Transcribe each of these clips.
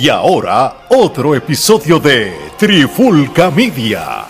Y ahora, otro episodio de Trifulca Media.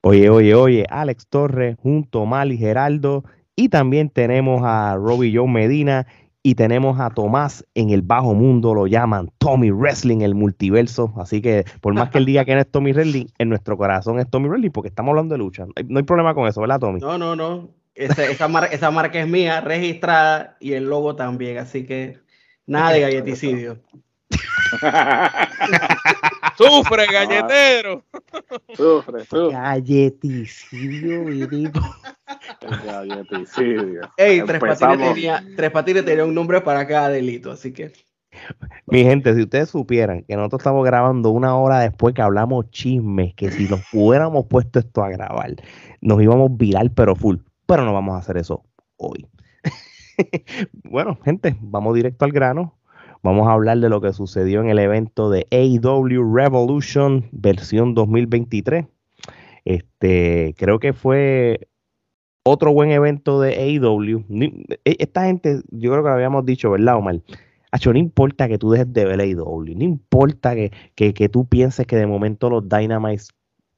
Oye, oye, oye, Alex Torres junto a Mali Geraldo y también tenemos a Robbie Joe Medina y tenemos a Tomás en el bajo mundo, lo llaman Tommy Wrestling, el multiverso. Así que por más que él diga que no es Tommy Wrestling, en nuestro corazón es Tommy Wrestling porque estamos hablando de lucha. No hay, problema con eso, ¿verdad, Tommy? No, no, no. esa, marca es mía, registrada y el logo también. Así que nada de galleticidio. sufre, galletero. Sufre, sufre. Galleticidio, Galleticidio. Ey, tres patines, tenía, tres patines tenía un nombre para cada delito, así que. Mi gente, si ustedes supieran que nosotros estamos grabando una hora después que hablamos chismes, que si nos hubiéramos puesto esto a grabar, nos íbamos viral pero full. Pero no vamos a hacer eso hoy. bueno, gente, vamos directo al grano. Vamos a hablar de lo que sucedió en el evento de AEW Revolution versión 2023. Este, creo que fue otro buen evento de AEW. E, esta gente, yo creo que lo habíamos dicho, ¿verdad, Omar? Acho, no importa que tú dejes de ver AEW, no importa que, que, tú pienses que de momento los Dynamites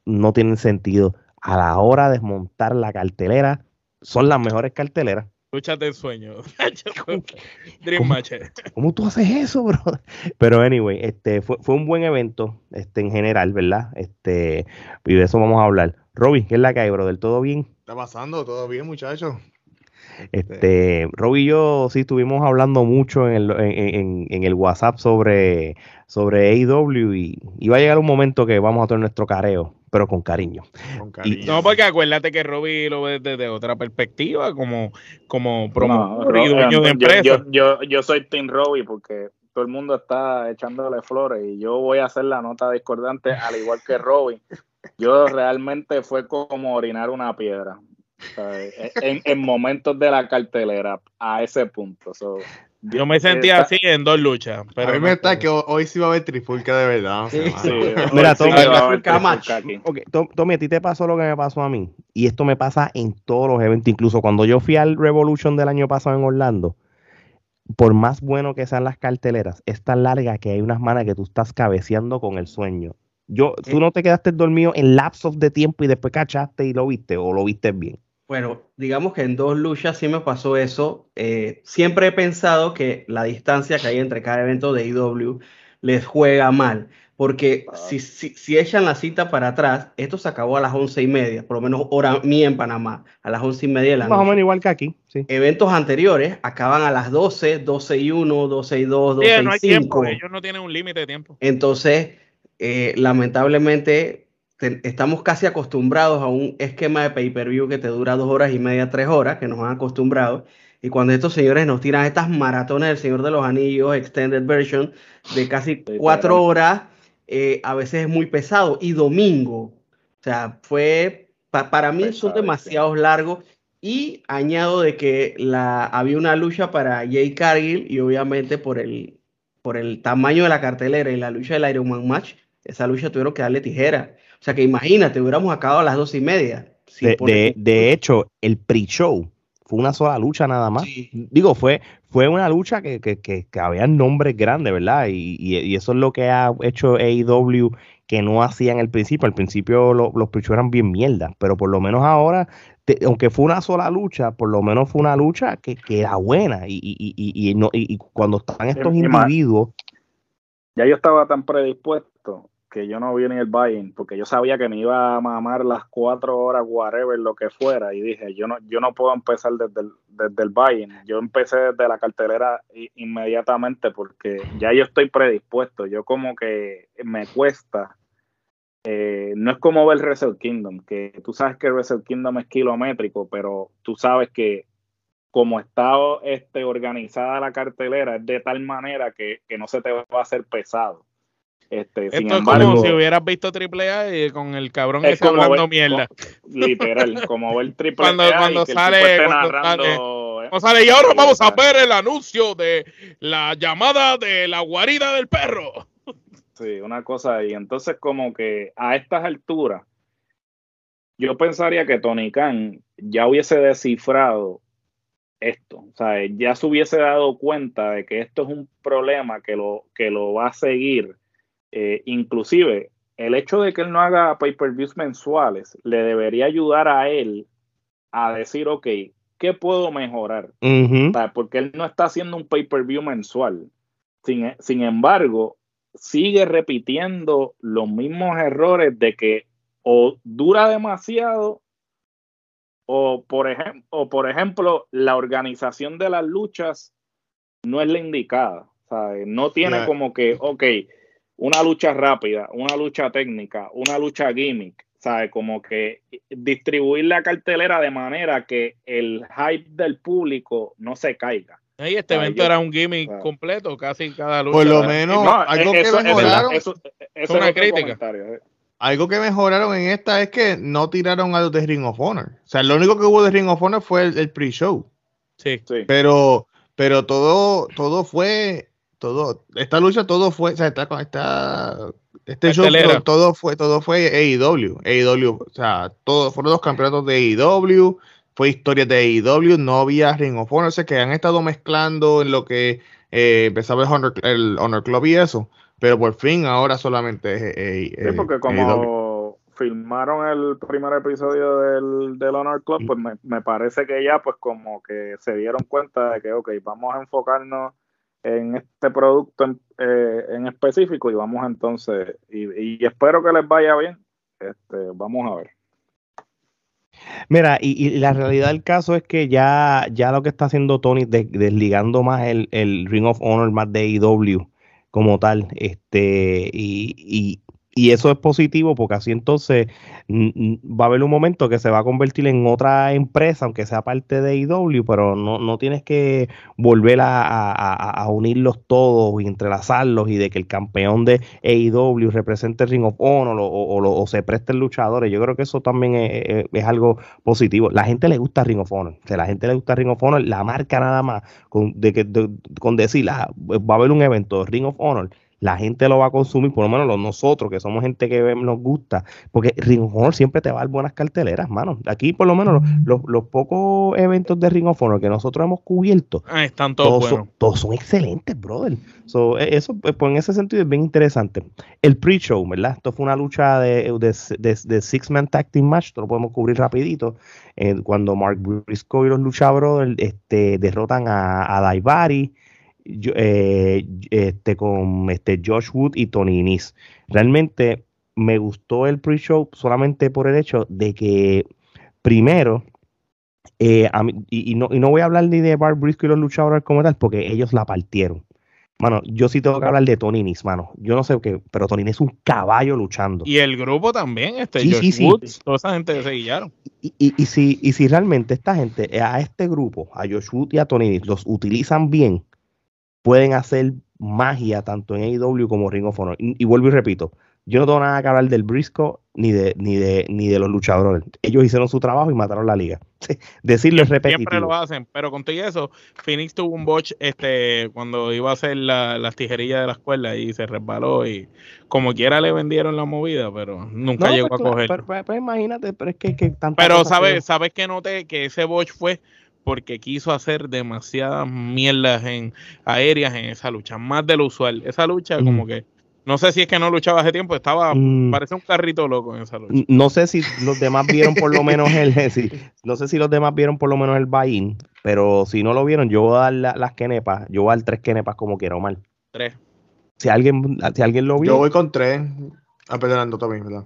no tienen sentido. A la hora de desmontar la cartelera, son las mejores carteleras. Lucha del sueño. Dream Match. ¿Cómo tú haces eso, bro? Pero anyway, este fue, fue un buen evento, este, en general, ¿verdad? Este, y de eso vamos a hablar. Robin, ¿qué es la que hay, bro? ¿Del todo bien? está pasando? ¿Todo bien, muchachos? Este, Rob y yo sí estuvimos hablando mucho en el, en, en, el WhatsApp sobre, sobre AEW y, iba a llegar un momento que vamos a tener nuestro careo, pero con cariño. no, porque acuérdate que Robbie lo ve desde otra perspectiva, como, como promotor y dueño de empresa. Yo, yo, yo, soy Team Robbie porque todo el mundo está echándole flores y yo voy a hacer la nota discordante al igual que Robbie yo realmente fue como orinar una piedra. En, momentos de la cartelera, a ese punto. yo me sentía así en dos luchas. Pero a mí me está que hoy sí va a haber trifulca de verdad. Mira, Tommy, a ti te pasó lo que me pasó a mí. Y esto me pasa en todos los eventos. Incluso cuando yo fui al Revolution del año pasado en Orlando, por más bueno que sean las carteleras, es tan larga que hay unas manas que tú estás cabeceando con el sueño. Yo, ¿Tú no te quedaste dormido en lapsos de tiempo y después cachaste y lo viste o lo viste bien? Bueno, digamos que en dos luchas sí me pasó eso. Eh, siempre he pensado que la distancia que hay entre cada evento de IW les juega mal, porque ah. si, si, echan la cita para atrás, esto se acabó a las once y media, por lo menos hora mía en Panamá, a las once y media de la noche. Más o menos igual que aquí. Sí. Eventos anteriores acaban a las 12, 12 y 1, 12 y 2, 12 y no hay Tiempo, ellos no tienen un límite de tiempo. Entonces, eh, lamentablemente estamos casi acostumbrados a un esquema de pay-per-view que te dura dos horas y media, tres horas, que nos han acostumbrado. Y cuando estos señores nos tiran estas maratones del Señor de los Anillos, extended version, de casi cuatro horas, eh, a veces es muy pesado. Y domingo, o sea, fue, para mí son demasiados largos. Y añado de que la, había una lucha para Jay Cargill y obviamente por el, por el tamaño de la cartelera y la lucha del Iron Man Match, esa lucha tuvieron que darle tijera. O sea que imagínate, hubiéramos acabado a las dos y media. De, hecho, el pre-show fue una sola lucha nada más. Digo, fue, fue una lucha que, que, que, había nombres grandes, ¿verdad? Y, eso es lo que ha hecho AEW que no hacían al principio. Al principio los pre-shows eran bien mierda, pero por lo menos ahora, aunque fue una sola lucha, por lo menos fue una lucha que, era buena. Y, y, y, y, cuando están estos individuos... Ya yo estaba tan predispuesto que yo no vi en el buy porque yo sabía que me iba a mamar las cuatro horas, whatever, lo que fuera, y dije, yo no, yo no puedo empezar desde el, desde el buy Yo empecé desde la cartelera inmediatamente porque ya yo estoy predispuesto, yo como que me cuesta. Eh, no es como ver Wrestle Kingdom, que tú sabes que Wrestle Kingdom es kilométrico, pero tú sabes que como está este, organizada la cartelera es de tal manera que, que no se te va a hacer pesado. Este, Esto es como si hubieras visto Triple A y con el cabrón ese hablando mierda. literal, como ver Triple cuando, A cuando sale, cuando sale, y ahora vamos a ver el anuncio de la llamada de la guarida del perro. Sí, una cosa ahí. Entonces, como que a estas alturas, yo pensaría que Tony Khan ya hubiese descifrado esto. O sea, ya se hubiese dado cuenta de que esto es un problema que lo, que lo va a seguir. Eh, inclusive, el hecho de que él no haga pay-per-views mensuales le debería ayudar a él a decir, ok, ¿qué puedo mejorar? Porque él no está haciendo un pay-per-view mensual. Sin, sin embargo, sigue repitiendo los mismos errores de que o dura demasiado o por, ejem- o por ejemplo la organización de las luchas no es la indicada. ¿sabes? No tiene como que, ok, una lucha rápida, una lucha técnica, una lucha gimmick. ¿sabes? Como que distribuir la cartelera de manera que el hype del público no se caiga. Y este evento yo- era un gimmick completo, casi cada lucha. Por lo menos No, algo eso- que eso- mejoraron, eso- eso Es una es otro crítica. comentario, eh. algo que mejoraron en esta es que no tiraron a los de Ring of Honor. O sea, lo único que hubo de Ring of Honor fue el, el pre-show. Sí. Sí. Pero, pero todo, todo fue, todo, esta lucha todo fue, o sea, está, con- está este show todo, todo fue, todo fue AEW, AEW, o sea, todos fueron los campeonatos de AEW, fue historia de AEW, no había Ring of Honor, o sea, que han estado mezclando en lo que eh, empezaba el Honor, el Honor Club y eso, pero por fin ahora solamente es eh, Sí, porque como filmaron el primer episodio del, del Honor Club, pues me, me parece que ya pues como que se dieron cuenta de que, ok, vamos a enfocarnos en este producto en, eh, en específico y vamos entonces, y, espero que les vaya bien, este, vamos a ver. Mira, y, la realidad del caso es que ya, ya lo que está haciendo Tony, de- desligando más el, el Ring of Honor más de AEW como tal, este, y, y eso es positivo porque así entonces va a haber un momento que se va a convertir en otra empresa, aunque sea parte de AEW, pero no, no tienes que volver a, a- unirlos todos y entrelazarlos y de que el campeón de AEW represente el Ring of Honor o, o- o o se presten luchadores. Yo creo que eso también es, algo positivo. La gente le gusta Ring of Honor. O la gente le gusta Ring of Honor. La marca nada más con, de decir, ah, va a haber un evento Ring of Honor. La gente lo va a consumir, por lo menos los nosotros, que somos gente que nos gusta, porque Ring of Honor siempre te va a dar buenas carteleras, mano. Aquí, por lo menos, los, pocos eventos de Ring of Honor que nosotros hemos cubierto, Ah, están todos todos, buenos. son, todos son excelentes, brother. So, e- eso, pues, pues, en ese sentido, es bien interesante. El pre-show, ¿verdad? Esto fue una lucha de, de, de- de Six-Man Tag Team Match, esto lo podemos cubrir rapidito. eh, cuando Mark Briscoe y los Lucha Brothers este, derrotan a, a Daivari yo- eh, este, con este, Josh Wood y Tony Nese. Realmente me gustó el pre-show solamente por el hecho de que, primero, eh, a mí- y, y no, y no voy a hablar ni de Bar Briscoe y los luchadores como tal, porque ellos la partieron. Mano, yo sí tengo que hablar de Tony Nese, mano. Yo no sé qué, pero Tony Nese es un caballo luchando. Y el grupo también, este, Sí, Josh sí, sí. Woods, toda esa gente que se guiaron. Y, y- y si, y si realmente esta gente, a este grupo, a Josh Wood y a Tony Nese, los utilizan bien, pueden hacer magia tanto en AEW como Ring of Honor. Y, y vuelvo y repito, yo no tengo nada que hablar del Briscoe ni de, ni de, ni de los luchadores. Ellos hicieron su trabajo y mataron la liga. Decirlo es Siempre repetitivo. lo hacen, pero con todo y eso, Phoenix tuvo un botch este, cuando iba a hacer la- las tijerillas de la escuela y se resbaló y como quiera le vendieron la movida, pero nunca No, llegó pues, a coger. pero- pero- pero imagínate, pero es que, que Pero sabes, que- sabes que noté que ese botch fue porque quiso hacer demasiadas mierdas en aéreas en esa lucha, más de lo usual. Esa lucha Mm. como que no sé si es que no luchaba hace tiempo, estaba Mm. parece un carrito loco en esa lucha. No sé si los demás vieron por lo menos el, no sé si los demás vieron por lo menos el buy-in, pero si no lo vieron, yo voy a dar la- las kenepas, yo voy a dar tres kenepas como quiera, Omar. Tres. Si alguien, si alguien lo vio, Yo voy con tres, perdonando también, ¿verdad?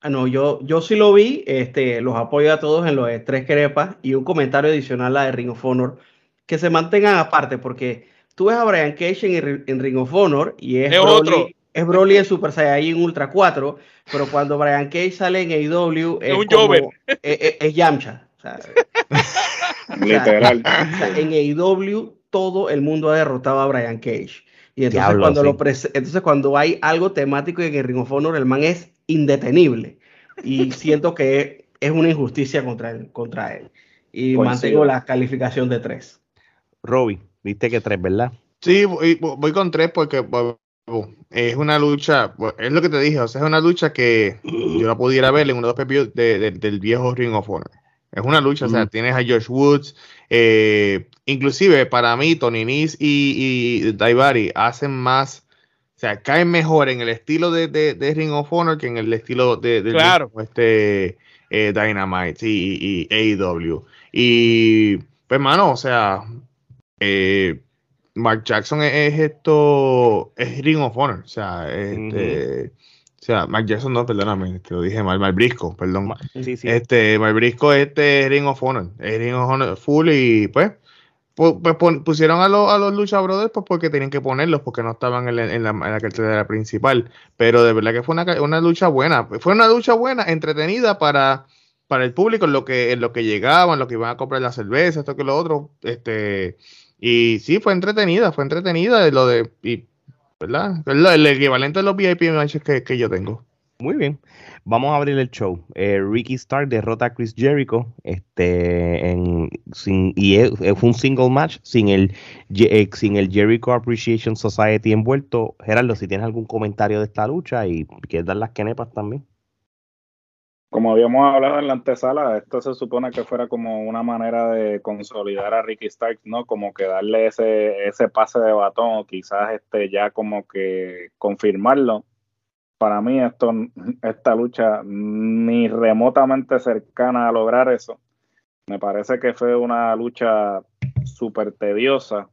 Ah, no, yo, yo sí lo vi, este, los apoyo a todos en los de tres crepas y un comentario adicional a de Ring of Honor, que se mantengan aparte, porque tú ves a Brian Cage en, Ring of Honor y es, Es Broly, otro. es Broly en Super Saiyajin Ultra 4, pero cuando Brian Cage sale en AEW es, un como- Joven. es, es- es Yamcha. o sea, Literal. o sea, en AEW todo el mundo ha derrotado a Brian Cage. Y entonces Diablo, cuando sí. lo entonces cuando hay algo temático en el Ring of Honor, el man es indetenible. Y siento que es una injusticia contra él. Contra él. Y Coincido. mantengo la calificación de 3. Robbie, viste que tres, ¿verdad? Sí, voy, voy con tres porque, es una lucha, es lo que te dije, o sea, es una lucha que yo la pudiera ver en uno de los pepios de- de- del viejo Ring of Honor. Es una lucha, o sea, tienes a Josh Woods, eh, inclusive para mí, Tony Nese y, y Daivari hacen más, o sea, caen mejor en el estilo de, de- de Ring of Honor que en el estilo de, de Claro. este eh, Dynamite y, y- AEW. Y, pues, mano, o sea, eh, Mark Jackson es, es esto, es Ring of Honor, o sea, este, o sea, Mark Jackson no, perdóname, te lo dije mal, Mark Briscoe, perdón. Sí, sí. Este, Mark Briscoe es este Ring of Honor, es Ring of Honor full y pues, pusieron a, los a los Lucha Brothers pues porque tenían que ponerlos porque no estaban en la, en cartelera principal, pero de verdad que fue una, una lucha buena, fue una lucha buena, entretenida para, para el público en lo que, en lo que llegaban, lo que iban a comprar la cerveza, esto que lo otro, este, y sí, fue entretenida, fue entretenida lo de, y, ¿verdad? El equivalente de los VIP matches que, que yo tengo. Muy bien. Vamos a abrir el show. Eh, Ricky Starr derrota a Chris Jericho. Este, en, sin, y fue un single match sin el, eh, sin el Jericho Appreciation Society envuelto. Gerardo, si tienes algún comentario de esta lucha y quieres dar las quenepas también. Como habíamos hablado en la antesala, esto se supone que fuera como una manera de consolidar a Ricky Starks, ¿no? Como que darle ese, ese pase de batón o quizás este ya como que confirmarlo. Para mí esto, esta lucha ni remotamente cercana a lograr eso. Me parece que fue una lucha súper tediosa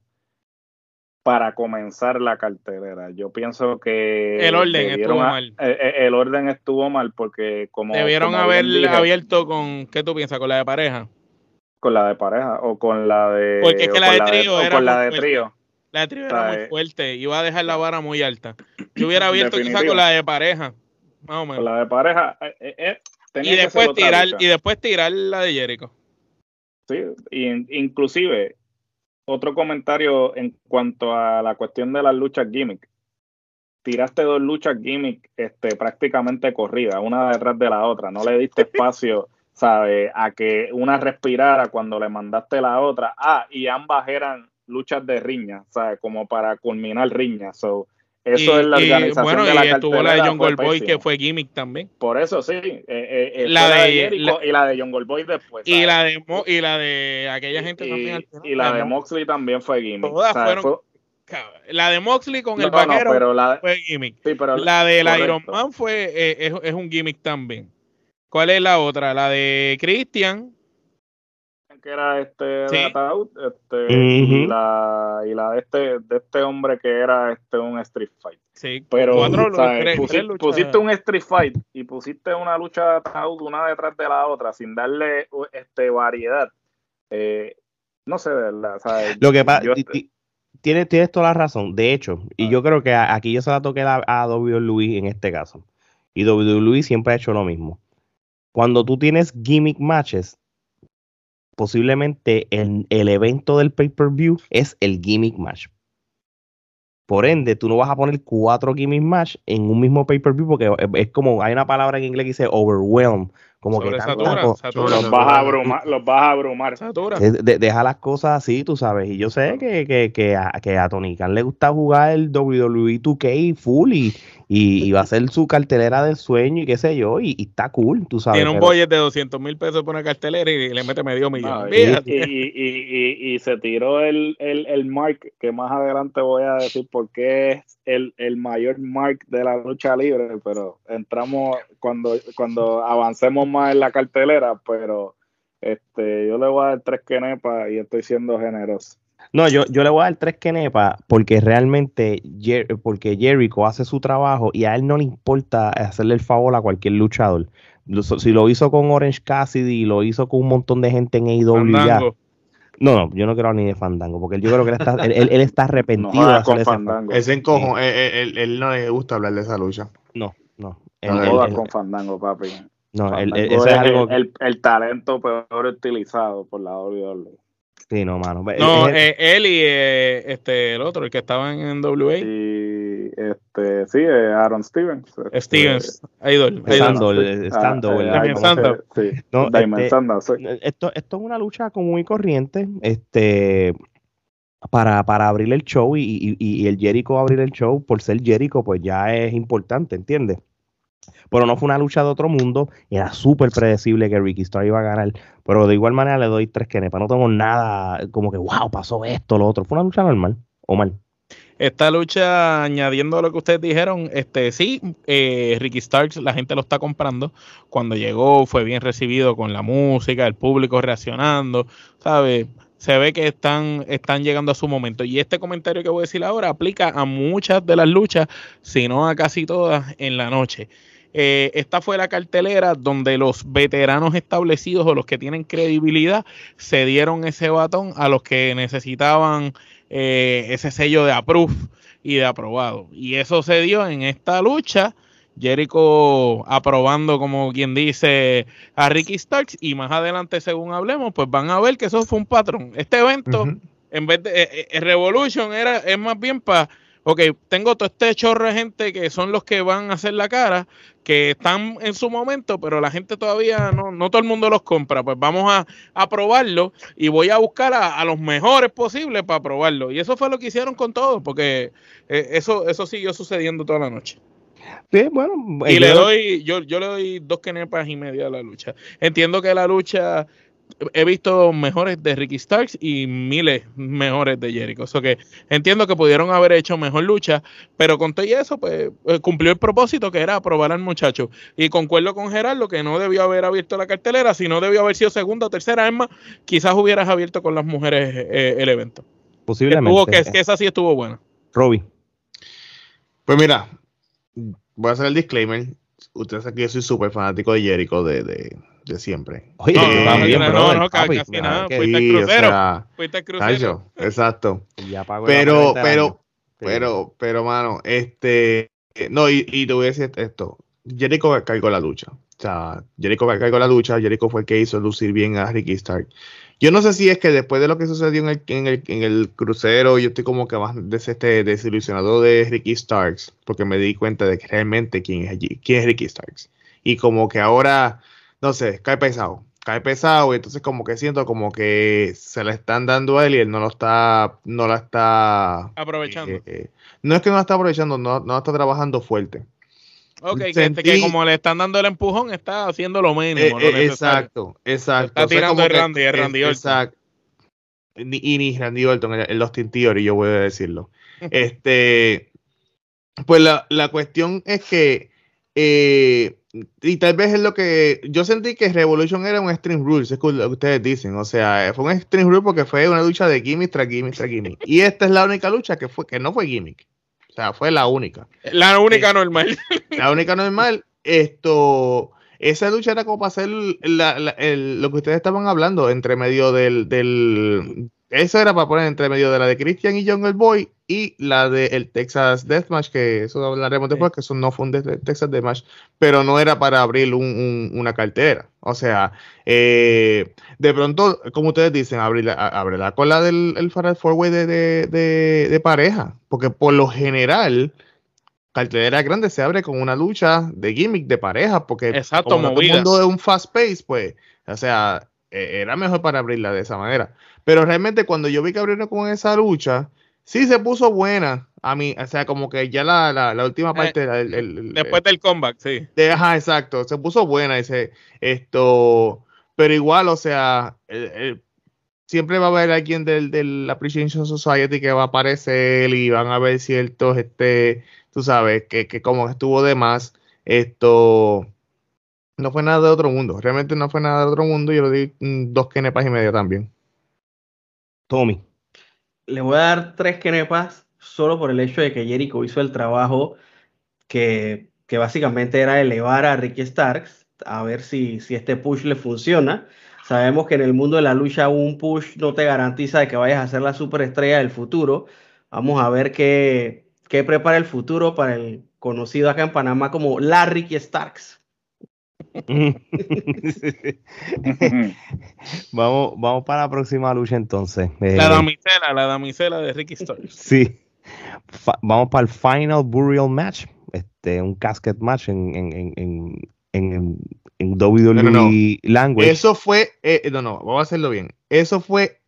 para comenzar la cartelera. Yo pienso que El orden estuvo a- mal. eh, eh, el orden estuvo mal porque como Debieron como haber dije, abierto con, ¿qué tú piensas? Con la de pareja. con la de pareja o con la de Porque es que la de trío era con la de trío. La trío era muy fuerte. Iba a dejar la vara muy alta. Yo hubiera abierto quizás Definitivo. con la de pareja. Más o Con menos. la de pareja eh, eh, eh, tenía Y que después otra tirar, y después tirar la de Jericho. Sí, y in- inclusive otro comentario en cuanto a la cuestión de las luchas gimmick. Tiraste dos luchas gimmick este, prácticamente corridas, una detrás de la otra. No le diste espacio, ¿sabes? A que una respirara cuando le mandaste la otra. Ah, y ambas eran luchas de riña, ¿sabes? Como para culminar riña. So, eso y, es la y, organización bueno, de la y estuvo la de John Goldboy, que fue gimmick también. Por eso sí, eh, eh, eh, La de- Jericho la- y la de John Goldboy después. Y la de Mo- y la de aquella gente y, también. al y la de Mo- Moxley también fue gimmick. Todas fueron- Fue- La de Moxley con no, el no, vaquero pero la, fue gimmick. sí, pero La del correcto. Iron Man fue, eh, es, es un gimmick también. ¿Cuál es la otra? La de Christian. Que era este Sí. ataúd, este, y la y la de este de este hombre que era este un street fight. Sí, Pero cuatro, ¿sabes? tres- Pusi- tres luchas. pusiste un street fight y pusiste una lucha de ataúd una detrás de la otra sin darle este variedad. Eh, no sé, verdad, ¿sabes? Lo que pasa, tienes, tienes toda la razón. De hecho, y Ah. yo creo que aquí yo se la toqué a, a WWE en este caso. Y WWE siempre ha hecho lo mismo. Cuando tú tienes gimmick matches, posiblemente el, el evento del pay-per-view es el gimmick match. Por ende, tú no vas a poner cuatro gimmick match en un mismo pay-per-view porque es, como, hay una palabra en inglés que dice overwhelm, como que co- satura, los vas a abrumar, los vas a abrumar. es- de- deja las cosas así, tú sabes. Y yo sé que, que, que, a, que a Tony Khan le gusta jugar el WWE 2K full y, y, y va a ser su cartelera del sueño y qué sé yo. Y, y está cool, tú sabes. Tiene un pero- budget de 200 mil pesos por una cartelera y le mete medio millón. No, y, Fíjate. y, y, y- y- y se tiró el, el, el mark que más adelante voy a decir por qué es el, el mayor mark de la lucha libre, pero entramos cuando, cuando avancemos más en la cartelera, pero este yo le voy a dar tres quenepas y estoy siendo generoso. No, yo, yo le voy a dar tres quenepas porque realmente Jer- porque Jericho hace su trabajo y a él no le importa hacerle el favor a cualquier luchador. Si lo hizo con Orange Cassidy, lo hizo con un montón de gente en AEW. No, no, yo no quiero ni de Fandango, porque yo creo que él está, él, está No arrepentido de jodas hacer con Fandango. Ese encojo, él, él- él no le gusta hablar de esa lucha. No, no. No Él- él- jodas él- con Fandango, papi. No, él- Fandango él- eso es algo. el, el, el talento peor utilizado por la WWE. Sí, no, mano. No, eh, él y eh, este, el otro, el que estaba en WA, Y este, sí, eh, Aaron Stevens. este, Stevens, Idol. Idol. El- Sandow, Ah, el- eh, Damien ¿cómo Sandow. se- Sí, No, Damien este- esto, esto es una lucha como muy corriente. Este, para, para abrir el show y, y- y el Jericho abrir el show por ser Jericho, pues ya es importante, ¿entiendes? Pero no fue una lucha de otro mundo, era súper predecible que Ricky Starr iba a ganar, pero de igual manera le doy tres kenepas, no tengo nada como que, wow, pasó esto, lo otro, fue una lucha normal, o mal. Esta lucha, añadiendo a lo que ustedes dijeron, este sí, eh, Ricky Starks, la gente lo está comprando. Cuando llegó fue bien recibido con la música, el público reaccionando, ¿sabes? Se ve que están, están llegando a su momento. Y este comentario que voy a decir ahora aplica a muchas de las luchas, si no a casi todas, en la noche. Eh, esta fue la cartelera donde los veteranos establecidos o los que tienen credibilidad se dieron ese batón a los que necesitaban eh, ese sello de approve y de aprobado. Y eso se dio en esta lucha. Jericho aprobando, como quien dice, a Ricky Starks. Y más adelante, según hablemos, pues van a ver que eso fue un patrón. Este evento, en vez de eh, eh, Revolution, era, es más bien para. Ok, tengo todo este chorro de gente que son los que van a hacer la cara, que están en su momento, pero la gente todavía no, no todo el mundo los compra. Pues vamos a, a probarlo y voy a buscar a, a los mejores posibles para probarlo. Y eso fue lo que hicieron con todo, porque eh, eso, eso siguió sucediendo toda la noche. Sí, bueno, Y le doy, yo, yo le doy dos kenepas y media a la lucha. Entiendo que la lucha he visto mejores de Ricky Starks y miles mejores de Jericho. O sea que entiendo que pudieron haber hecho mejor lucha, pero con todo y eso, pues eh, cumplió el propósito que era aprobar al muchacho. Y concuerdo con Gerardo que no debió haber abierto la cartelera, sino debió haber sido segunda o tercera. Es más, quizás hubieras abierto con las mujeres eh, el evento. posiblemente. Estuvo, que, que esa sí estuvo buena. Robbie. Pues mira, voy a hacer el disclaimer. Ustedes que yo soy súper fanático de Jericho de, de, de siempre. Oye, No, no, también, no, brother, no, papi. casi nada, que- fuiste al Sí, o crucero. sea, Fuiste al crucero. Tacho, exacto. ya pagó la Pero, pero, año. Pero, pero, mano, este, eh, no, y, y te voy a decir esto. Jericho cargó la lucha. O sea, Jericho cargó la lucha. Jericho fue el que hizo lucir bien a Ricky Stark. Yo no sé si es que después de lo que sucedió en el, en el, en el crucero, yo estoy como que más des- este, desilusionado de Ricky Starks, porque me di cuenta de que realmente quién es allí, quién es Ricky Starks. Y como que ahora, no sé, cae pesado, cae pesado, y entonces como que siento como que se la están dando a él y él no lo está, no la está Aprovechando. eh, eh, no es que no la está aprovechando, no, no está trabajando fuerte. Ok, que, Sentí- que como le están dando el empujón, está haciendo lo mínimo. Eh, lo eh, exacto, exacto. Está O sea, tirando el que- Randy, Randy Orton. Exacto. Ni, y ni Randy Orton, el, el Austin Theory, yo voy a decirlo. este, pues la, la cuestión es que, eh, y tal vez es lo que yo sentí que Revolution era un Extreme Rules, es lo que ustedes dicen. O sea, fue un Extreme Rule porque fue una lucha de gimmick tras gimmick tras gimmick. Y esta es la única lucha que fue que no fue gimmick. O sea, fue la única. La única Eh, normal. La única normal, esto, esa lucha era como para hacer la- la- el- lo que ustedes estaban hablando entre medio del, del, eso era para poner entre medio de la de Christian y Jungle Boy y la de el Texas Deathmatch, que eso hablaremos después, que eso no fue un de- Texas Deathmatch, pero no era para abrir un- un- una cartera. O sea, eh, de pronto, como ustedes dicen, abrirla, a- ábrela con la del el Fatal Four Way de, de, de- de pareja, porque por lo general cartelera grande se abre con una lucha de gimmick de pareja, porque Exacto, como todo el mundo es un fast pace, pues, o sea, era mejor para abrirla de esa manera. Pero realmente cuando yo vi que abrieron con esa lucha, sí se puso buena a mí, o sea, como que ya la, la, la última parte, el- el- el- Después del comeback, sí. de- ajá, exacto, se puso buena ese, esto, pero igual, o sea, siempre va a haber alguien del, del Appreciation Society que va a aparecer y van a ver ciertos, este, tú sabes, que, que como estuvo de más, esto, no fue nada de otro mundo, realmente no fue nada de otro mundo, yo le di mm, dos kenepas y media también. Tommy. Le voy a dar tres kenepas solo por el hecho de que Jericho hizo el trabajo que, que básicamente era elevar a Ricky Starks, a ver si, si este push le funciona. Sabemos que en el mundo de la lucha un push no te garantiza de que vayas a ser la superestrella del futuro. Vamos a ver qué, qué prepara el futuro para el conocido acá en Panamá como la Ricky Starks. vamos, vamos para la próxima lucha entonces. Eh, La damisela, la damisela de Ricky Starks. Sí. Fa- vamos para el Final Burial Match. Este, un casket match en, en, en, en, en, en WWE No, no, no. Language. Eso fue, eh, no, no, vamos a hacerlo bien, eso fue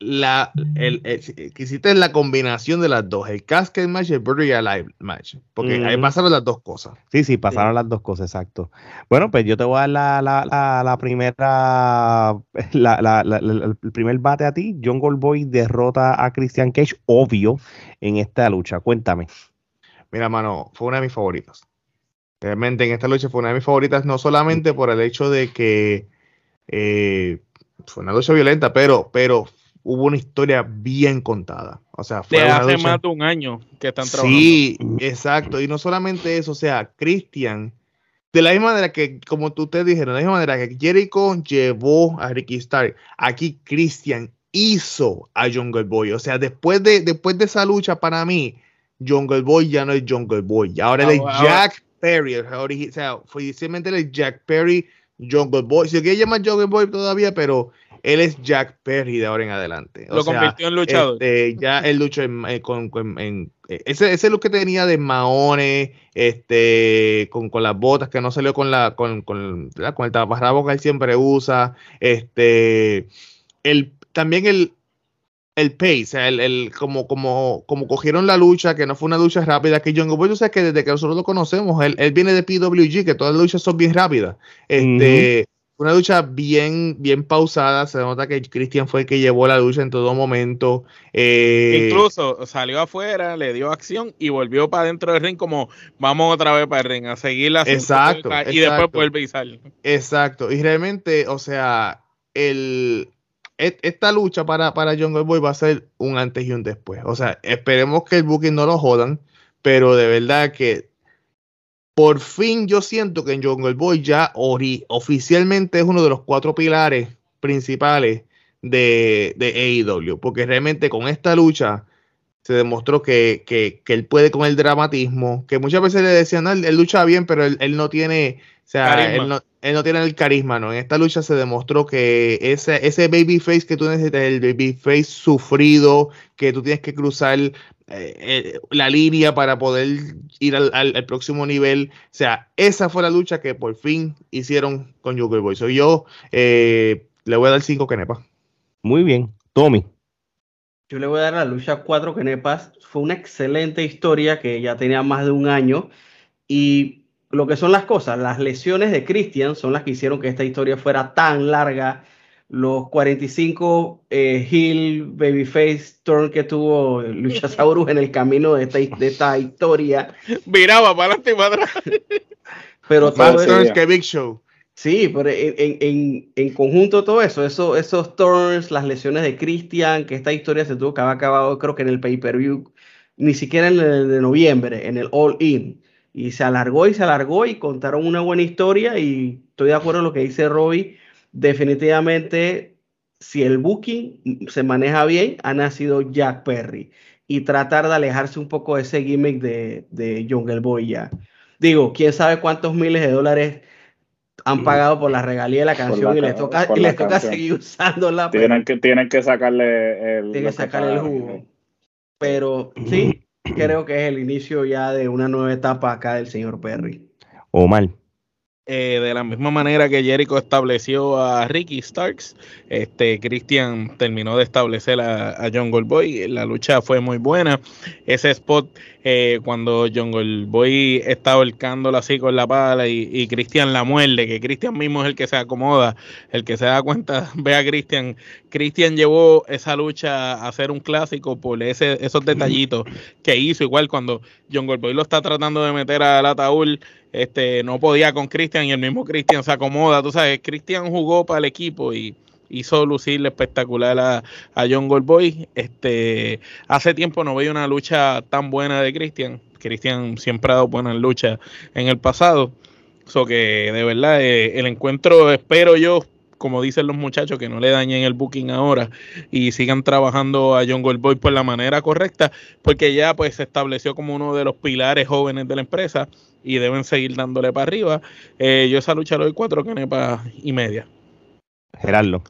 la, el, el- que hiciste la combinación de las dos, el Casket Match y el Buried Alive Match. Porque ahí pasaron las dos cosas. Sí, sí, pasaron las dos cosas, exacto. Bueno, pues yo te voy a dar la, la, la, la primera, la, la- la- la- el primer bate a ti. John Goldboy derrota a Christian Cage, obvio, en esta lucha. Cuéntame. Mira, mano, fue una de mis favoritas. Realmente en esta lucha fue una de mis favoritas, no solamente por el hecho de que eh, fue una lucha violenta, pero, pero hubo una historia bien contada. O sea, fue De hace más de un año que están trabajando. Sí, exacto. Y no solamente eso, o sea, Christian, de la misma manera que, como tú ustedes dijeron, de la misma manera que Jericho llevó a Ricky Stark, aquí Christian hizo a Jungle Boy. O sea, después de, después de esa lucha, para mí, Jungle Boy ya no es Jungle Boy. Ahora él es Jack Perry. O sea, origi- o sea, oficialmente él es Jack Perry, Jungle Boy. Si quiere llamar Jungle Boy todavía, pero él es Jack Perry de ahora en adelante. O Lo sea, convirtió en luchador. este, ya él luchó en, eh, con, con- en- eh, ese, ese look que tenía de maones, este, con, con las botas que no salió con la, con, con, el taparrabos que él siempre usa, este, el, también el, el pace, o sea, el, el- como, como, como cogieron la lucha, que no fue una lucha rápida, que John Boy, tú sabes que desde que nosotros lo conocemos, él, él viene de PWG, que todas las luchas son bien rápidas. Este, una lucha bien, bien pausada, se nota que Christian fue el que llevó la lucha en todo momento. eh, Incluso salió afuera, le dio acción y volvió para dentro del ring como vamos otra vez para el ring a seguir la Exacto, y después vuelve y sale. Exacto, y realmente, o sea, el, esta lucha para, para Jungle Boy va a ser un antes y un después. O sea, esperemos que el booking no lo jodan, pero de verdad que por fin yo siento que en Jungle Boy ya ori- oficialmente es uno de los cuatro pilares principales de, de AEW, porque realmente con esta lucha se demostró que, que- que él puede con el dramatismo, que muchas veces le decían, "No, él, él lucha bien, pero él, él no tiene, o sea, él no, él no tiene el carisma, ¿no? En esta lucha se demostró que ese, ese babyface que tú necesitas, el babyface sufrido, que tú tienes que cruzar eh, eh, la línea para poder ir al, al- al próximo nivel. O sea, esa fue la lucha que por fin hicieron con Joker Boy. Soy yo, eh, le voy a dar 5 kenepas. Muy bien. Tommy. Yo le voy a dar a la lucha cuatro kenepas. Fue una excelente historia que ya tenía más de un año. Y lo que son las cosas, las lesiones de Christian son las que hicieron que esta historia fuera tan larga. Los 45 eh, Hill Babyface Turn que tuvo Luchasaurus en el camino de esta, de esta historia. Viraba para adelante y para atrás. Pero todo turns que Big Show. Sí, pero en, en- en- en conjunto todo eso, eso, esos turns, las lesiones de Christian, que esta historia se tuvo que haber acabado creo que en el pay-per-view, ni siquiera en el de noviembre, en el All In. Y se alargó y se alargó y contaron una buena historia y estoy de acuerdo en lo que dice Robbie. Definitivamente, si el booking se maneja bien, ha nacido Jack Perry. Y tratar de alejarse un poco de ese gimmick de, de Jungle Boy ya. Digo, quién sabe cuántos miles de dólares han pagado por la regalía de la canción la y les ca- toca, y la les toca canción. seguir usándola. pero Tienen que, tienen que sacarle el, tienen que sacarle el jugo. Pero sí, creo que es el inicio ya de una nueva etapa acá del señor Perry. Omar. Eh, de la misma manera que Jericho estableció a Ricky Starks, este Christian terminó de establecer a, a Jungle Boy. La lucha fue muy buena. Ese spot, eh, cuando Jungle Boy está ahorcándolo así con la pala y, Christian la muerde, que Christian mismo es el que se acomoda, el que se da cuenta, ve a Christian. Christian llevó esa lucha a hacer un clásico por ese, esos detallitos que hizo, igual cuando Jungle Boy lo está tratando de meter al ataúd este no podía con Cristian y el mismo Cristian se acomoda, tú sabes, Cristian jugó para el equipo y hizo lucirle espectacular a, a John Goldboy. Este, hace tiempo no veía una lucha tan buena de Cristian. Cristian siempre ha dado buenas luchas en el pasado. So que de verdad eh, el encuentro espero yo, como dicen los muchachos, que no le dañen el booking ahora y sigan trabajando a John Goldboy por la manera correcta, porque ya pues se estableció como uno de los pilares jóvenes de la empresa y deben seguir dándole para arriba. Eh, yo esa lucha le doy cuatro canepas y media. Gerardo.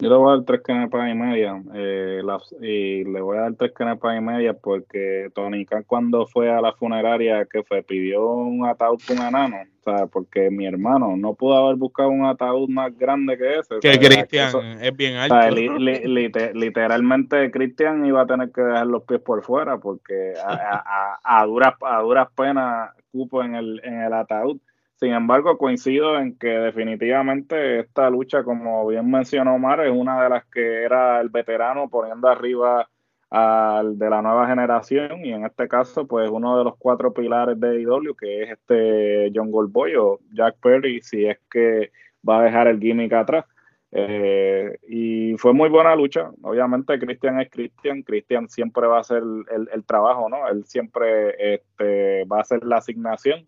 Yo le voy a dar tres canepas y media. Eh, y le voy a dar tres canepas y media porque Tony Khan cuando fue a la funeraria que fue pidió un ataúd con un enano. O sea, porque mi hermano no pudo haber buscado un ataúd más grande que ese. o Que sea, Cristian eso- es bien o alto. sea, li- li- lite- literalmente Cristian iba a tener que dejar los pies por fuera porque a, a- a- a duras a duras penas cupo en el, en el ataúd. Sin embargo, coincido en que definitivamente esta lucha, como bien mencionó Omar, es una de las que era el veterano poniendo arriba al de la nueva generación y en este caso, pues uno de los cuatro pilares de AEW, que es este John Goldboy o Jack Perry, si es que va a dejar el gimmick atrás. Eh, y fue muy buena lucha. Obviamente, Christian es Christian. Christian siempre va a hacer el, el- el trabajo, ¿no? Él siempre este, va a hacer la asignación.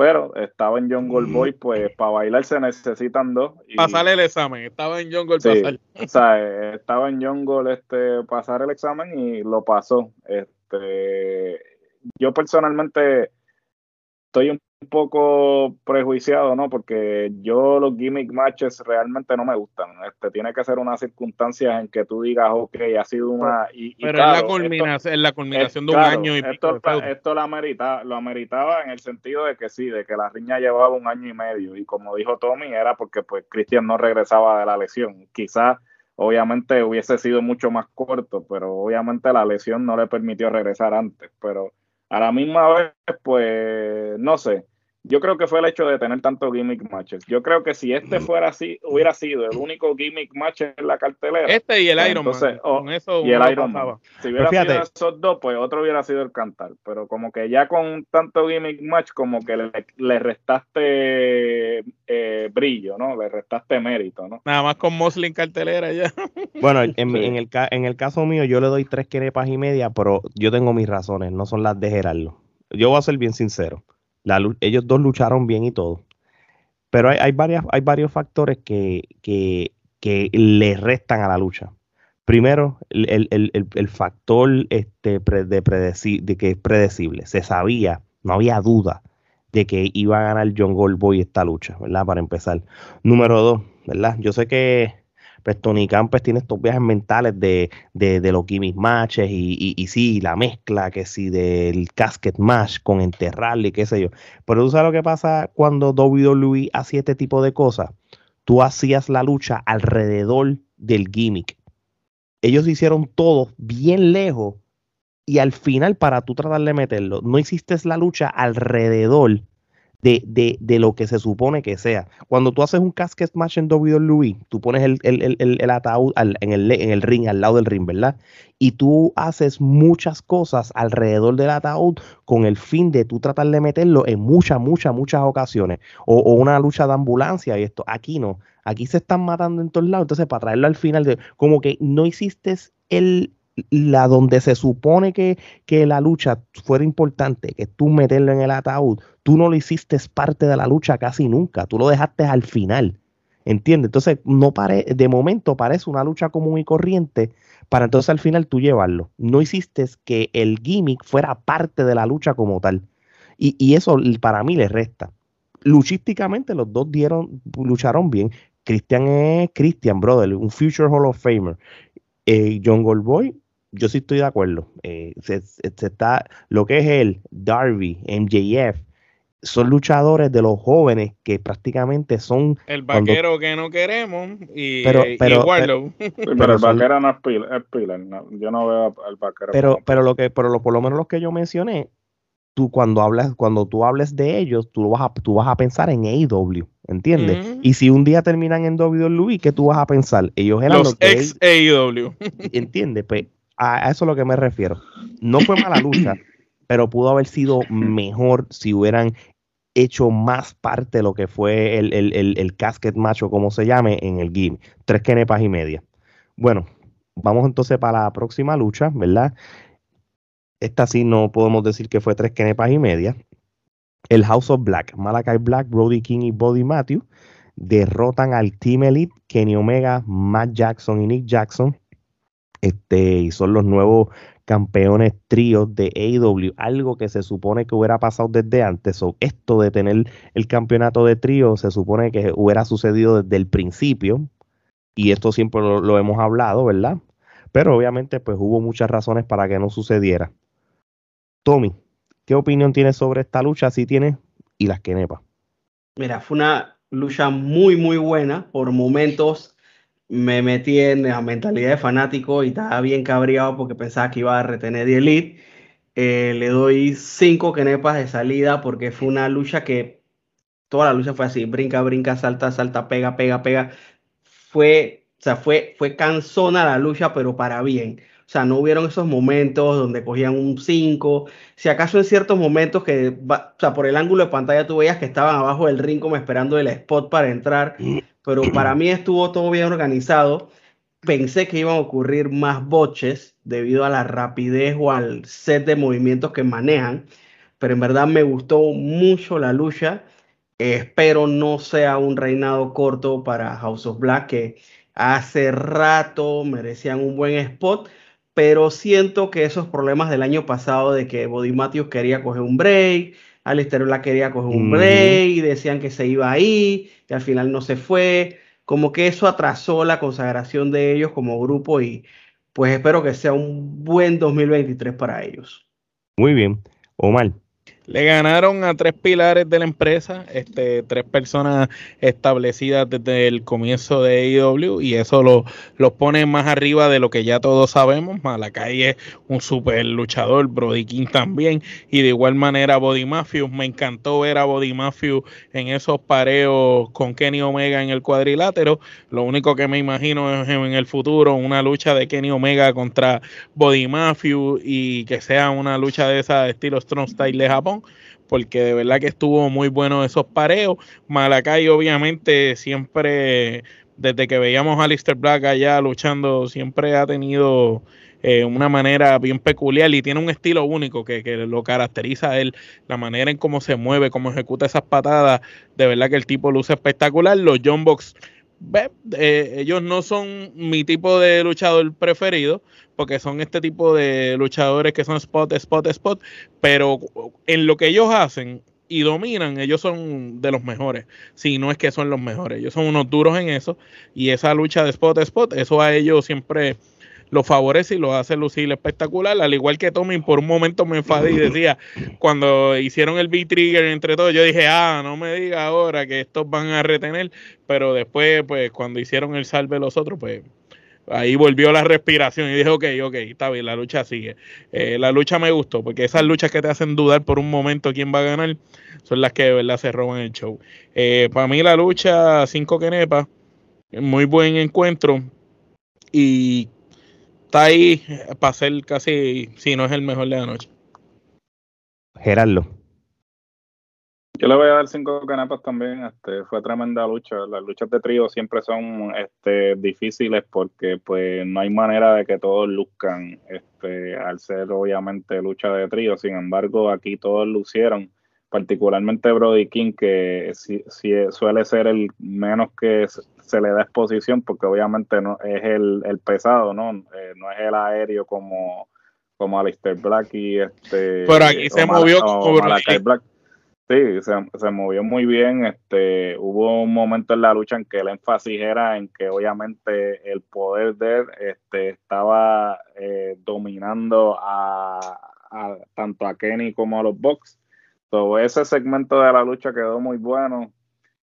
Pero estaba en John Goldboy, pues para bailar se necesitan dos. y- Pasarle el examen. Estaba en John Gold Sí, pasar. o sea, eh, estaba en John Gold este, pasar el examen y lo pasó. Este, yo personalmente estoy un poco prejuiciado, ¿no? Porque yo los gimmick matches realmente no me gustan. Este, tiene que ser unas circunstancias en que tú digas, ok, ha sido una... Y, y Pero claro, es, la esto- culminación, es la culminación de un claro, año y pico esto, lo, amerita, lo ameritaba en el sentido de que sí, de que la riña llevaba un año y medio y como dijo Tommy era porque pues Cristian no regresaba de la lesión. Quizás obviamente hubiese sido mucho más corto, pero obviamente la lesión no le permitió regresar antes, pero a la misma vez pues no sé. Yo creo que fue el hecho de tener tantos gimmick matches. Yo creo que si este fuera así, hubiera sido el único gimmick match en la cartelera. Este y el Iron Man. entonces, oh, Con eso y el Iron pasaba. Man. Si hubiera sido esos dos, pues otro hubiera sido el cantar. Pero como que ya con tanto gimmick match, como que le, le restaste eh, brillo, ¿no? Le restaste mérito, ¿no? Nada más con Mosley en cartelera ya. Bueno, en, mi- Sí. en el, ca- en el caso mío, yo le doy tres quenepas y media, pero yo tengo mis razones, no son las de Gerardo. Yo voy a ser bien sincero. Ellos dos lucharon bien y todo. Pero hay, hay, varios factores que, que, le restan a la lucha. Primero, el, el- el- el- factor este, de, de que es predecible. Se sabía, no había duda de que iba a ganar John Goldboy esta lucha, ¿verdad? Para empezar. Número dos, ¿verdad? Yo sé que pues Tony Khan pues, tiene estos viajes mentales de, de, de los gimmick matches y, y, y sí, la mezcla que sí del casket match con enterrarle y qué sé yo. Pero tú sabes lo que pasa cuando WWE hacía este tipo de cosas. Tú hacías la lucha alrededor del gimmick. Ellos hicieron todo bien lejos y al final para tú tratar de meterlo, no hiciste la lucha alrededor de, de, de lo que se supone que sea. Cuando tú haces un casket match en WWE, tú pones el, el, el, el- ataúd en, el, en el ring, al lado del ring, ¿verdad? Y tú haces muchas cosas alrededor del ataúd con el fin de tú tratar de meterlo en muchas, muchas, muchas ocasiones. O, o una lucha de ambulancia y esto. Aquí no. Aquí se están matando en todos lados. Entonces, para traerlo al final, de, como que no hiciste el la donde se supone que, que la lucha fuera importante, que tú meterlo en el ataúd, tú no lo hiciste parte de la lucha casi nunca, tú lo dejaste al final. ¿Entiendes? Entonces, no pare, de momento parece una lucha común y corriente para entonces al final tú llevarlo. No hiciste que el gimmick fuera parte de la lucha como tal. Y, y eso para mí le resta. Luchísticamente los dos dieron, lucharon bien. Christian es Christian, brother, un Future Hall of Famer. Eh, John Goldboy, yo sí estoy de acuerdo. Eh, se, se está, lo que es él, Darby, MJF, son luchadores de los jóvenes que prácticamente son El Cuando- vaquero que no queremos y, Pero- y pero-. Sí, Pero pero el vaquero no es Pilar, es Pilar, no, yo no veo al vaquero. pero como pero lo que pero lo, por lo menos los que yo mencioné tú cuando hablas cuando tú hables de ellos tú lo vas a tú vas a pensar en AEW ¿entiendes? Y si un día terminan en WWE ¿qué tú vas a pensar? ellos eran Los ex AEW. ¿entiendes? Pues a, a eso es lo que me refiero no fue mala lucha pero pudo haber sido mejor si hubieran hecho más parte de lo que fue el, el, el, el casket macho como se llame en el game tres kenepas y media bueno vamos entonces para la próxima lucha ¿verdad? Esta sí no podemos decir que fue tres kenepas y media. El House of Black, Malakai Black, Brody King y Body Matthew derrotan al Team Elite, Kenny Omega, Matt Jackson y Nick Jackson. Este, y son los nuevos campeones tríos de AEW, algo que se supone que hubiera pasado desde antes. Esto de tener el campeonato de trío se supone que hubiera sucedido desde el principio, Y esto siempre lo, lo hemos hablado, ¿verdad? Pero obviamente pues hubo muchas razones para que no sucediera. Tommy, ¿qué opinión tienes sobre esta lucha? Si tienes y las que nepa. Mira, fue una lucha muy, muy buena. Por momentos me metí en la mentalidad de fanático y estaba bien cabreado porque pensaba que iba a retener The Elite. Eh, le doy cinco kenepas de salida porque fue una lucha que toda la lucha fue así, brinca, brinca, salta, salta, pega, pega, pega. Fue, o sea, fue, fue cansona la lucha, pero para bien. O sea, no hubieron esos momentos donde cogían un 5. Si acaso en ciertos momentos que, o sea, por el ángulo de pantalla tú veías que estaban abajo del ring como esperando el spot para entrar. Pero para mí estuvo todo bien organizado. Pensé que iban a ocurrir más boches debido a la rapidez o al set de movimientos que manejan. Pero en verdad me gustó mucho la lucha. espero no sea un reinado corto para House of Black, que hace rato merecían un buen spot pero siento que esos problemas del año pasado de que Body Matthews quería coger un break, Alistair Black quería coger un break, y decían que se iba ahí, y al final no se fue, como que eso atrasó la consagración de ellos como grupo y pues espero que sea un buen 2023 para ellos. Muy bien. Omar. Le ganaron a tres pilares de la empresa, este, tres personas establecidas desde el comienzo de AEW y eso los lo pone más arriba de lo que ya todos sabemos. Malakai es un super luchador, Brody King también y de igual manera Body Mafia. Me encantó ver a Body Mafia en esos pareos con Kenny Omega en el cuadrilátero. Lo único que me imagino es en el futuro una lucha de Kenny Omega contra Body Mafia y que sea una lucha de esa estilo Strong Style de Japón porque de verdad que estuvo muy bueno esos pareos. Malakai obviamente siempre, desde que veíamos a Alistair Black allá luchando, siempre ha tenido eh, una manera bien peculiar y tiene un estilo único que, que, lo caracteriza a él, la manera en cómo se mueve, cómo ejecuta esas patadas, de verdad que el tipo luce espectacular. Los John Box eh, ellos no son mi tipo de luchador preferido, porque son este tipo de luchadores que son spot, spot, spot, pero en lo que ellos hacen y dominan, ellos son de los mejores, si no es que son los mejores, ellos son unos duros en eso, y esa lucha de spot, spot, eso a ellos siempre lo favorece y lo hace lucir espectacular. Al igual que Tommy, por un momento me enfadé y decía, cuando hicieron el B-Trigger entre todos, yo dije, ah, no me diga ahora que estos van a retener, pero después, pues, cuando hicieron el salve los otros, pues, ahí volvió la respiración y dije, ok, ok, está bien, la lucha sigue. Eh, la lucha me gustó, porque esas luchas que te hacen dudar por un momento quién va a ganar, son las que de verdad se roban el show. Eh, para mí la lucha 5 Kenepa, muy buen encuentro y está ahí para ser casi, si no es el mejor de la noche. Gerardo. Yo le voy a dar cinco canapas también. Este, fue tremenda lucha. Las luchas de trío siempre son este, difíciles porque pues no hay manera de que todos luzcan este, al ser obviamente lucha de trío. Sin embargo, aquí todos lucieron particularmente Brody King, que si, suele ser el menos que se le da exposición, porque obviamente no es el, pesado, ¿no? Eh, no es el aéreo como, como Alistair Black y este. Pero aquí se movió como Black. Sí, se, movió muy bien. Este, hubo un momento en la lucha en que el énfasis era en que obviamente el poder de él este, estaba eh, dominando a, a, tanto a Kenny como a los Bucks ese segmento de la lucha quedó muy bueno.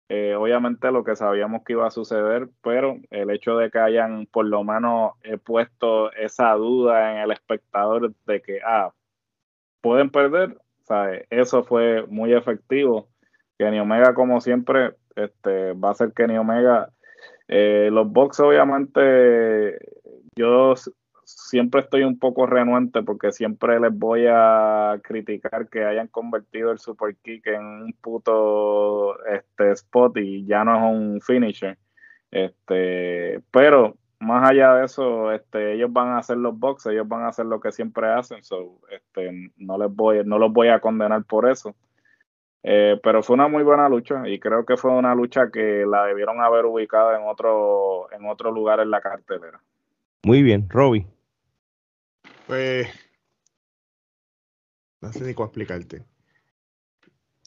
Eh, obviamente lo que sabíamos que iba a suceder, pero el hecho de que hayan por lo menos puesto esa duda en el espectador de que, ah, pueden perder, ¿sabes? eso fue muy efectivo. Kenny Omega, como siempre, este, va a ser Kenny Omega. Eh, los box, obviamente, yo siempre estoy un poco renuente porque siempre les voy a criticar que hayan convertido el super kick en un puto este spot y ya no es un finisher. Este, pero más allá de eso, este, ellos van a hacer los boxes, ellos van a hacer lo que siempre hacen, so, este, no les voy, no los voy a condenar por eso. Eh, pero fue una muy buena lucha y creo que fue una lucha que la debieron haber ubicado en otro, en otro lugar en la cartelera. Muy bien, Robbie. Pues. No sé ni cómo explicarte.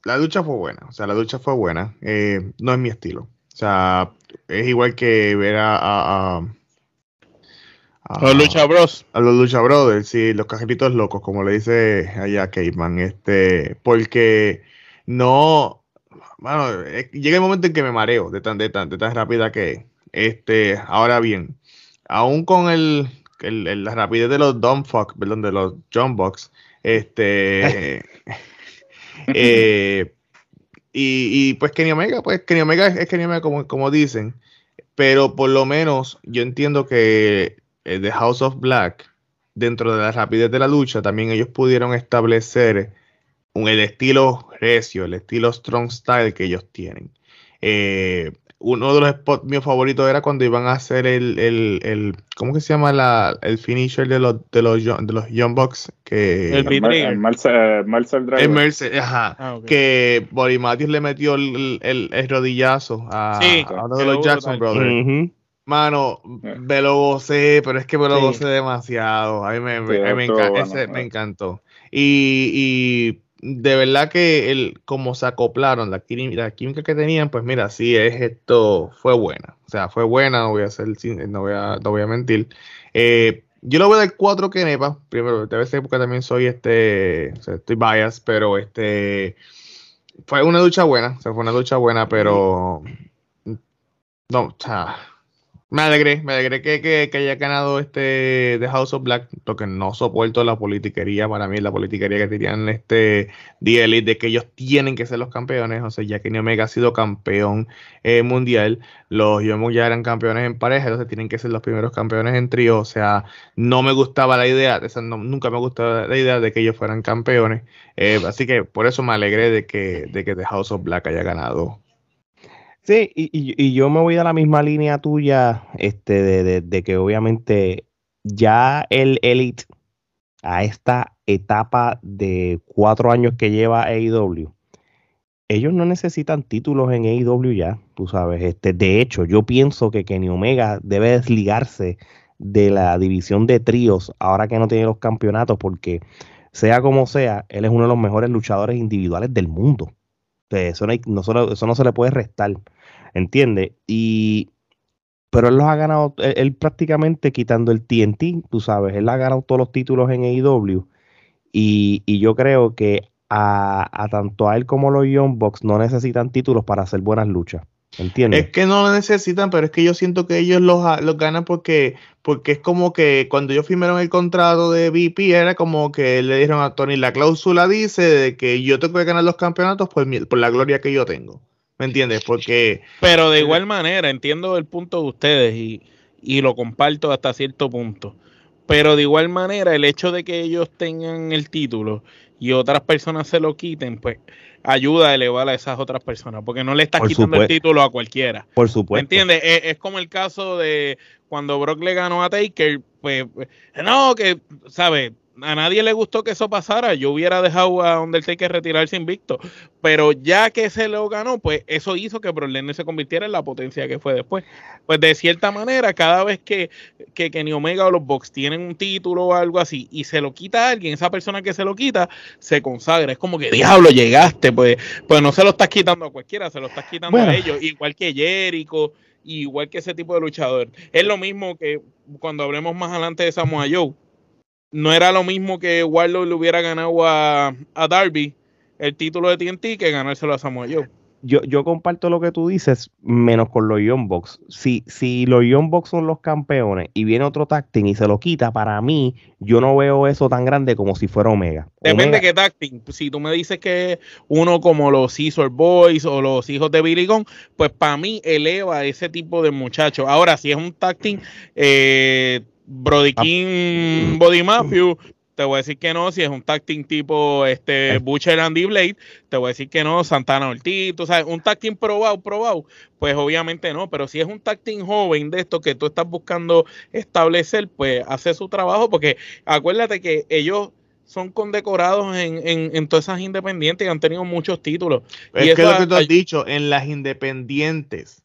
La lucha fue buena, o sea, la lucha fue buena. Eh, no es mi estilo. O sea, es igual que ver a, a, a- a- Los Lucha Bros. a los Lucha Brothers, sí, los cajeritos locos, como le dice allá Caveman, este, porque no, bueno, es- llega el momento en que me mareo de tan, de tan, de tan rápida que es. Este, ahora bien, aún con el, el- el- la rapidez de los dumb fuck, perdón, de los jump box, este, eh, y, y, pues Kenny Omega, pues Kenny Omega es, es Kenny Omega como, como dicen, pero por lo menos yo entiendo que eh, The House of Black, dentro de la rapidez de la lucha, también ellos pudieron establecer un, el estilo recio, el estilo strong style que ellos tienen. Eh, uno de los spots míos favoritos era cuando iban a hacer el, el, el ¿cómo que se llama la, el finisher de los de los Young- de los Young Bucks? Que El El, el Marcel, Driver. el Mercer, ajá, Ah, que Body Matthews le metió el, el- el rodillazo a, Sí, a uno de los Jackson brutal. Brothers. Ujú. Mano, Eh. me lo gocé, pero es que me lo Sí. gocé demasiado. A mí me, me- Sí, a mí me estuvo enca- bueno, ese me eh. encantó. Y, y de verdad que el, como se acoplaron, la, quími- la química que tenían, pues mira, sí, es esto, fue buena. O sea, fue buena, no voy a hacer, no voy a, no voy a mentir. Eh, yo le voy a dar cuatro Kenepa. Primero, debe ser porque también soy este, estoy biased, pero este fue una ducha buena, o sea, fue una ducha buena, pero no, o sea, me alegré, me alegré que, que, haya ganado este The House of Black, porque no soporto la politiquería, para mí la politiquería que tenían este The Elite, de que ellos tienen que ser los campeones, o sea, ya que Omega ha sido campeón eh, mundial, los Bucks ya eran campeones en pareja, entonces tienen que ser los primeros campeones en trío, o sea, no me gustaba la idea, o nunca me gustaba la idea de que ellos fueran campeones, eh, así que por eso me alegré de que, de que The House of Black haya ganado. Sí, y, y- yo me voy a la misma línea tuya, este, de, de- que obviamente ya el Elite a esta etapa de cuatro años que lleva AEW, ellos no necesitan títulos en AEW ya, tú sabes. Este, de hecho, yo pienso que Kenny Omega debe desligarse de la división de tríos ahora que no tiene los campeonatos, porque sea como sea, él es uno de los mejores luchadores individuales del mundo. Eso no, hay- no eso no se le puede restar. ¿Entiendes? Y. Pero él los ha ganado, él, prácticamente quitando el TNT, tú sabes, él ha ganado todos los títulos en AEW. Y, y yo creo que a, a tanto a él como los Young Bucks no necesitan títulos para hacer buenas luchas. ¿Entiendes? Es que no lo necesitan, pero es que yo siento que ellos los, ha- los ganan porque, porque es como que cuando ellos firmaron el contrato de VP era como que le dijeron a Tony, la cláusula dice de que yo tengo que ganar los campeonatos por, mi- por la gloria que yo tengo. ¿Me entiendes? Porque Pero de igual manera, entiendo el punto de ustedes y, y lo comparto hasta cierto punto. Pero de igual manera, el hecho de que ellos tengan el título y otras personas se lo quiten, pues ayuda a elevar a esas otras personas, porque no le estás Por quitando el título a cualquiera. Por ¿Me supuesto. entiendes? Es, es como el caso de cuando Brock le ganó a Taker, pues, pues, no, que, ¿sabes? A nadie le gustó que eso pasara. Yo hubiera dejado a Undertaker retirarse invicto. Pero ya que se lo ganó, pues eso hizo que Brock Lesnar se convirtiera en la potencia que fue después. Pues de cierta manera, cada vez que, que Kenny Omega o los Bucks tienen un título o algo así y se lo quita a alguien, esa persona que se lo quita se consagra. Es como que, diablo, llegaste. Pues, pues no se lo estás quitando a cualquiera, se lo estás quitando Bueno. a ellos. Igual que Jericho, igual que ese tipo de luchador. Es lo mismo que cuando hablemos más adelante de Samoa Joe. No era lo mismo que Warlock le hubiera ganado a, a Darby el título de TNT que ganárselo a Samoa Joe. yo, yo comparto lo que tú dices, menos con los Young Bucks. Si, si los Young Bucks son los campeones y viene otro tag team y se lo quita, para mí, yo no veo eso tan grande como si fuera Omega. Depende Omega- de qué tag team. Si tú me dices que uno como los Scissor Boys o los hijos de Billy Gunn, pues para mí eleva a ese tipo de muchachos. Ahora, si es un tag team, eh, Brody Ah. King, Body Mafia, te voy a decir que no. Si es un tag team tipo este, Eh. Butcher Andy Blade, te voy a decir que no. Santana Ortiz, tú sabes, un tag team probado, probado, pues obviamente no. Pero si es un tag team joven de esto que tú estás buscando establecer, pues hace su trabajo, porque acuérdate que ellos son condecorados en, en, en todas esas independientes y han tenido muchos títulos. Y es que eso lo que tú has dicho, en las independientes.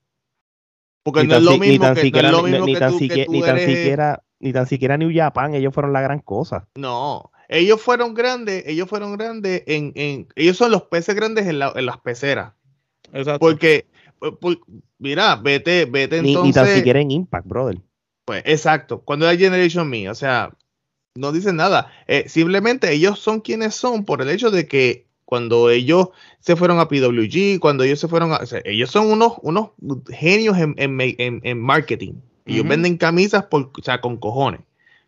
Porque ni no es lo mismo que, no es lo mismo que tú, siquiera- ni tan siquiera, New Japan, ellos fueron la gran cosa. No, ellos fueron grandes, ellos fueron grandes en, en ellos son los peces grandes en, la- en las peceras. Exacto. Porque, por- por- mira, vete, vete Ni, entonces. ni tan siquiera en Impact, brother. Pues, exacto. Cuando hay Generation Me, o sea, no dicen nada. Eh, simplemente ellos son quienes son por el hecho de que cuando ellos se fueron a PWG, cuando ellos se fueron a. o sea, ellos son unos, unos genios en, en, en- en marketing. Ellos Ujú. venden camisas por, o sea, con cojones.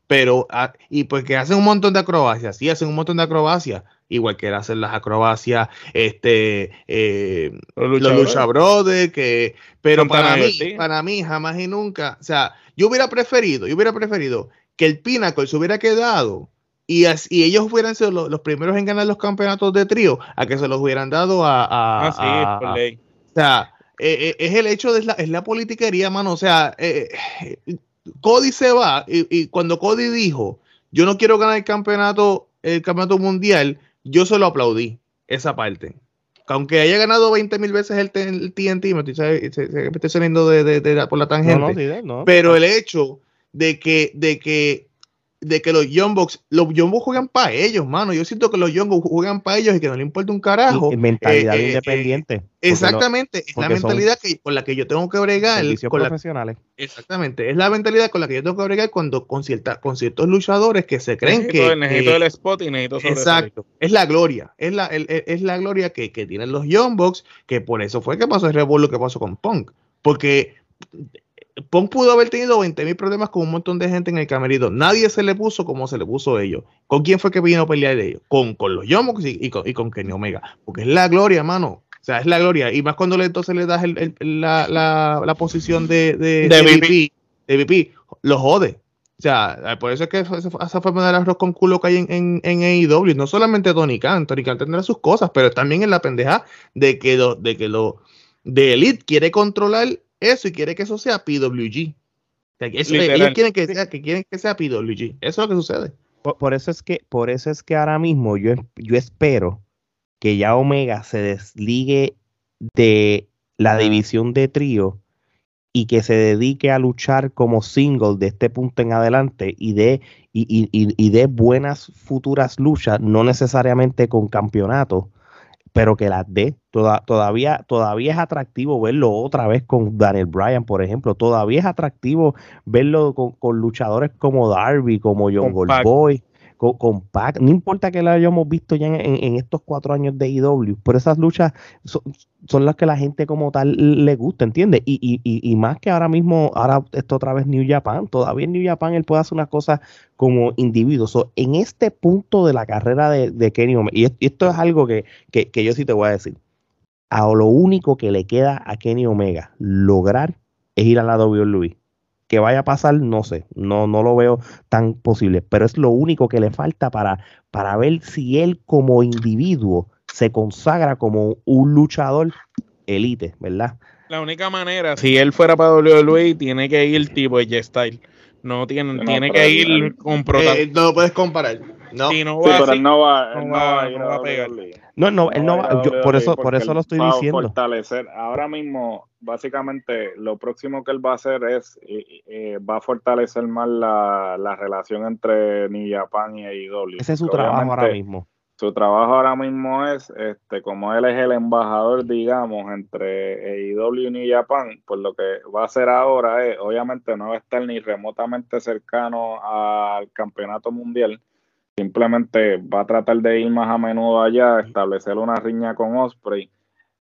Pero, ah, y pues que hacen un montón de acrobacias, sí, hacen un montón de acrobacias, igual que hacen las acrobacias, este, eh, Los. Lucha Brothers, que, pero para mí, para mí, jamás y nunca, o sea, yo hubiera preferido, yo hubiera preferido que el Pinnacle se hubiera quedado y, as- y ellos hubieran sido los, los primeros en ganar los campeonatos de trío, a que se los hubieran dado a, a- Ah, sí, a- por a- ley. o sea, eh, eh, es el hecho de la, es la politiquería, mano. O sea, eh, Cody se va y, y cuando Cody dijo, yo no quiero ganar el campeonato, el campeonato mundial, yo se lo aplaudí, esa parte. Aunque haya ganado 20 mil veces el, el TNT, me estoy, se- estoy saliendo de, de- de la- por la No, tangente. no, sí, no. Pero el hecho de que, de que, de que los Young Bucks, los Young Bucks juegan para ellos, mano. Yo siento que los Young Bucks juegan para ellos y que no le importa un carajo. Y- mentalidad eh, eh, independiente. porque Exactamente, es la mentalidad que, con la que yo tengo que bregar. servicios Con la, profesionales. exactamente, es la mentalidad con la que yo tengo que bregar cuando con, cierta, con ciertos luchadores que se creen necesito, que. necesito el spot y necesito exacto, es la gloria, es la, el- el- es la gloria que, que tienen los Young Bucks, que por eso fue que pasó el revuelo que pasó con Punk. Porque Punk pudo haber tenido 20 mil problemas con un montón de gente en el camerino. Nadie se le puso como se le puso a ellos. ¿Con quién fue que vino a pelear ellos? Con, con los Bucks y, y con, y con Kenny Omega. Porque es la gloria, mano. O sea, es la gloria. Y más cuando le, entonces le das el- el- la, la- la posición de, de, De de lo jode. O sea, por eso es que esa forma del arroz con culo que hay en, en, en AEW. No solamente Tony Khan, Tony Khan tendrá sus cosas, pero también en la pendeja de que lo, de que lo de Elite quiere controlar eso y quiere que eso sea PWG. Eso- Literal. ellos quieren que sea, que quieren que sea PWG. Eso es lo que sucede. Por, por eso es que, por eso es que ahora mismo yo, yo espero que ya Omega se desligue de la división de trío y que se dedique a luchar como single de este punto en adelante y de, y, y- y- y de buenas futuras luchas, no necesariamente con campeonato, pero que las dé. Toda- todavía, todavía es atractivo verlo otra vez con Daniel Bryan, por ejemplo. Todavía es atractivo verlo con, con luchadores como Darby, como John. Goldboy, No importa que lo hayamos visto ya en, estos cuatro años de IW, pero esas luchas son, son las que la gente como tal le gusta, ¿entiendes? Y, y, y, más que ahora mismo, ahora esto otra vez New Japan, todavía en New Japan él puede hacer unas cosas como individuo. So, en este punto de la carrera de, Kenny Omega, y es- y esto es algo que, que, que yo sí te voy a decir, a lo único que le queda a Kenny Omega lograr es ir a la WWE. Que vaya a pasar, no sé, no, no lo veo tan posible, pero es lo único que le falta para, para ver si él como individuo se consagra como un luchador elite, ¿verdad? La única manera, si él fuera para WWE, tiene que ir tipo de Style. No tiene, No, tiene que ir con Eh, no lo puedes comparar. No. Si no Sí, va pero él no va, no él no va- va a ir no a va a pegar. No, no, él no va yo- por eso, por eso lo estoy va a diciendo. fortalecer. Ahora mismo, básicamente, lo próximo que él va a hacer es, eh, eh, va a fortalecer más la, la relación entre New Japan y AEW. Ese es su trabajo ahora mismo. Su trabajo ahora mismo es, este, como él es el embajador, digamos, entre AEW y New Japan, pues lo que va a hacer ahora es, obviamente no va a estar ni remotamente cercano al campeonato mundial, simplemente va a tratar de ir más a menudo allá, establecer una riña con Osprey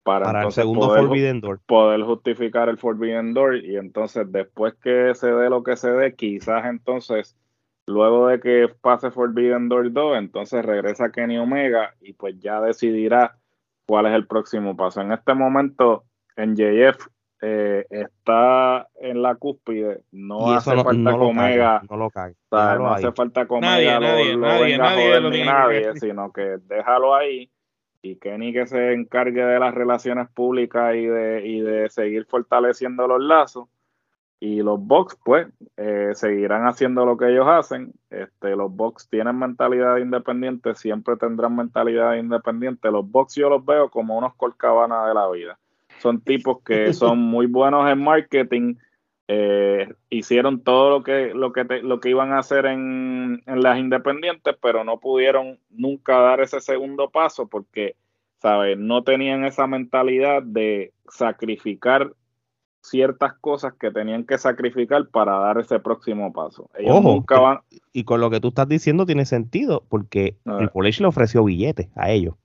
para, Para el segundo poder, Forbidden Door. poder justificar el Forbidden Door y entonces después que se dé lo que se dé, quizás entonces luego de que pase Forbidden Door 2, entonces regresa Kenny Omega y pues ya decidirá cuál es el próximo paso. En este momento, en JF eh, está en la cúspide, no hace falta no que lo Omega no lo cague. o sea, Déjalo no hace falta que Nadie, Omega lo- nadie, lo, nadie, venga a nadie joder ni nadie, sino que déjalo ahí y Kenny que se encargue de las relaciones públicas y de, y de seguir fortaleciendo los lazos. Y los Bucks, pues, eh, seguirán haciendo lo que ellos hacen. Este, los Bucks tienen mentalidad independiente, siempre tendrán mentalidad independiente. Los Bucks yo los veo como unos colcabanas de la vida. Son tipos que son muy buenos en marketing, eh, hicieron todo lo que lo que te- lo que iban a hacer en, en las independientes, pero no pudieron nunca dar ese segundo paso porque, ¿sabes? No tenían esa mentalidad de sacrificar ciertas cosas que tenían que sacrificar para dar ese próximo paso. Ellos Ojo, nunca van, Y con lo que tú estás diciendo tiene sentido, porque. Triple H le ofreció billetes a ellos.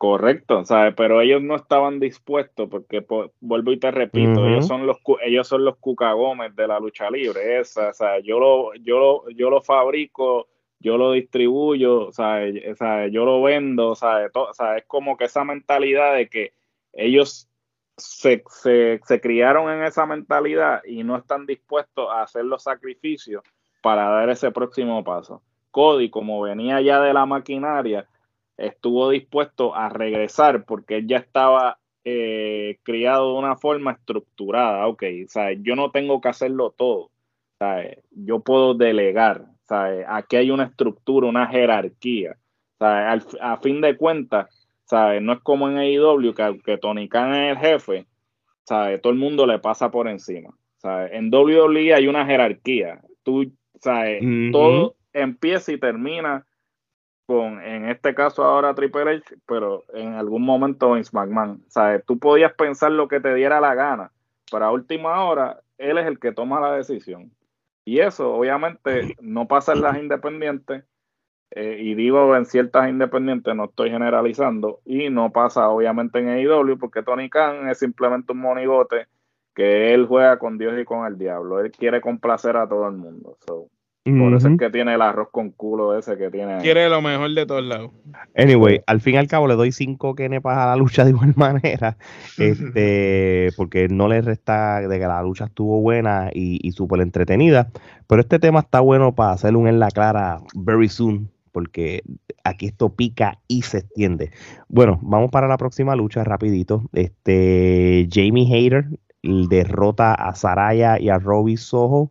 Correcto, ¿sabes? Pero ellos no estaban dispuestos, porque po- vuelvo y te repito, ellos son los ellos son los cucagomes de la lucha libre, esa, o sea, yo lo, yo lo, yo lo fabrico, yo lo distribuyo, o sea, o sea, yo lo vendo, o sea, o sea, es como que esa mentalidad de que ellos se, se, se criaron en esa mentalidad y no están dispuestos a hacer los sacrificios para dar ese próximo paso. Cody, como venía ya de la maquinaria, estuvo dispuesto a regresar porque él ya estaba eh, criado de una forma estructurada. Ok, o sea, yo no tengo que hacerlo todo. ¿sabes? Yo puedo delegar. ¿sabes? Aquí hay una estructura, una jerarquía. ¿sabes? Al- a fin de cuentas, ¿sabes? no es como en AEW que aunque Tony Khan es el jefe, ¿sabes? todo el mundo le pasa por encima. ¿sabes? En WWE hay una jerarquía. Tú, ¿sabes? Todo empieza y termina en este caso ahora Triple H, pero en algún momento Vince McMahon. ¿sabes? Tú podías pensar lo que te diera la gana, pero a última hora él es el que toma la decisión. Y eso obviamente no pasa en las independientes, eh, y digo en ciertas independientes, no estoy generalizando, y no pasa obviamente en AEW, porque Tony Khan es simplemente un monigote que él juega con Dios y con el diablo. Él quiere complacer a todo el mundo. Por eso es que tiene el arroz con culo ese que tiene. Quiere lo mejor de todos lados. Anyway, al fin y al cabo le doy cinco kenepas a la lucha de igual manera, este, porque no le resta de que la lucha estuvo buena y, y súper entretenida, pero este tema está bueno para hacer un en la clara very soon, porque aquí esto pica y se extiende. Bueno, vamos para la próxima lucha rapidito. Este, Jamie Hayter derrota a Saraya y a Robbie Soho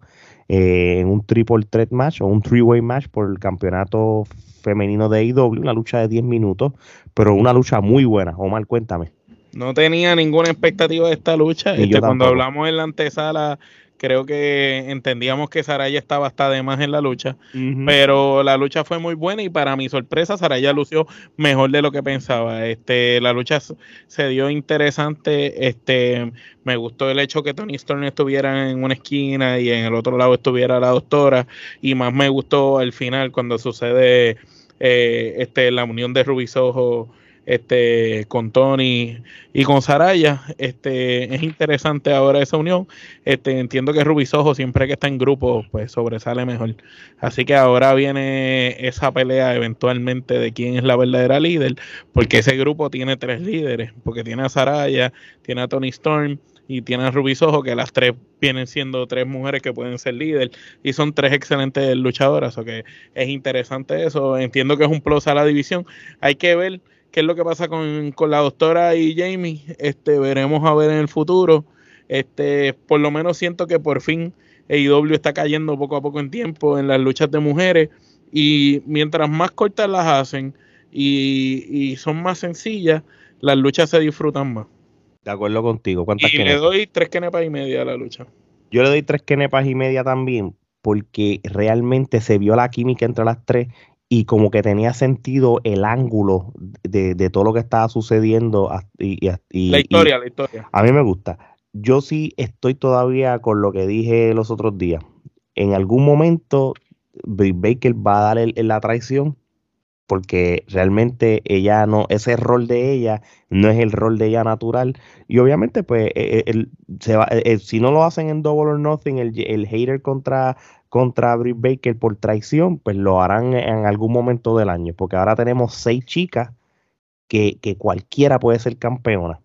eh, en un triple threat match o un three-way match por el campeonato femenino de AEW, una lucha de 10 minutos, pero una lucha muy buena. Omar, cuéntame. No tenía ninguna expectativa de esta lucha. Este, cuando hablamos en la antesala, creo que entendíamos que Saraya estaba hasta de más en la lucha. Pero la lucha fue muy buena y para mi sorpresa Saraya lució mejor de lo que pensaba. Este, la lucha se dio interesante. Este, me gustó el hecho que Tony Storm estuviera en una esquina y en el otro lado estuviera la doctora. Y más me gustó el final cuando sucede eh, este, la unión de Ruby Soho este, con Tony y con Saraya. Este, es interesante ahora esa unión. Este, entiendo que Ruby Soho siempre que está en grupo, pues sobresale mejor. Así que ahora viene esa pelea eventualmente de quién es la verdadera líder, porque ese grupo tiene tres líderes, porque tiene a Saraya, tiene a Tony Storm y tiene a Ruby Soho, que las tres vienen siendo tres mujeres que pueden ser líder y son tres excelentes luchadoras, o que es interesante eso. Entiendo que es un plus a la división. Hay que ver qué es lo que pasa con, con la doctora y Jamie. Este, veremos a ver en el futuro. Este, por lo menos siento que por fin AEW está cayendo poco a poco en tiempo en las luchas de mujeres y mientras más cortas las hacen y, y son más sencillas, las luchas se disfrutan más. De acuerdo contigo. ¿Cuántas Y le doy tres kenepas y media a la lucha. Yo le doy tres kenepas y media también, porque realmente se vio la química entre las tres y como que tenía sentido el ángulo de, de todo lo que estaba sucediendo. hasta- Y, y- y- La y- historia, la historia. a mí me gusta. Yo sí estoy todavía con lo que dije los otros días. En algún momento, Baker va a dar el- la traición porque realmente ella no, ese rol de ella no es el rol de ella natural. Y obviamente, pues, eh, eh, el- se va, eh, si no lo hacen en Double or Nothing, el, el hater contra, contra Britt Baker por traición, pues lo harán en algún momento del año, porque ahora tenemos seis chicas que, que cualquiera puede ser campeona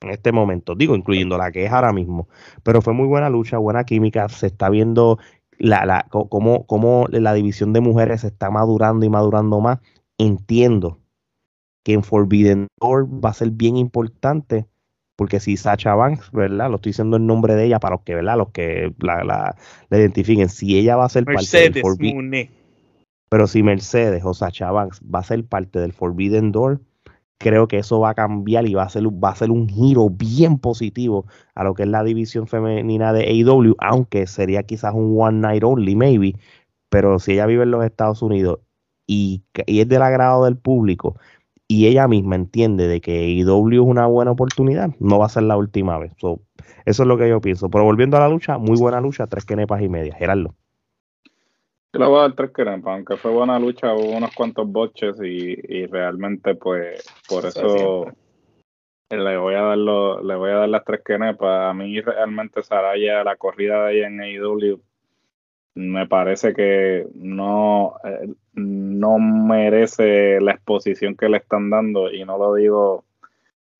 en este momento, digo, incluyendo la que es ahora mismo. Pero fue muy buena lucha, buena química, se está viendo la, la, cómo la división de mujeres se está madurando y madurando más. Entiendo que en Forbidden Door va a ser bien importante, porque si Sacha Banks, ¿verdad? Lo estoy diciendo el nombre de ella para los que, ¿verdad? Los que la, la, la identifiquen. Si ella va a ser parte del Mercedes Forbi- Monet. pero si Mercedes o Sacha Banks va a ser parte del Forbidden Door, creo que eso va a cambiar y va a ser, va a ser un giro bien positivo a lo que es la división femenina de AEW, aunque sería quizás un one night only, maybe. Pero si ella vive en los Estados Unidos y, y es del agrado del público y ella misma entiende de que AEW es una buena oportunidad, no va a ser la última vez. So, eso es lo que yo pienso. Pero volviendo a la lucha, muy buena lucha, tres kenepas y media. Gerardo. Yo le voy a dar tres kenepas, aunque fue buena lucha, hubo unos cuantos boches y, y realmente pues por eso le voy a dar lo, le voy a dar las tres kenepas. A mí realmente Saraya, la corrida de ella en AEW me parece que no, eh, no merece la exposición que le están dando y no lo digo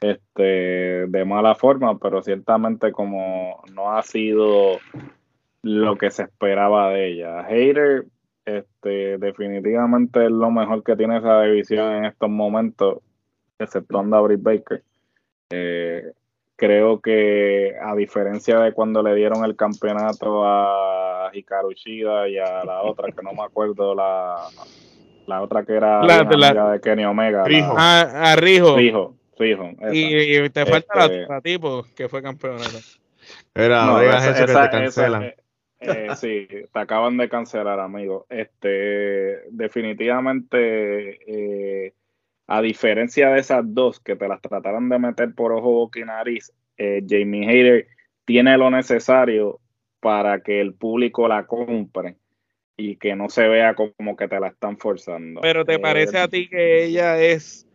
este de mala forma, pero ciertamente como no ha sido lo que se esperaba de ella. Hater este, definitivamente es lo mejor que tiene esa división en estos momentos, exceptuando a Britt Baker. Eh, creo que a diferencia de cuando le dieron el campeonato a Hikaru Shida y a la otra que no me acuerdo la, la otra que era La- la, la- amiga de Kenny Omega Rijo. la- A, a Rijo. Rijo, Rijo. Y, y te falta Este- la, tipo que fue campeonata. Era, no, esa- eso que te cancelan. esa- eh, eh, sí, te acaban de cancelar, amigo. Este, definitivamente, eh, a diferencia de esas dos que te las trataron de meter por ojo, boca y nariz, eh, Jamie Hayter tiene lo necesario para que el público la compre y que no se vea como que te la están forzando. Pero ¿te Eh, parece a ti que ella es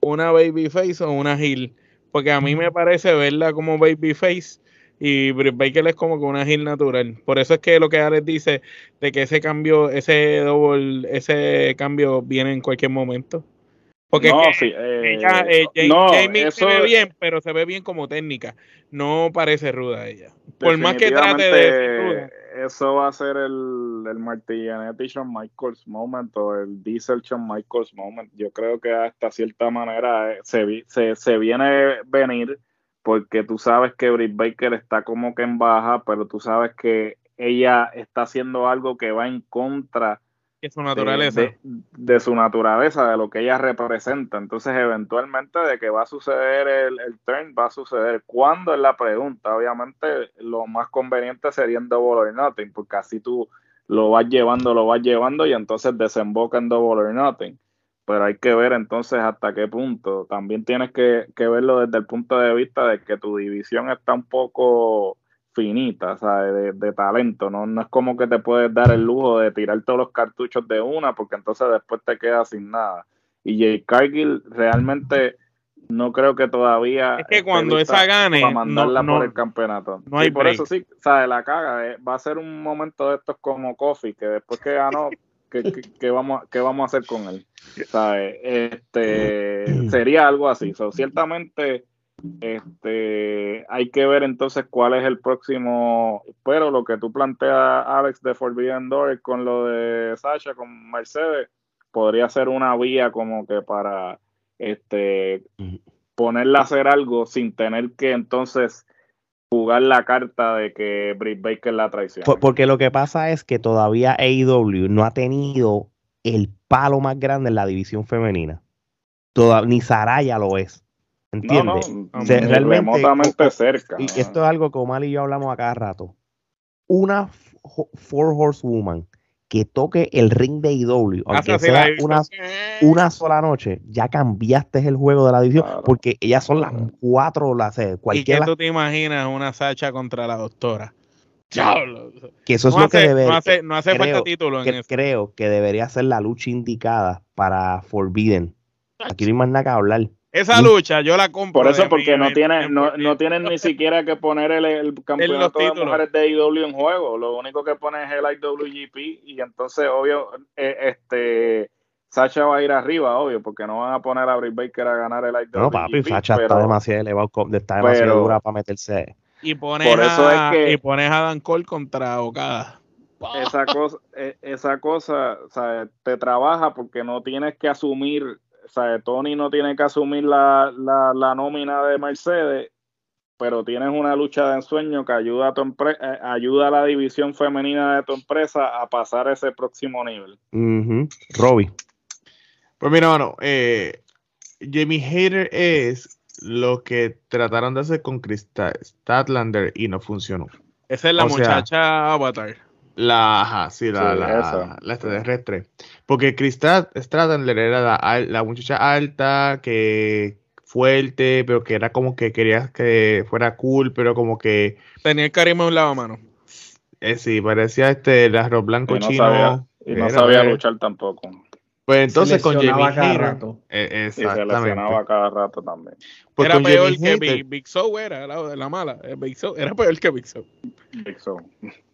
una babyface o una heel? Porque a mí me parece verla como babyface y Britt Baker es como que una heel natural. Por eso es que lo que Alex dice de que ese cambio, ese double, ese cambio viene en cualquier momento. Porque no, es que sí, eh, ella, eh, no, Jamie eso- se ve bien, pero se ve bien como técnica. No parece ruda ella. Por más que trate de ruda. Eso va a ser el, el Martillanetti Shawn Michaels moment o el Diesel Shawn Michaels moment. Yo creo que hasta cierta manera eh, se, se, se viene venir porque tú sabes que Britt Baker está como que en baja, pero tú sabes que ella está haciendo algo que va en contra Que su de- naturaleza. De, de su naturaleza, de lo que ella representa. Entonces, eventualmente, de que va a suceder el, el turn, va a suceder. ¿Cuándo es la pregunta? Obviamente, lo más conveniente sería en Double or Nothing, porque así tú lo vas llevando, lo vas llevando y entonces desemboca en Double or Nothing. Pero hay que ver entonces hasta qué punto. También tienes que, que verlo desde el punto de vista de que tu división está un poco finita, ¿sabes? De, de talento, ¿no? No es como que te puedes dar el lujo de tirar todos los cartuchos de una, porque entonces después te quedas sin nada. Y Jay Cargill realmente no creo que todavía. Es que cuando esa gane, para mandarla no- no- por el campeonato. no hay Sí, por break. eso sí, ¿sabes? La caga. eh, Va a ser un momento de estos como Kofi, que después que ganó, ¿qué, qué, qué vamos, a- ¿qué vamos a hacer con él? ¿Sabes? Este, sería algo así. So, ciertamente este, hay que ver entonces cuál es el próximo, pero lo que tú planteas, Alex, de Forbidden Door con lo de Sasha, con Mercedes, podría ser una vía como que para este ponerla a hacer algo sin tener que entonces jugar la carta de que Britt Baker la traiciona. Por- porque lo que pasa es que todavía AEW no ha tenido el palo más grande en la división femenina. Toda, ni Saraya lo es. ¿Entiendes? no, O sea, ni realmente, remotamente cerca. Y esto es algo que Omar y yo hablamos a cada rato. Una fo- Four Horsewoman que toque el ring de AEW, aunque Hace así la sea una, una sola noche, ya cambiaste el juego de la división, Claro. porque ellas son las cuatro, las eh, ¿Y cualquiera, que tú te imaginas una Sacha contra la doctora? Diablo. que eso es no, lo que hace, debería, no hace, no hace creo falta título en que- eso. creo que debería ser la lucha indicada para Forbidden. Aquí no hay más nada que hablar. Esa Mm. lucha yo la compro. Por eso, porque mí, no en- tienen, en no, no tienen ni siquiera que poner el, el campeonato de títulos. mujeres de AEW en juego. Lo único que pone es el IWGP y entonces, obvio, eh, este Sacha va a ir arriba, obvio, porque no van a poner a Britt Baker a ganar el IWGP. No, papi, Sacha pero- está demasiado elevado, está demasiado pero- dura para meterse. Y pones, Por eso a, es que- y pones a Dan Cole contra Okada. esa cosa, esa cosa, o sea, te trabaja porque no tienes que asumir, o sea, Tony no tiene que asumir la, la, la nómina de Mercedes, pero tienes una lucha de ensueño que ayuda a tu empre- eh, ayuda a la división femenina de tu empresa a pasar a ese próximo nivel. Ujú. Robbie. Pues mira, mano, eh, Jamie Hater es lo que trataron de hacer con Krista Statlander y no funcionó. Esa es la O sea- muchacha Avatar. La, ajá, sí, la, Sí, la, la extraterrestre. Porque Krista Stradler era la, la muchacha alta, que fuerte, pero que era como que quería que fuera cool, pero como que, Tenía el carisma de un lavamano. eh, sí, parecía este el arroz blanco Y no chino. sabía, y no Era, sabía eh, luchar tampoco. Pues entonces con Jamie cada Hayter, rato. eh, Y se lesionaba exactamente. cada rato también. Pues era peor Jamie que Hayter, Big, Big Show, era la, la mala. eh, Big Show, era peor que Big Show. Big Show.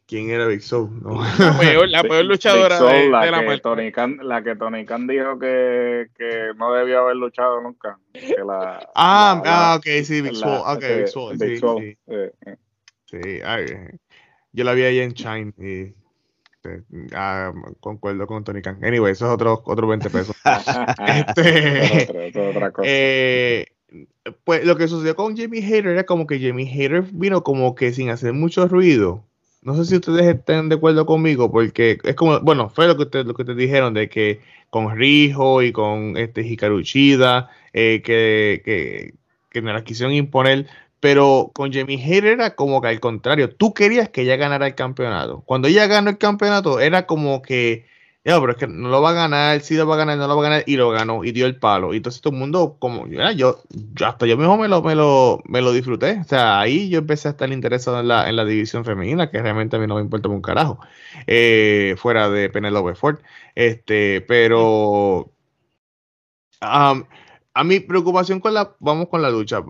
¿Quién era Big Show? No. La peor, la peor Big- luchadora Show, de, la, de la que. Tony Khan, la que Tony Khan dijo que, que no debió haber luchado nunca. Que la, Ah, ah, ok, sí, Big la- Show, ok, este, Big Show, Big sí, eh, eh. Sí, ay, yo la vi ahí en Shine y eh, ah, concuerdo con Tony Khan. Anyway, eso es otro, otro 20 pesos. Este- Otra- otra- otra cosa. Eh, pues lo que sucedió con Jamie Hater era como que Jamie Hater vino como que sin hacer mucho ruido. No sé si ustedes están de acuerdo conmigo, porque es como, bueno, fue lo que ustedes, lo que te dijeron de que con Rijo y con este Hikaru Uchida, eh, que, que, que nos la quisieron imponer, pero con Jamie Hater era como que al contrario, tú querías que ella ganara el campeonato. Cuando ella ganó el campeonato, era como que, ya, pero es que no lo va a ganar, sí lo va a ganar, no lo va a ganar, y lo ganó, y dio el palo. Y entonces todo el mundo, como, ya, yo, yo hasta yo mismo me lo, me lo, me lo disfruté. O sea, ahí yo empecé a estar interesado en la, en la división femenina, que realmente a mí no me importa un carajo, eh, fuera de Penelope Ford. Este, pero am, a mi preocupación con la, vamos con la lucha.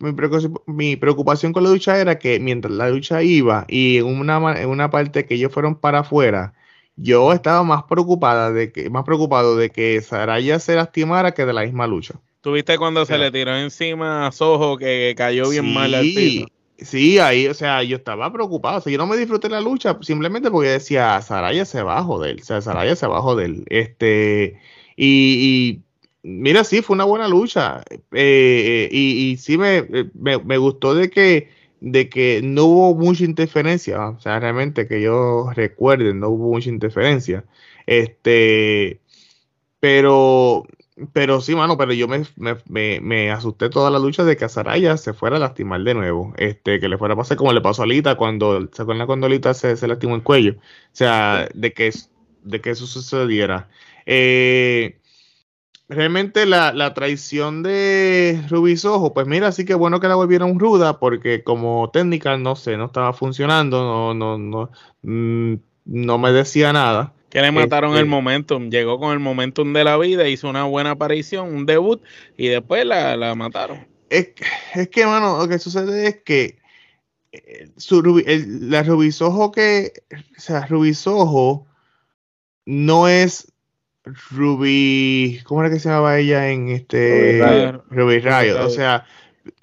Mi preocupación, mi preocupación con la lucha era que mientras la lucha iba y en una, en una parte que ellos fueron para afuera, yo estaba más preocupada de que, más preocupado de que Saraya se lastimara que de la misma lucha. ¿Tuviste cuando se le tiró encima a Soho que cayó bien mal al piso? Sí, ahí, o sea, yo estaba preocupado. O sea, yo no me disfruté la lucha simplemente porque decía, Saraya se va a joder. O sea, Saraya se va a joder. Este, y, y mira, sí, fue una buena lucha. Eh, eh, y, y sí me, me, me gustó de que, de que no hubo mucha interferencia. O sea, realmente que yo recuerde, no hubo mucha interferencia. Este, pero, pero sí, mano, pero yo me, me, me, me asusté toda la lucha de que a Saraya se fuera a lastimar de nuevo. Este, que le fuera a pasar como le pasó a Lita cuando, ¿se acuerdan cuando Lita se, se lastimó el cuello? O sea, de que, de que eso sucediera. Eh, realmente la, la traición de Ruby Soho, pues mira, sí que bueno que la volvieron ruda, porque como técnica, no sé, no estaba funcionando, no, no, no, mm, no me decía nada. Que le mataron Este- el momentum. Llegó con el momentum de la vida, hizo una buena aparición, un debut, y después la, la mataron. Es, que- es que, mano, lo que sucede es que eh, su el- la Rubisojo que, o sea, Rubisojo no es Ruby, ¿cómo era que se llamaba ella en este Ruby Rayo. Ruby Rayo? Rayo. O sea,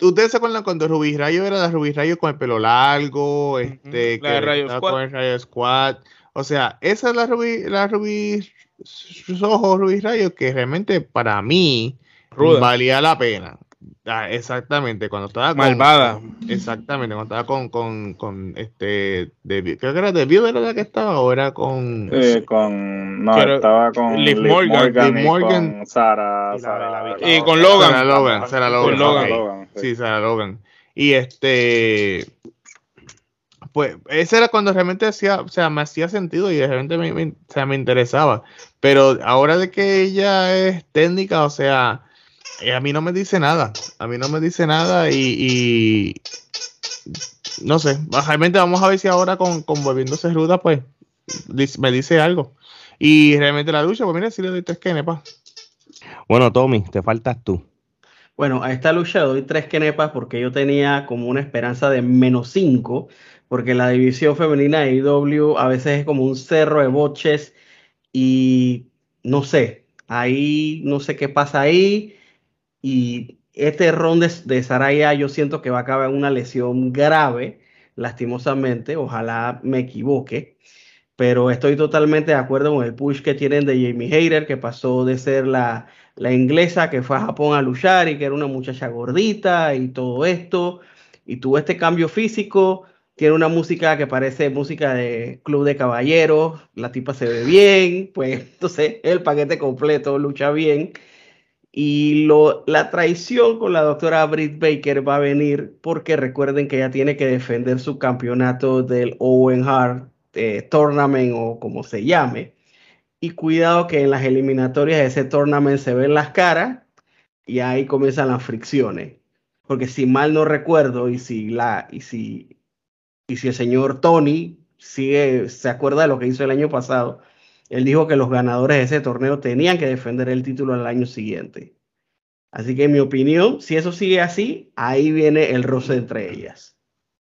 ¿ustedes se acuerdan cuando Ruby Rayo era la Ruby Rayo con el pelo largo, este, la de que Rayo estaba Squad. con el Rayo Squad? O sea, esa es la Ruby, la Ruby Soho, Ruby Rayo, que realmente para mí Ruda. valía la pena. Ah, exactamente, cuando estaba con- Malvada. Exactamente, cuando estaba con, con, con este, de, creo que era de View, era la que estaba, o era con... Con, no, estaba con Liv Morgan. Morgan, Liv y Morgan. con Sara, Y la- Sara- la- la y con Logan. Sarah Logan, Sarah Logan, Con Logan. ok. Logan, sí. Logan. Y este, pues ese era cuando realmente hacía, o sea, me hacía sentido y realmente me, me- o sea, me interesaba. Pero ahora de que ella es técnica, o sea, eh, a mí no me dice nada. A mí no me dice nada y, y no sé, realmente vamos a ver si ahora con, con volviéndose ruda, pues me dice algo. Y realmente la lucha, pues mira, si le doy tres kenepas. Bueno, Tommy, te faltas tú. Bueno, a esta lucha le doy tres kenepas porque yo tenía como una esperanza de menos cinco, porque la división femenina de IW a veces es como un cerro de boches y no sé, ahí no sé qué pasa ahí y este ron de, de Saraya yo siento que va a acabar una lesión grave, lastimosamente, ojalá me equivoque, pero estoy totalmente de acuerdo con el push que tienen de Jamie Hayter, que pasó de ser la la inglesa que fue a Japón a luchar y que era una muchacha gordita y todo esto, y tuvo este cambio físico, tiene una música que parece música de club de caballeros, la tipa se ve bien, pues entonces el paquete completo lucha bien. Y lo, la traición con la doctora Britt Baker va a venir porque recuerden que ella tiene que defender su campeonato del Owen Hart eh, tournament o como se llame. Y cuidado que en las eliminatorias de ese tournament se ven las caras y ahí comienzan las fricciones. Porque si mal no recuerdo y si la y si y si el señor Tony sigue se acuerda de lo que hizo el año pasado, él dijo que los ganadores de ese torneo tenían que defender el título al año siguiente. Así que en mi opinión, si eso sigue así, ahí viene el roce entre ellas.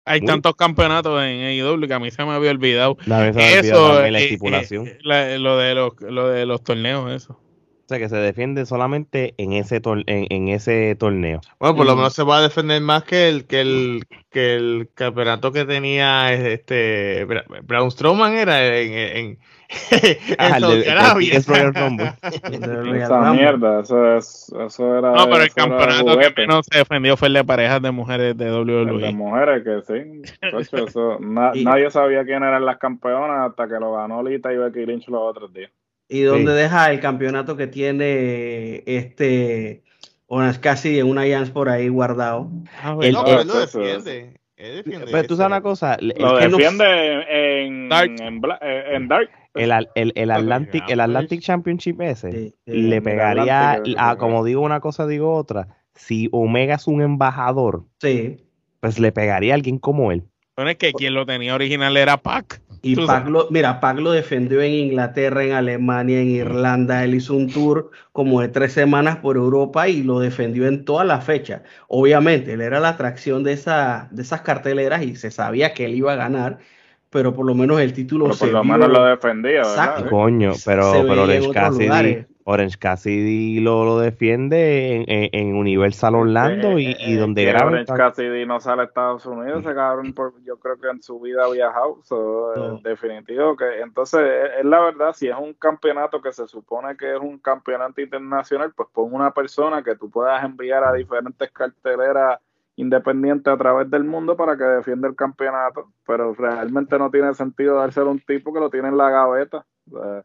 Hay Muy- tantos campeonatos en AEW que a mí se me había olvidado. La Eso, también la eh, estipulación. eh, la- lo, de los, lo de los torneos, eso. O sea, que se defiende solamente en ese, tor- en, en ese torneo. Bueno, por lo menos se va a defender más que el que el que el campeonato que tenía este Bra- Braun Strowman era en, en, en Saudi Arabia. Royal Rumble. Esa mierda, eso, es, eso era. No, pero el campeonato que menos se defendió fue el de parejas de mujeres de El de WWE. mujeres que sí. Chacho, eso, na- Y- nadie sabía quién eran las campeonas hasta que lo ganó Lita y Becky Lynch los otros días. ¿Y dónde Sí. deja el campeonato que tiene este Orange Cassidy en una Alliance por ahí guardado? Ah, El- No, pero él lo defiende. Él defiende Pero tú sabes una cosa, Lo que no- defiende en, Dark. en, Bla- eh, en Dark. el, el, el Atlantic, el pues. Atlantic Championship ese Sí, sí. le pegaría, Atlantic, a, como digo una cosa, digo otra. Si Omega es un embajador, Sí. pues le pegaría a alguien como él. Bueno, es que quien lo tenía original era Pac. Y Pac lo, mira, Pac lo defendió en Inglaterra, en Alemania, en Irlanda. Él hizo un tour como de tres semanas por Europa y lo defendió en todas las fechas. Obviamente, él era la atracción de, esa, de esas carteleras y se sabía que él iba a ganar, pero por lo menos el título Pero se por lo vio- menos lo defendía, Exacto. ¿verdad? Coño, pero, se pero Orange Cassidy. Orange Cassidy lo, lo defiende en, en- en Universal Orlando y, Eh, y eh, donde graba. Orange Cassidy no sale a Estados Unidos, ese cabrón por- yo creo que en su vida ha viajado, so, No. definitivo que entonces es, es la verdad, si es un campeonato que se supone que es un campeonato internacional, pues pon una persona que tú puedas enviar a diferentes carteleras independientes a través del mundo para que defienda el campeonato, pero realmente no tiene sentido dárselo a un tipo que lo tiene en la gaveta. O sea,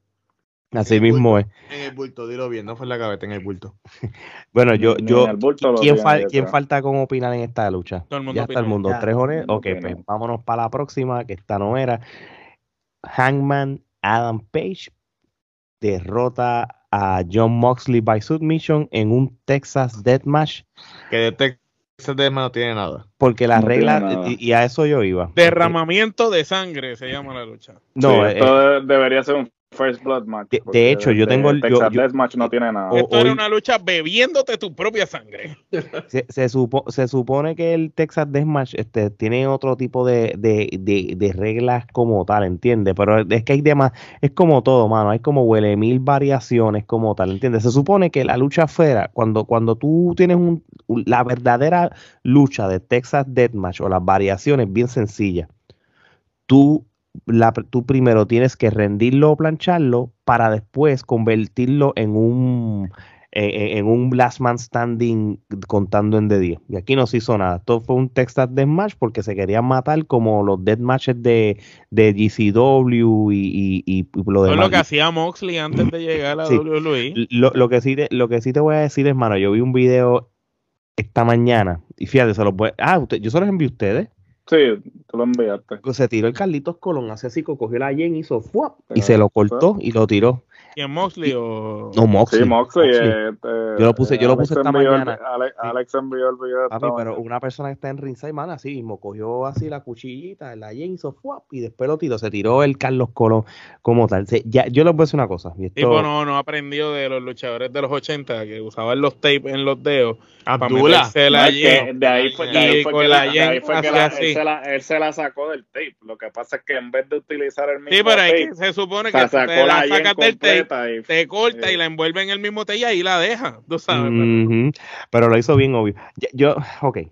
Así mismo bulto. es. En el bulto, dilo bien, no fue en la gaveta, en el bulto. Bueno, yo, yo, ¿quién, tiene fal- ahí ¿quién atrás. falta con opinar en esta lucha? Todo el mundo ya está el mundo. Ya, Tres horas. Ok, pues vámonos para la próxima, que esta no era. Hangman Adam Page derrota a John Moxley by submission en un Texas Deathmatch Que de Deathmatch no tiene nada. porque las No reglas y, y a eso yo iba. Derramamiento de sangre se llama la lucha. No, sí, eh, esto de- debería ser un First Blood match. De- hecho, yo tengo el- Texas yo- Deathmatch no tiene nada. Esto era hoy- una lucha bebiéndote tu propia sangre. se, se, supo- se supone que el Texas Deathmatch este, tiene otro tipo de, de, de, de reglas como tal, ¿entiendes? Pero es que hay demás, es como todo, mano, hay como huele mil variaciones como tal, ¿entiendes? Se supone que la lucha fuera, cuando, cuando tú tienes un, la verdadera lucha de Texas Deathmatch o las variaciones bien sencillas, tú, la, tú primero tienes que rendirlo o plancharlo para después convertirlo en un en, en un last man standing contando en de 10. Y aquí no se hizo nada. Esto fue un Texas Deathmatch porque se querían matar como los Deathmatches de, de GCW y, y, y lo demás. lo que hacía Moxley antes de llegar a Sí. WWE. Lo, lo que sí te, lo que sí te voy a decir, hermano, yo vi un video esta mañana y fíjate, se los voy, ah, usted- yo se los envié a ustedes. Sí, tú lo enviaste. Se tiró el Carlitos Colón, hace así, cogió la yen, hizo fuap, y se lo cortó y lo tiró. ¿Quién Moxley o.? No, Moxley. Sí, Moxley. Moxley. eh, eh, Yo lo puse- yo lo Alex puse esta envió el- mañana. Sí. Alex envió el video. Papi, pero mañana. una persona que está en ringside, man, así mismo, cogió así la cuchillita, la fuap, y después lo tiró, se tiró el Carlos Colón como tal. Se- ya, yo les voy a decir una cosa. y esto- Tipo, no, no aprendió de los luchadores de los 80 que usaban los tapes en los dedos para Abdullah. meterse No, la que de ahí fue, de ahí Y fue con que, la la, de yen ahí fue que hacía la- así. él, se la, él se la sacó del tape. Lo que pasa es que en vez de utilizar el mismo Sí, pero es tape, que se supone se que sacó te la sacas del tape, y te corta y la envuelve en el mismo tape y ahí la deja. Tú sabes. pero- lo hizo bien obvio. Yo, ok, eh,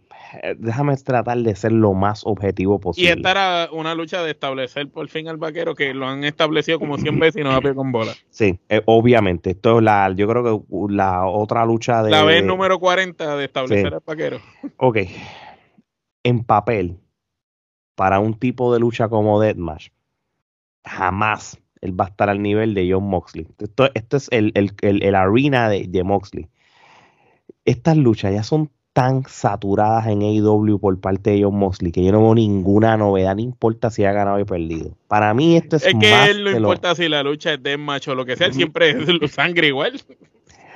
déjame tratar de ser lo más objetivo Y posible. esta era una lucha de establecer por fin al vaquero que lo han establecido como 100 veces y no da pie con bola. Sí, eh, obviamente. Esto es la, yo creo que la otra lucha de. La vez número 40 de establecer Sí. al vaquero. Ok. En papel, para un tipo de lucha como Deathmatch, jamás él va a estar al nivel de John Moxley. Esto, esto es el, el, el, el arena de, de Moxley. Estas luchas ya son tan saturadas en AEW por parte de John Mosley que yo no veo ninguna novedad, no importa si ha ganado o perdido. Para mí esto es, Es que más él no lo- importa si la lucha es de macho o lo que sea, él siempre es sangre igual.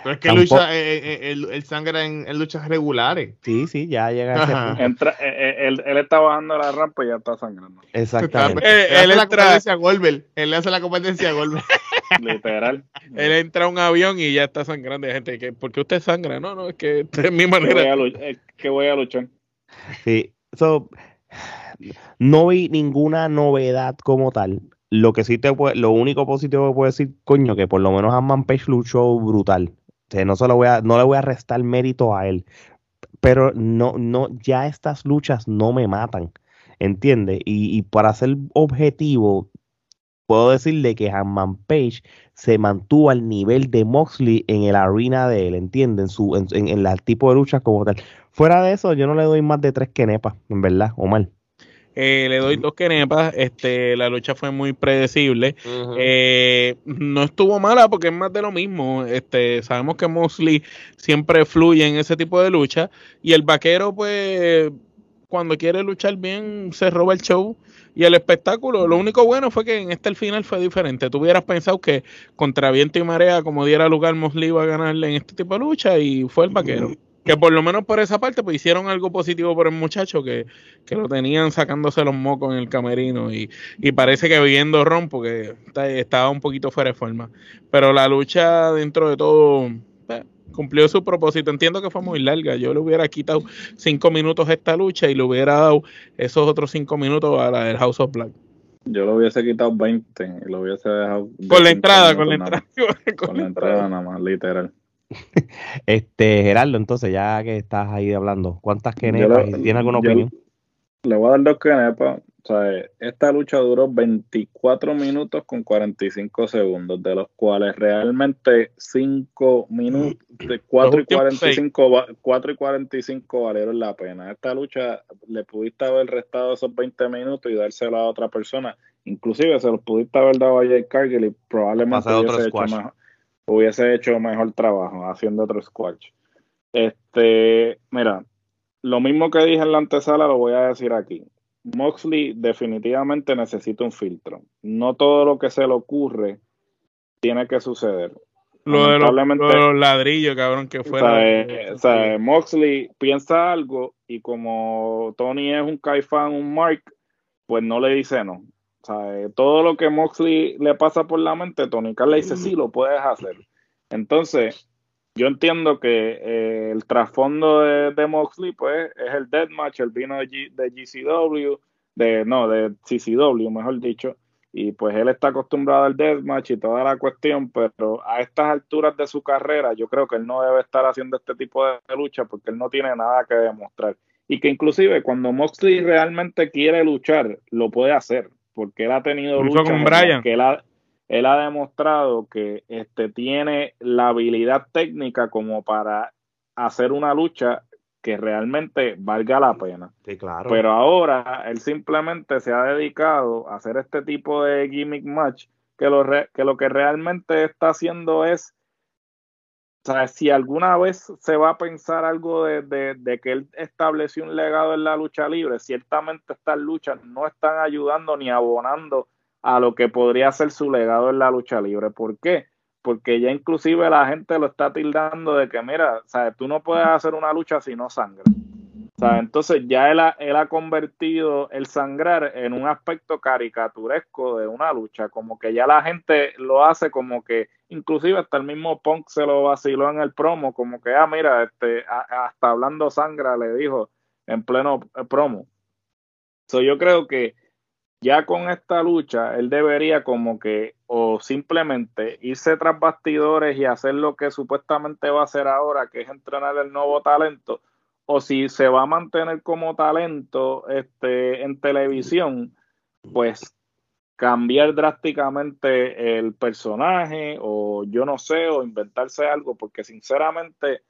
Pero es que Tampoco- lucha, eh, eh, él, él sangra en, en luchas regulares. Sí, sí, ya llega a ese punto. Entra, eh, eh, él, él está bajando la rampa y ya está sangrando. Exactamente. Eh, Él, él hace la competencia a Goldberg. Él le hace la competencia a Goldberg. Literal. Él entra a un avión y ya está sangrando. Hay gente que, ¿por qué usted sangra? No, no, es que es mi manera. eh, que voy a luchar. Sí, so, no vi ninguna novedad como tal. Lo que sí te puede, lo único positivo que puedo decir, coño, que por lo menos Hanman Page luchó brutal. O sea, no se lo voy a, no le voy a restar mérito a él. Pero no, no, ya estas luchas no me matan. ¿Entiendes? Y, y para ser objetivo, puedo decirle que Hanman Page se mantuvo al nivel de Moxley en el arena de él, ¿entiendes? En, en, en, el tipo de luchas como tal. Fuera de eso, yo no le doy más de tres quenepas, en verdad, Omar. Eh, le doy dos quenepas. Este, la lucha fue muy predecible. Eh, no estuvo mala porque es más de lo mismo. Este, sabemos que Mosley siempre fluye en ese tipo de lucha. Y el vaquero, pues, cuando quiere luchar bien, se roba el show. Y el espectáculo, lo único bueno fue que en este el final fue diferente. Tú hubieras pensado que contra viento y marea, como diera lugar, Mosley iba a ganarle en este tipo de lucha y fue el vaquero. Que por lo menos por esa parte, pues hicieron algo positivo por el muchacho que, que lo tenían sacándose los mocos en el camerino y, y parece que viendo ron porque estaba un poquito fuera de forma. Pero la lucha dentro de todo eh, cumplió su propósito. Entiendo que fue muy larga. Yo le hubiera quitado cinco minutos a esta lucha y le hubiera dado esos otros cinco minutos a la del House of Black. Yo lo hubiese quitado 20 y lo hubiese dejado. de Con la 15 entrada, con la entrada. Con la entrada nada más, literal. Este, Gerardo, entonces, ya que estás ahí hablando, ¿cuántas ¿Y ¿Tienes alguna opinión? Le voy a dar dos quenepas. O sea, esta lucha duró 24 minutos con 45 segundos, de los cuales realmente 5 minutos, de 4 y, últimos 45, va- 4 y 45 valieron la pena. Esta lucha le pudiste haber restado esos 20 minutos y dárselo a otra persona. Inclusive se los pudiste haber dado a Jay Cargill y probablemente hubiese hecho, squash. Hubiese hecho mejor trabajo haciendo otro squash. Este, mira, lo mismo que dije en la antesala lo voy a decir aquí. Moxley definitivamente necesita un filtro. No todo lo que se le ocurre tiene que suceder. Lo de, los, lo de los ladrillos, cabrón, que fuera. Moxley piensa algo y como Tony es un caifán, un Mark, pues no le dice no. O sea, todo lo que Moxley le pasa por la mente, Tony Khan le dice sí, lo puedes hacer. Entonces, yo entiendo que eh, el trasfondo de, de Moxley, pues, es el deathmatch, el vino de, G- de GCW, de, no, de CCW, mejor dicho, y pues él está acostumbrado al deathmatch y toda la cuestión, pero a estas alturas de su carrera, yo creo que él no debe estar haciendo este tipo de lucha porque él no tiene nada que demostrar. Y que inclusive cuando Moxley realmente quiere luchar, lo puede hacer, porque él ha tenido luchas con que él ha, él ha demostrado que este, tiene la habilidad técnica como para hacer una lucha que realmente valga la pena. Sí, claro. Pero ahora él simplemente se ha dedicado a hacer este tipo de gimmick match que lo, re- que, lo que realmente está haciendo es, o sea, si alguna vez se va a pensar algo de, de- que él estableció un legado en la lucha libre, ciertamente estas luchas no están ayudando ni abonando a lo que podría ser su legado en la lucha libre. ¿Por qué? Porque ya inclusive la gente lo está tildando de que, mira, sea, tú no puedes hacer una lucha si no sangras. Sea, entonces ya él ha, él ha convertido el sangrar en un aspecto caricaturesco de una lucha, como que ya la gente lo hace como que, inclusive hasta el mismo Punk se lo vaciló en el promo, como que, ah, mira, este, a- hasta hablando sangra le dijo en pleno eh, promo. So, yo creo que ya con esta lucha, él debería como que, o simplemente irse tras bastidores y hacer lo que supuestamente va a hacer ahora, que es entrenar el nuevo talento, o si se va a mantener como talento este, en televisión, pues cambiar drásticamente el personaje, o yo no sé, o inventarse algo, porque sinceramente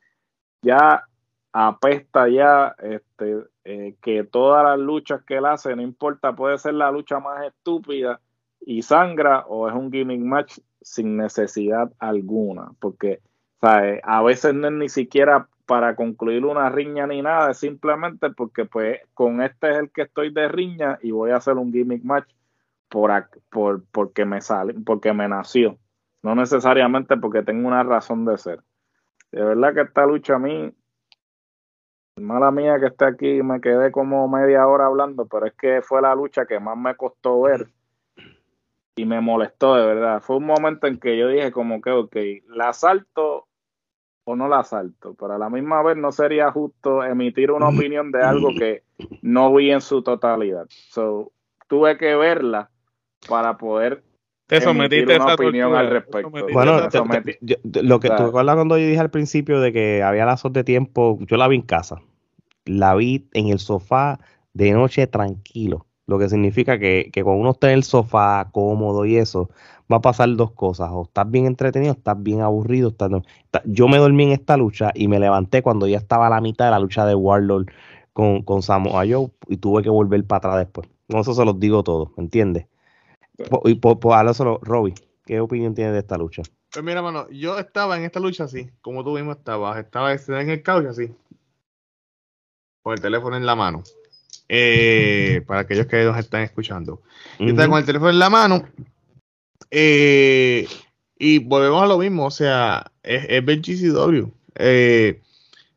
ya apesta ya este eh, que todas las luchas que él hace, no importa, puede ser la lucha más estúpida y sangra o es un gimmick match sin necesidad alguna, porque a veces no es ni siquiera para concluir una riña ni nada, es simplemente porque pues con este es el que estoy de riña y voy a hacer un gimmick match por, por porque me sale, porque me nació, no necesariamente porque tengo una razón de ser. De verdad que esta lucha a mí, mala mía que esté aquí, me quedé como media hora hablando, pero es que fue la lucha que más me costó ver y me molestó de verdad. Fue un momento en que yo dije como que, ok, la salto o no la salto, pero a la misma vez no sería justo emitir una opinión de algo que no vi en su totalidad. So, tuve que verla para poder te sometiste una opinión al respecto. Bueno, lo que tú recuerdas cuando yo dije al principio de que había lazos de tiempo, yo la vi en casa. La vi en el sofá de noche tranquilo. Lo que significa que, que cuando uno está en el sofá cómodo y eso, va a pasar dos cosas. O estás bien entretenido, estás bien aburrido. Estás, yo me dormí en esta lucha y me levanté cuando ya estaba a la mitad de la lucha de Warlord con, con Samoa Joe y tuve que volver para atrás después. No, eso se los digo todo, ¿me entiendes? Y por, por solo, Robbie, ¿qué opinión tienes de esta lucha? Pues mira, mano, yo estaba en esta lucha así, como tú mismo estabas. Estaba en el couch así, con el teléfono en la mano. Eh, para aquellos que nos están escuchando. Yo estaba con el teléfono en la mano. Eh, y volvemos a lo mismo, o sea, es, es GCW. Eh,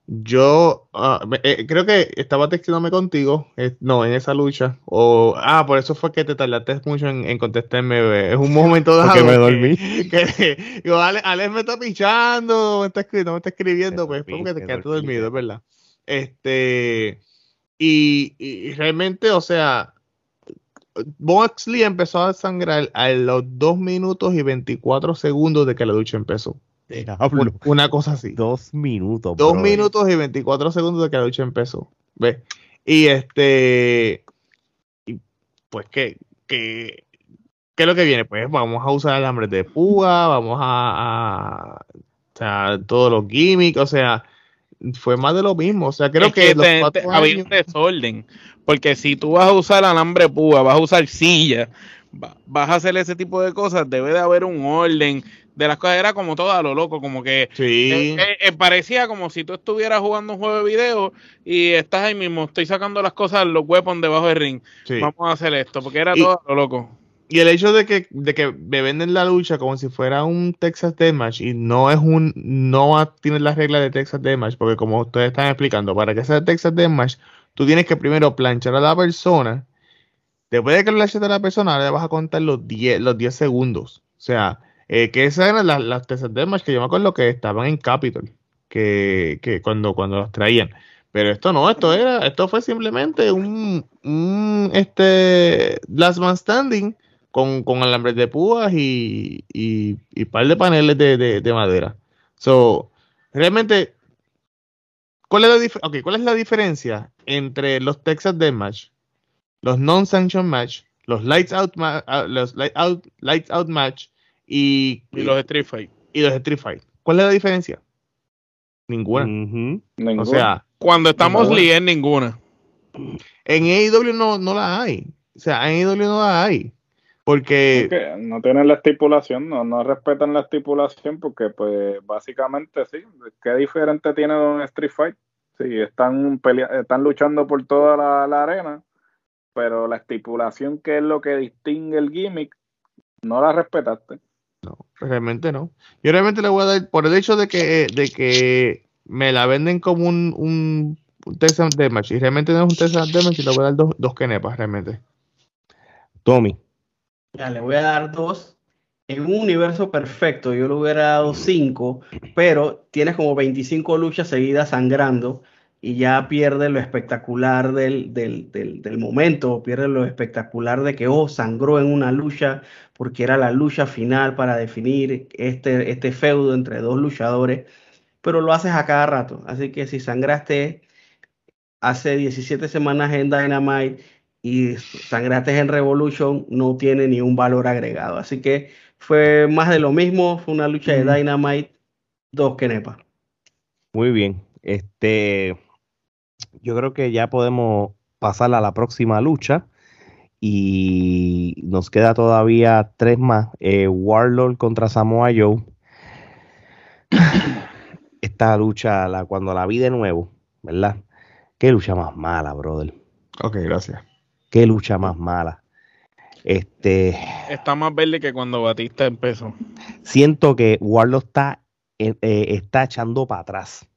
yo uh, eh, creo que estaba textándome contigo, eh, no, en esa lucha. O, ah, por eso fue que te tardaste mucho en, en contestarme. Es un momento dado. Porque me dormí. Que, digo, Alex, me está pichando, me está escribiendo, me está escribiendo, pues porque te quedaste dormido, es verdad. Este, y, y, realmente, o sea, Boxley empezó a sangrar a los 2 minutos y 24 segundos de que la lucha empezó. Una cosa así. Dos minutos. Dos minutos y 24 segundos de que la lucha empezó. ¿Ves? Y este. pues, ¿qué, qué, ¿qué es lo que viene? Pues vamos a usar alambres de púa, vamos a, o sea, todos los gimmicks, o sea, fue más de lo mismo. O sea, creo que, había un desorden. Porque si tú vas a usar alambre púa, vas a usar silla, vas a hacer ese tipo de cosas, debe de haber un orden de las cosas era como todo a lo loco, como que sí. Eh, eh, parecía como si tú estuvieras jugando un juego de video y estás ahí mismo, estoy sacando las cosas, los weapons debajo del ring. Vamos a hacer esto, porque era todo a lo loco. Y el hecho de que, de que me venden la lucha como si fuera un Texas Deathmatch y no es un, no tiene las reglas de Texas Deathmatch, porque como ustedes están explicando, para que sea Texas Deathmatch, tú tienes que primero planchar a la persona, después de que planches a la persona, le vas a contar los 10 los 10 segundos. O sea, eh, que esas eran las, las Deathmatch que yo me acuerdo que estaban en Capitol, que, que cuando, cuando los traían. Pero esto no, esto era, esto fue simplemente un, un este Last Man Standing con, con alambres de púas y, y, y par de paneles de, de, madera. So, realmente, ¿cuál es, la okay, ¿cuál es la diferencia entre los Texas Deathmatch, los non-sanction match, los lights out, ah, los light out, lights out match y, los Street Fight. Y los Street Fight. ¿Cuál es la diferencia? Ninguna. O sea, cuando estamos en ninguna. En AEW no, no la hay. O sea, en AEW no la hay. Porque... no tienen la estipulación, no, no respetan la estipulación porque pues básicamente sí, ¿qué diferente tiene un Street Fight? Sí, están, están luchando por toda la, la, arena, pero la estipulación que es lo que distingue el gimmick, no la respetaste. No, realmente no. Yo realmente le voy a dar, por el hecho de que, de que me la venden como un, un, un Texas Deathmatch, y realmente no es un Texas Deathmatch, y le voy a dar dos, dos kenepas, realmente. Tommy. Ya, le voy a dar dos. En un universo perfecto, yo le hubiera dado cinco, pero tienes como 25 luchas seguidas sangrando y ya pierde lo espectacular del, del, del, momento, pierde lo espectacular de que, oh, sangró en una lucha, porque era la lucha final para definir este, este feudo entre dos luchadores, pero lo haces a cada rato. Así que si sangraste hace 17 semanas en Dynamite y sangraste en Revolution, no tiene ni un valor agregado. Así que fue más de lo mismo, fue una lucha de Dynamite, dos Kenepa. Muy bien. Este, yo creo que ya podemos pasar a la próxima lucha. Y nos queda todavía tres más. Eh, Warlord contra Samoa Joe. esta lucha, la, cuando la vi de nuevo, ¿verdad? Qué lucha más mala, brother. Ok, gracias. Qué lucha más mala. Este, Está más verde que cuando Batista empezó. siento que Warlock está, eh, eh, está echando para atrás.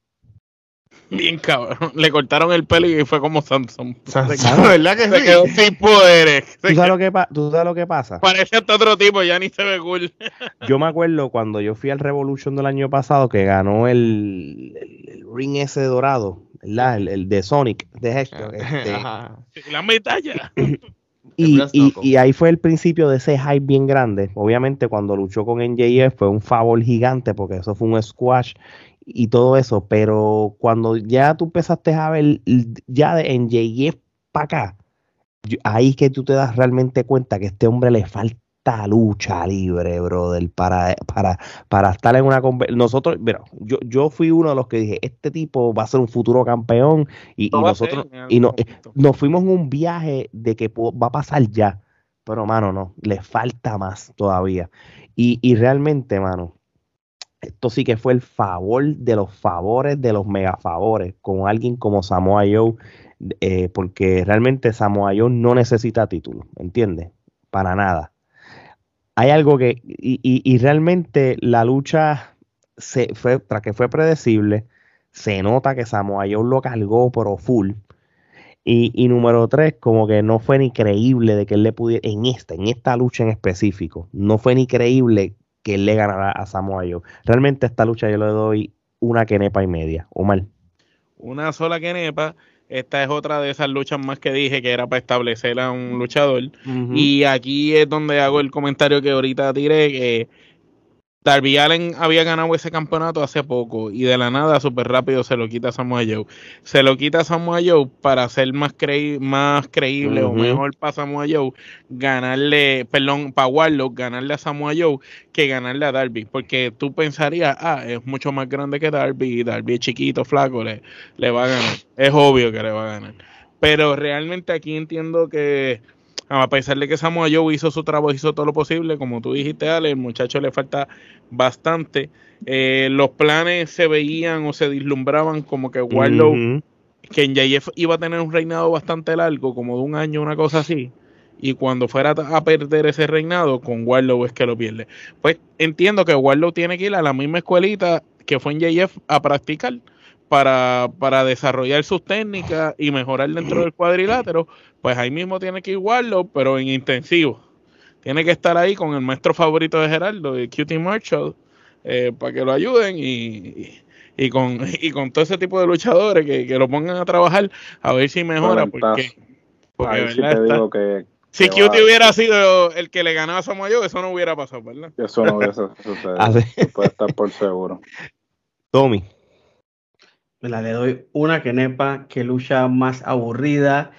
Bien cabrón. Le cortaron el pelo y fue como Samson. Quedó- ¿Verdad que se quedó sí? sin poderes. Se ¿Tú sabes, quedó- lo que pa- tú sabes lo que pasa? Parece hasta otro tipo, ya ni se ve cool. Yo me acuerdo cuando yo fui al Revolution del año pasado que ganó el, el- el ring ese dorado, ¿verdad? El, el de Sonic, de Hedgehog, este, Ajá. La medalla. y, y ahí fue el principio de ese hype bien grande. Obviamente cuando luchó con NJF fue un favor gigante porque eso fue un squash y todo eso, pero cuando ya tú empezaste a ver ya de NJF para acá, yo- ahí que tú te das realmente cuenta que a este hombre le falta lucha libre, brother, para, para, para estar en una nosotros, mira, yo, yo fui uno de los que dije, este tipo va a ser un futuro campeón y, nosotros, en y no, momento. nos fuimos en un viaje de que va a pasar ya. Pero, mano, no, le falta más todavía. Y, y realmente, mano, esto sí que fue el favor de los favores de los megafavores con alguien como Samoa Joe, eh, porque realmente Samoa Joe no necesita título, ¿entiendes? Para nada. Hay algo que, y, y- realmente la lucha se fue, tras que fue predecible, se nota que Samoa Joe lo cargó, pero full. Y, y número tres, como que no fue ni creíble de que él le pudiera, en esta, en esta lucha en específico, no fue ni creíble que él le ganara a Samoa Joe. Realmente esta lucha yo le doy una quenepa y media, o mal. Una sola quenepa. Esta es otra de esas luchas más que dije que era para establecer a un luchador. Y aquí es donde hago el comentario que ahorita tiré, que Darby Allen había ganado ese campeonato hace poco y de la nada súper rápido se lo quita a Samoa Joe. Se lo quita a Samoa Joe para ser más, creí más creíble o mejor para Samoa Joe ganarle, perdón, para Warlock ganarle a Samoa Joe que ganarle a Darby. Porque tú pensarías, ah, es mucho más grande que Darby y Darby es chiquito, flaco, le, le va a ganar. Es obvio que le va a ganar. Pero realmente aquí entiendo que a pesar de que Samoa Joe hizo su trabajo, hizo todo lo posible, como tú dijiste, Ale, el muchacho le falta bastante. Eh, los planes se veían o se vislumbraban como que Warlow, que en JF iba a tener un reinado bastante largo, como de un año, una cosa así. Y cuando fuera a perder ese reinado, con Warlow es que lo pierde. Pues entiendo que Warlow tiene que ir a la misma escuelita que fue en JF a practicar para, para desarrollar sus técnicas y mejorar dentro del cuadrilátero. Pues ahí mismo tiene que Warlow, pero en intensivo. Tiene que estar ahí con el maestro favorito de Gerardo, el QT Marshall, eh, para que lo ayuden y, y- y con, y con todo ese tipo de luchadores que, que lo pongan a trabajar a ver si mejora. Porque, porque Ahí sí ¿verdad? te está- digo que, si que QT va- hubiera sido el que le ganaba a Samoa Joe, eso no hubiera pasado, ¿verdad? eso no hubiese sucedido. Puedes estar por seguro. Tommy. Me la le doy una quenepa que lucha más aburrida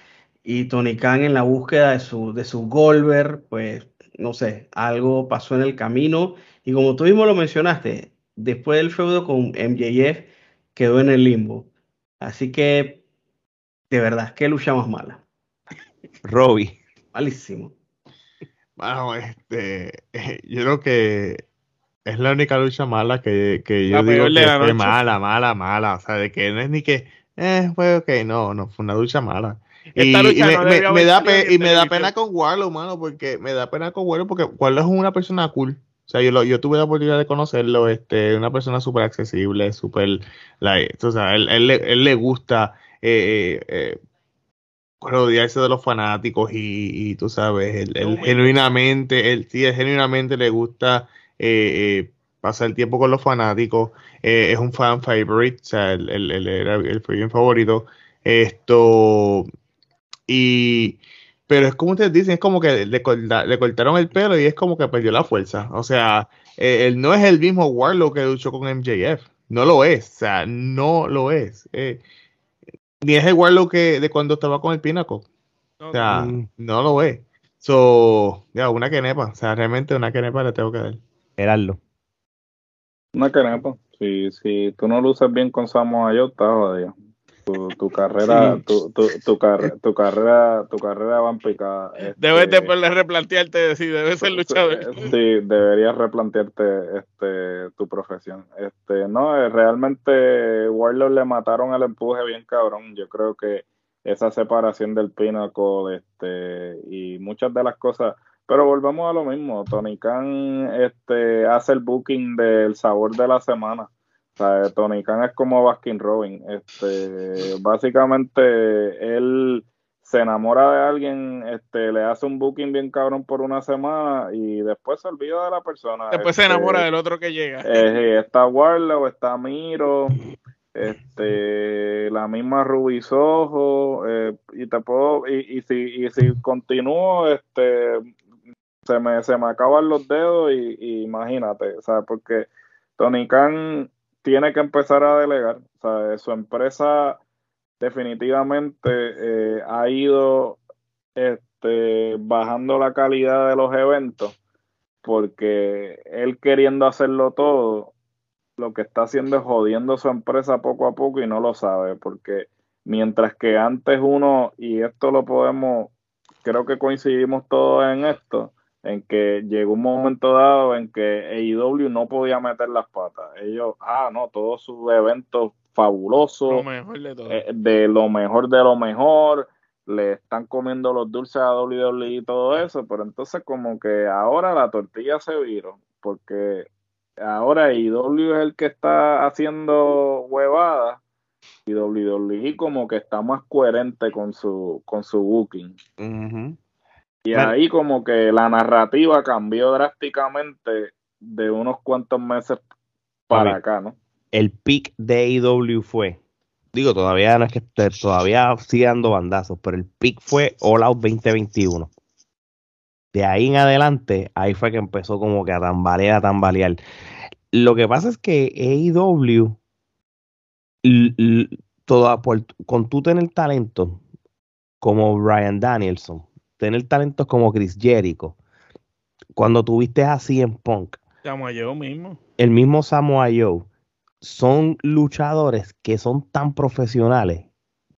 y Tony Khan en la búsqueda de su, de su Goldberg, pues no sé, algo pasó en el camino y como tú mismo lo mencionaste, después del feudo con MJF quedó en el limbo. Así que, de verdad, qué lucha más mala. Robbie. Malísimo. Bueno, este, yo creo que es la única lucha mala que, que yo digo que fue mala, mala, mala. O sea, de que no es ni que, eh, fue ok, no, no, fue una lucha mala. Y, me, no me- debió me haber da pe- y me da pena con Warlow, mano, porque me da pena con Warlow porque Warlow es una persona cool. O sea, yo, lo- yo tuve la oportunidad de conocerlo, este, una persona súper accesible, súper, like, o sea, él, él, le- él le gusta eh, eh, eh, rodearse de los fanáticos y, y tú sabes, él, él genuinamente, él sí, él genuinamente le gusta eh, eh, pasar tiempo con los fanáticos, eh, es un fan favorite, o sea, él, él- él era el bien favorito, esto, y, pero es como ustedes dicen, es como que le, corta- le cortaron el pelo y es como que perdió la fuerza, o sea, eh, él no es el mismo Warlock que luchó con MJF, no lo es, o sea, no lo es, eh, ni es el Warlock que de cuando estaba con el Pinnacle. O sea, Mm. no lo es. So, ya, una quenepa. O sea, realmente una quenepa le tengo que dar. Gerardo. Una. Si, si tú no luces bien con Samoa Joe, estás jodido. tu, tu carrera, tu, tu, tu, carre- tu carrera, tu carrera va en picada. Debes Este, después de replantearte si debes ser luchador. Sí, deberías replantearte este, tu profesión. Este, no, eh, realmente Warlord le mataron el empuje bien cabrón. Yo creo que esa separación del Pinnacle este, y muchas de las cosas. Pero volvemos a lo mismo. Tony Khan este, hace el booking del sabor de la semana. O sea, Tony Khan es como Baskin Robin. Este, básicamente, él se enamora de alguien, este, le hace un booking bien cabrón por una semana y después se olvida de la persona. Después se Este, enamora del otro que llega. eh, está Warlow, está Miro, este, la misma Ruby Soho, eh, y te puedo, y, y si, y si continúo, este, se me, se me acaban los dedos y, imagínate, sea, porque Tony Khan tiene que empezar a delegar, sea, su empresa definitivamente eh, ha ido este, bajando la calidad de los eventos porque él queriendo hacerlo todo, lo que está haciendo es jodiendo su empresa poco a poco y no lo sabe, porque mientras que antes uno, y esto lo podemos, creo que coincidimos todos en esto, en que llegó un momento dado en que AEW no podía meter las patas. Ellos, ah, no, todos sus eventos fabulosos, Lo mejor de todo. eh, de lo mejor de lo mejor, le están comiendo los dulces a WWE y todo eso, pero entonces como que ahora la tortilla se viró, porque ahora IW es el que está haciendo huevadas y WWE como que está más coherente con su con su booking. Ujú. Y ahí como que la narrativa cambió drásticamente de unos cuantos meses para acá, ¿no? El pick de AEW fue, digo, todavía no es que esté- todavía sigue dando bandazos, pero el pick fue All Out 2021. De ahí en adelante, ahí fue que empezó como que a tambalear, a tambalear. Lo que pasa es que AEW, toda, por- con tú tener talento como Brian Danielson, tener talentos como Chris Jericho, cuando tuviste así en Punk, Llamo yo mismo. el mismo Samoa Joe, son luchadores que son tan profesionales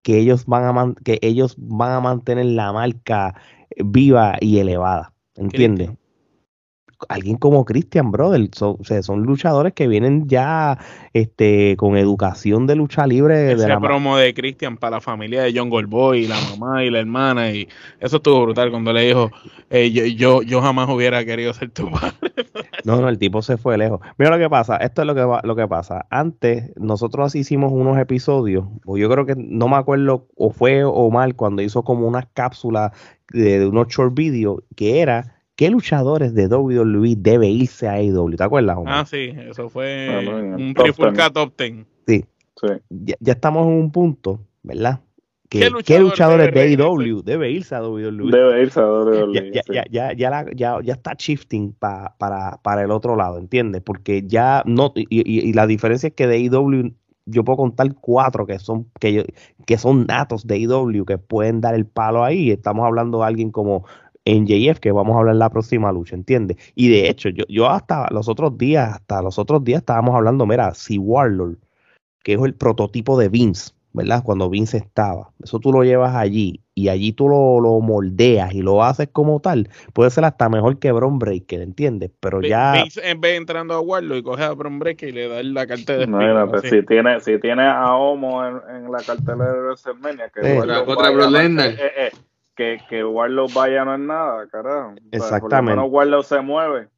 que ellos van a man- que ellos van a mantener la marca viva y elevada, ¿entiendes? Alguien como Christian Brother, son, o sea, son luchadores que vienen ya este con educación de lucha libre de Ese la ma- promo de Christian para la familia de John Goldboy, la mamá y la hermana, y eso estuvo brutal cuando le dijo, eh, yo, yo, yo jamás hubiera querido ser tu padre. No, no, el tipo se fue lejos. Mira lo que pasa, esto es lo que va- lo que pasa. Antes nosotros hicimos unos episodios, o yo creo que no me acuerdo o fue o mal cuando hizo como unas cápsulas de, de unos short videos que era qué luchadores de WWE debe irse a AEW, ¿te acuerdas? Omar? Ah, sí, eso fue Bueno, el un top ten. Top Ten. Sí, Sí. ya, ya estamos en un punto, ¿verdad? Que, ¿Qué ¿Qué, luchador luchadores debe de? AEW debe irse a WWE? Debe irse a WWE. ya, sí. ya, ya, ya, la- ya, ya está shifting pa- para, para el otro lado, ¿entiendes? Porque ya no, y, y- y la diferencia es que de IW yo puedo contar cuatro que son, que, yo- que son natos de IW que pueden dar el palo ahí. Estamos hablando de alguien como NJF, que vamos a hablar en la próxima lucha, ¿entiendes? Y de hecho, yo, yo hasta los otros días, hasta los otros días estábamos hablando, mira, si Warlord, que es el prototipo de Vince, ¿verdad? Cuando Vince estaba. Eso tú lo llevas allí y allí tú lo, lo moldeas y lo haces como tal. Puede ser hasta mejor que Bron Breaker, ¿entiendes? Pero ya... Vince, en vez de entrando a Warlock y coge a Bron Breaker y le da la carta de despido. Imagínate, así. si tiene, si tiene a Homo en, en la cartelera de WrestleMania, que Eh. Warlock Contra vaya No- que, que Warlock vaya no es nada, carajo. O sea, Exactamente. Por lo menos Warlock se mueve.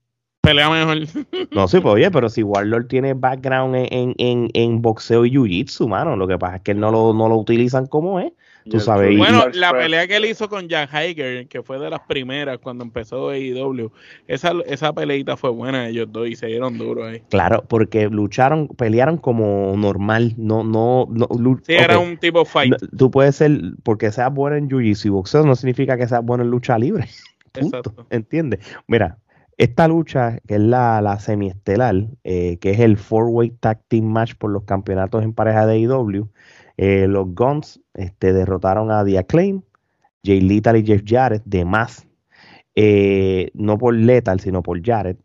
Pelea mejor. No, sí, pues oye, pero si Warlord tiene background en, en, en, en boxeo y jiu-jitsu, mano, lo que pasa es que no lo, no lo utilizan como es. Y Tú sabes, Bueno, la pelea que él hizo con Jan Hager, que fue de las primeras cuando empezó AEW, esa, esa peleita fue buena ellos dos y se dieron duro ahí. Claro, porque lucharon, pelearon como normal, no, no, no, Sí, era un tipo fight. no, tú puedes ser, porque seas bueno en jiu-jitsu y boxeo no significa que seas bueno en lucha libre. Punto. Exacto. ¿Entiendes? Mira, esta lucha, que es la, la semiestelar, eh, que es el four-way tag team match por los campeonatos en pareja de AEW, eh, los Guns este, derrotaron a The Acclaim, Jay Lethal y Jeff Jarrett, de más, eh, no por Lethal, sino por Jarrett,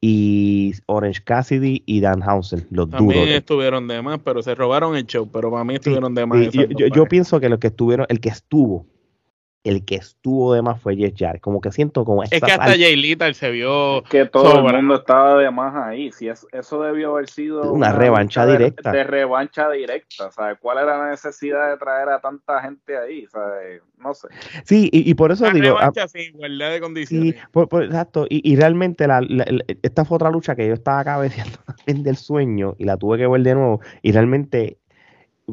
y Orange Cassidy y Danhausen, los También duros. estuvieron de más, pero se robaron el show. Pero para mí estuvieron de más. Sí, yo, yo- yo pienso que los que estuvieron, el que estuvo, el que estuvo de más fue Jeff Jarrett. Como que siento como Es que hasta Jay Little se vio. que todo Sobra. el mundo estaba de más ahí. Si es- eso debió haber sido Una revancha lucha de- directa. De, revancha directa. ¿sabes? ¿Cuál era la necesidad de traer a tanta gente ahí? ¿sabes? No sé. Sí, y, y por eso digo, ah, revancha sin igualdad de Sí, condiciones. por- por- exacto. Y, y realmente la, la- la- esta fue otra lucha que yo estaba cabeceando también del sueño y la tuve que ver de nuevo. Y realmente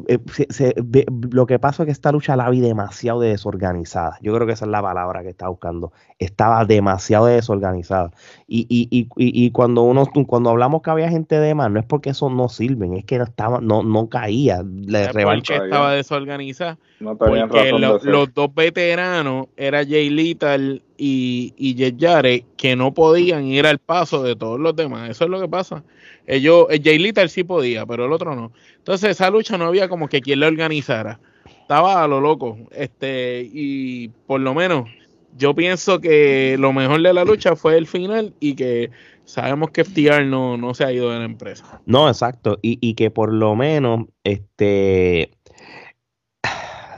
eh, se- se- ve- lo que pasó es que esta lucha la vi demasiado desorganizada. Yo creo que esa es la palabra que estaba buscando. Estaba demasiado desorganizada. Y, y, y, y, y cuando uno cuando hablamos que había gente de más, no es porque eso no sirven, es que no estaba, no, no caía. La ¿Sabes revancha. estaba desorganizada? No Porque razón lo- de los dos veteranos era Jay Little y, y Jeff Jarrett que no podían ir al paso de todos los demás. Eso es lo que pasa. Ellos, eh, Jay Little sí podía, pero el otro no. Entonces esa lucha no había como que quien la organizara. Estaba a lo loco. Este, y por lo menos yo pienso que lo mejor de la lucha fue el final y que sabemos que FTR no, no se ha ido de la empresa. No, exacto. Y, y que por lo menos, este,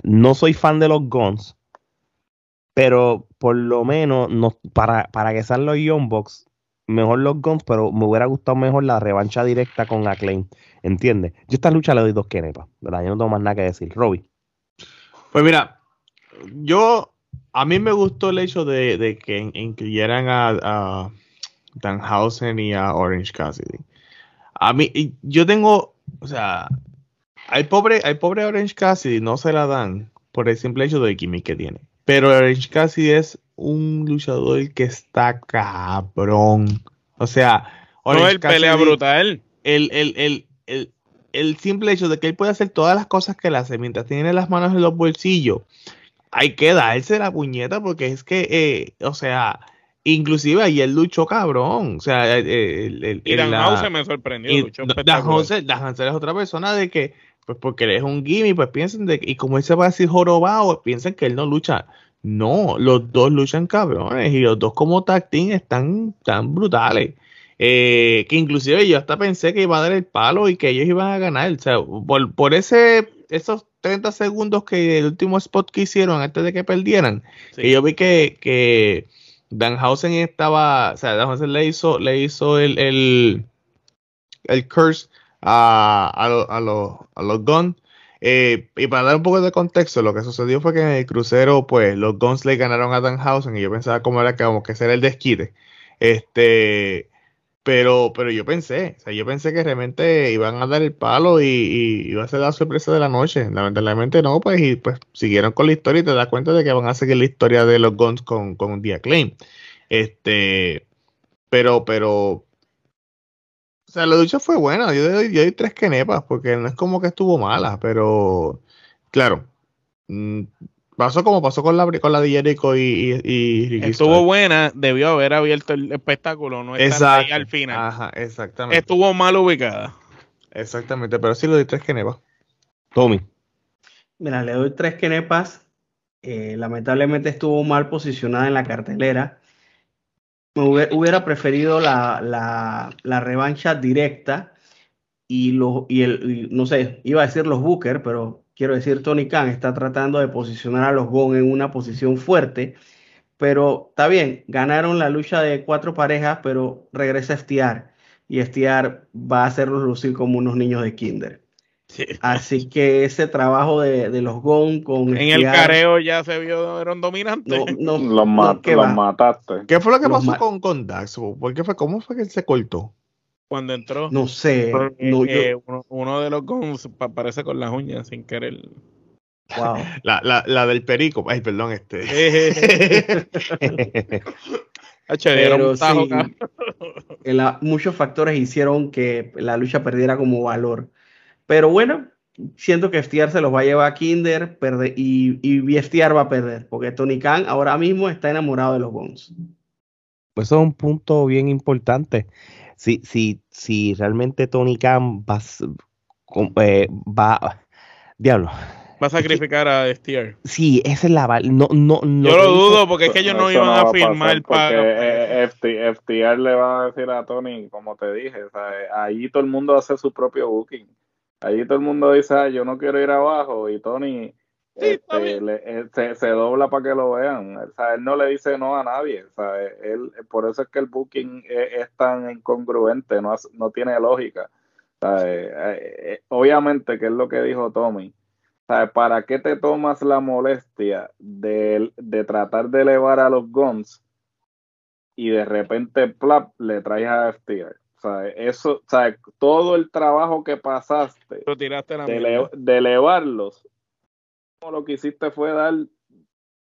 no soy fan de los Guns, pero por lo menos no, para, para que sean los Young mejor los Guns, pero me hubiera gustado mejor la revancha directa con Acclaim, ¿entiendes? Yo esta lucha le doy dos kenepas, ¿verdad? Yo no tengo más nada que decir. Robbie. Pues mira, yo, a mí me gustó el hecho de, de que in- incluyeran a, a Danhausen y a Orange Cassidy. A mí, yo tengo, o sea, al pobre, al pobre Orange Cassidy no se la dan por el simple hecho del gimmick que tiene. Pero Orange Cassidy es un luchador que está cabrón. O sea, No, el pelea brutal. el, el, el, el, el simple hecho de que él puede hacer todas las cosas que él hace mientras tiene las manos en los bolsillos, hay que darse la puñeta porque es que, eh, o sea, inclusive ayer luchó cabrón, o sea, el, el, el- Y la- me sorprendió. y luchó es otra persona de que, pues porque él es un gimme, pues piensan de que, y como él se va a decir jorobado, piensan que él no lucha. No, los dos luchan cabrones y los dos como tag team están tan brutales. Eh, que inclusive yo hasta pensé que iba a dar el palo y que ellos iban a ganar. O sea, por, por ese, esos 30 segundos que el último spot que hicieron antes de que perdieran, Sí. que yo vi que, que Danhausen estaba, o sea, Danhausen le hizo, le hizo el, el, el curse a, a, a, los- a los Guns. Eh, y para dar un poco de contexto, lo que sucedió fue que en el crucero, pues, los Guns le ganaron a Danhausen y yo pensaba cómo era que como que ser el desquite. Este, pero, pero yo pensé, o sea, yo pensé que realmente iban a dar el palo y, y iba a ser la sorpresa de la noche. Lamentablemente no, pues, y pues siguieron con la historia y te das cuenta de que van a seguir la historia de los Guns con, con The Acclaim. Este, pero, pero, o sea, la lucha fue buena. Yo doy, yo doy tres quenepas porque no es como que estuvo mala, pero claro, mm, pasó como pasó con la, con la de Jericho y, y, y Ricky Estuvo buena, debió haber abierto el espectáculo, no estar ahí Exacto. al final. Ajá, exactamente. Estuvo mal ubicada. Exactamente, pero sí lo doy tres quenepas. Tommy. Mira, le doy tres kenepas. Eh, lamentablemente estuvo mal posicionada en la cartelera. Me hubiera, preferido la, la- revancha directa y, los, y el, no sé, iba a decir los Booker, pero quiero decir Tony Khan está tratando de posicionar a los Gon en una posición fuerte. Pero está bien, ganaron la lucha de cuatro parejas, pero regresa FTR y FTR va a hacerlos lucir como unos niños de kinder. Así que ese trabajo de, de los GON con En el careo ya se vio, eran dominantes. no, no, Los, ma- no, ¿qué los va? mataste. ¿Qué fue lo que Los pasó con, con Dax? ¿Por qué fue? ¿Cómo fue que él se cortó? Cuando entró, No sé, yo- eh, uno, uno de los pa- aparece con las uñas sin querer. wow. La, la, la del perico. Ay, perdón, este. Pero sí, muchos factores hicieron que la lucha perdiera como valor. Pero bueno, siento que FTR se los va a llevar a Kinder perde- y, y FTR va a perder, porque Tony Khan ahora mismo está enamorado de los Bones. Eso es un punto bien importante. Si, si, si realmente Tony Khan va, eh, va- diablo, Va a sacrificar a STR. Sí, esa es la val- no, no, no Yo lo dudo porque es que ellos no iban a firmar para. eh, FT FTR le va a decir a Tony, como te dije, o sea, eh, ahí todo el mundo hace su propio booking. Ahí todo el mundo dice, "Ah, yo no quiero ir abajo, y Tony Sí, este, le- él se, se dobla para que lo vean. O sea, él no le dice no a nadie. O sea, él, por eso es que el booking es, es tan incongruente, no, no tiene lógica. O sea, eh, eh, obviamente, que es lo que dijo Tommy. Sea, ¿para qué te tomas la molestia de, de tratar de elevar a los Guns y de repente plap, le traes a FTR? O sea, eso, o sea, todo el trabajo que pasaste Lo tiraste la de, ele- de elevarlos, lo que hiciste fue dar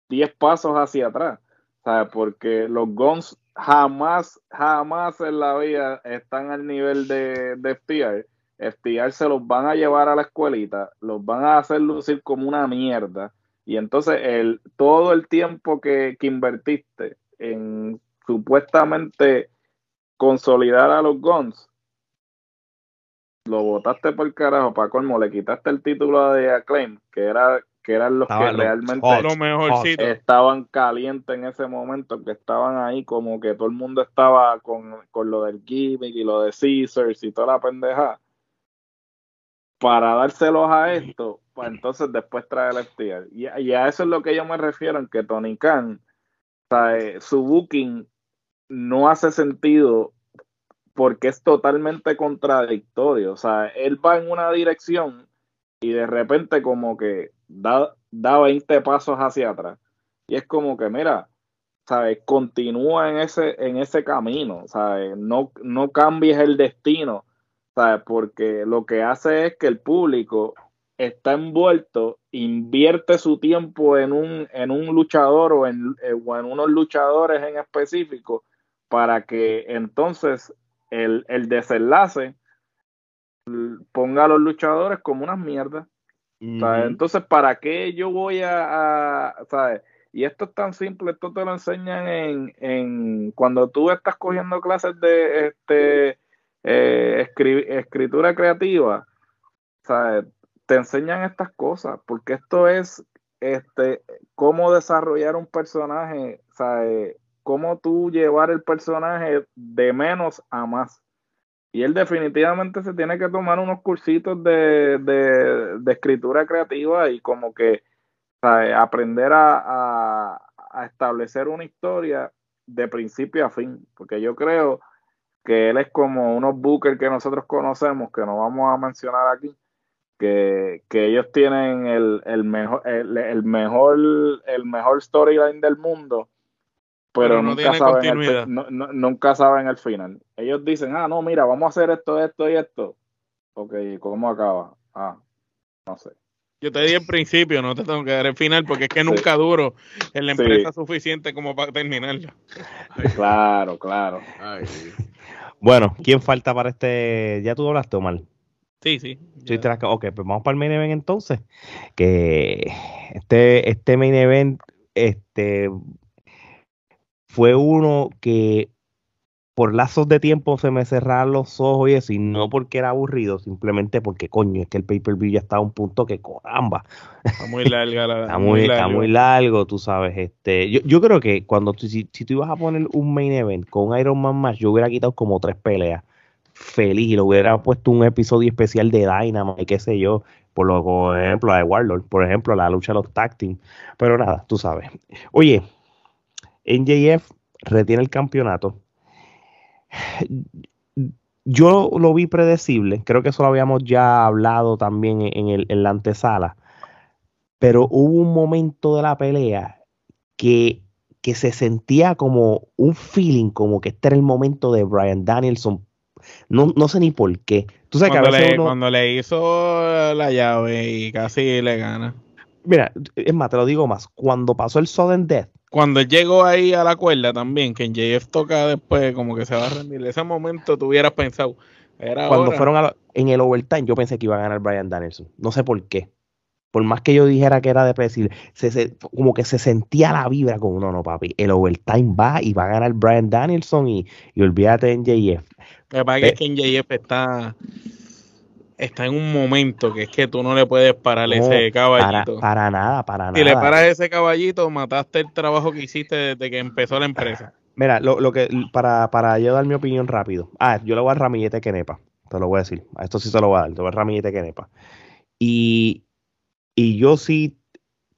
10 pasos hacia atrás. ¿sabes? Porque los Guns jamás, jamás en la vida están al nivel de, de FTR. FTR se los van a llevar a la escuelita, los van a hacer lucir como una mierda. Y entonces el, todo el tiempo que, que invertiste en supuestamente consolidar a los Guns, lo botaste por carajo, para colmo, le quitaste el título de Acclaim, que era que eran los Estaban que los realmente. Lo estaban calientes en ese momento, que estaban ahí como que todo el mundo estaba con, con lo del gimmick y lo de Caesars y toda la pendeja. Para dárselos a esto, pues entonces después trae el FTR. Y, y a eso es lo que yo me refiero, en que Tony Khan, o sea, eh, su booking no hace sentido porque es totalmente contradictorio. O sea, él va en una dirección y de repente como que da, da 20 pasos hacia atrás. Y es como que, mira, ¿sabes? Continúa en ese, en ese camino, ¿sabes? No, no cambies el destino, ¿sabes? Porque lo que hace es que el público está envuelto, invierte su tiempo en un, en un luchador o en, eh, o en unos luchadores en específico para que entonces el, el desenlace ponga a los luchadores como unas mierdas. Entonces, ¿para qué yo voy a, a- ¿sabes? Y esto es tan simple, esto te lo enseñan en, en cuando tú estás cogiendo clases de este eh, escri- escritura creativa, ¿sabes? Te enseñan estas cosas, porque esto es este cómo desarrollar un personaje, ¿sabes? Cómo tú llevar el personaje de menos a más. Y él definitivamente se tiene que tomar unos cursitos de, de, escritura creativa y como que aprender a, a- establecer una historia de principio a fin. Porque yo creo que él es como unos bookers que nosotros conocemos, que no vamos a mencionar aquí, que, que ellos tienen el, el mejor, el mejor, el mejor storyline del mundo, pero, Pero no nunca, saben el, no- no- nunca saben el final. Ellos dicen, ah, no, mira, vamos a hacer esto, esto y esto. Ok, ¿cómo acaba? Ah, no sé. Yo te di el principio, no te tengo que dar el final, porque es que Sí. nunca duro en la Sí. empresa suficiente como para terminarla. Claro, claro. Ay, sí. Bueno, ¿quién falta para este? ¿Ya tú hablaste, Omar? Sí, sí. Sí, la- Ok, pues vamos para el main event entonces. Que este, este main event este, fue uno que por lazos de tiempo se me cerraron los ojos y eso, y no porque era aburrido, simplemente porque coño, es que el pay-per-view ya está a un punto que caramba, Está muy larga la. está muy, está largo. muy largo, tú sabes. Este, yo, yo creo que cuando tú, si, si tú ibas a poner un main event con un Iron Man match, yo hubiera quitado como tres peleas. Feliz, y le hubiera puesto un episodio especial de Dynamite, qué sé yo, por, lo, por ejemplo, la de Warlord, por ejemplo, la lucha de los tag team. Pero nada, tú sabes. Oye, NJF retiene el campeonato. Yo lo vi predecible, creo que eso lo habíamos ya hablado también en, el, en la antesala, pero hubo un momento de la pelea que, que se sentía como un feeling, como que este era el momento de Brian Danielson. No, no sé ni por qué. Tú sabes que a Cuando veces le, uno- cuando le hizo la llave y casi le gana. Mira, es más, te lo digo más. Cuando pasó el sudden death, Cuando llegó ahí a la cuerda también, que en JF toca después, como que se va a rendir. Ese momento tú hubieras pensado. Era cuando fueron a la- en el overtime, yo pensé que iba a ganar Brian Danielson. No sé por qué. Por más que yo dijera que era de se, se- como que se sentía la vibra como, no, no, papi, el overtime va y va a ganar Brian Danielson y, y olvídate en JF. Pe- es que en JF está. Está en un momento que es que tú no le puedes parar No, ese caballito. para nada, para si le nada. paras ese caballito, mataste el trabajo que hiciste desde que empezó la empresa. Mira, lo, lo que para, para yo dar mi opinión rápido. Ah, yo le voy a dar ramillete Kenepa. Te lo voy a decir. A esto sí se lo voy a dar. Te voy a dar ramillete Kenepa. Y, y yo sí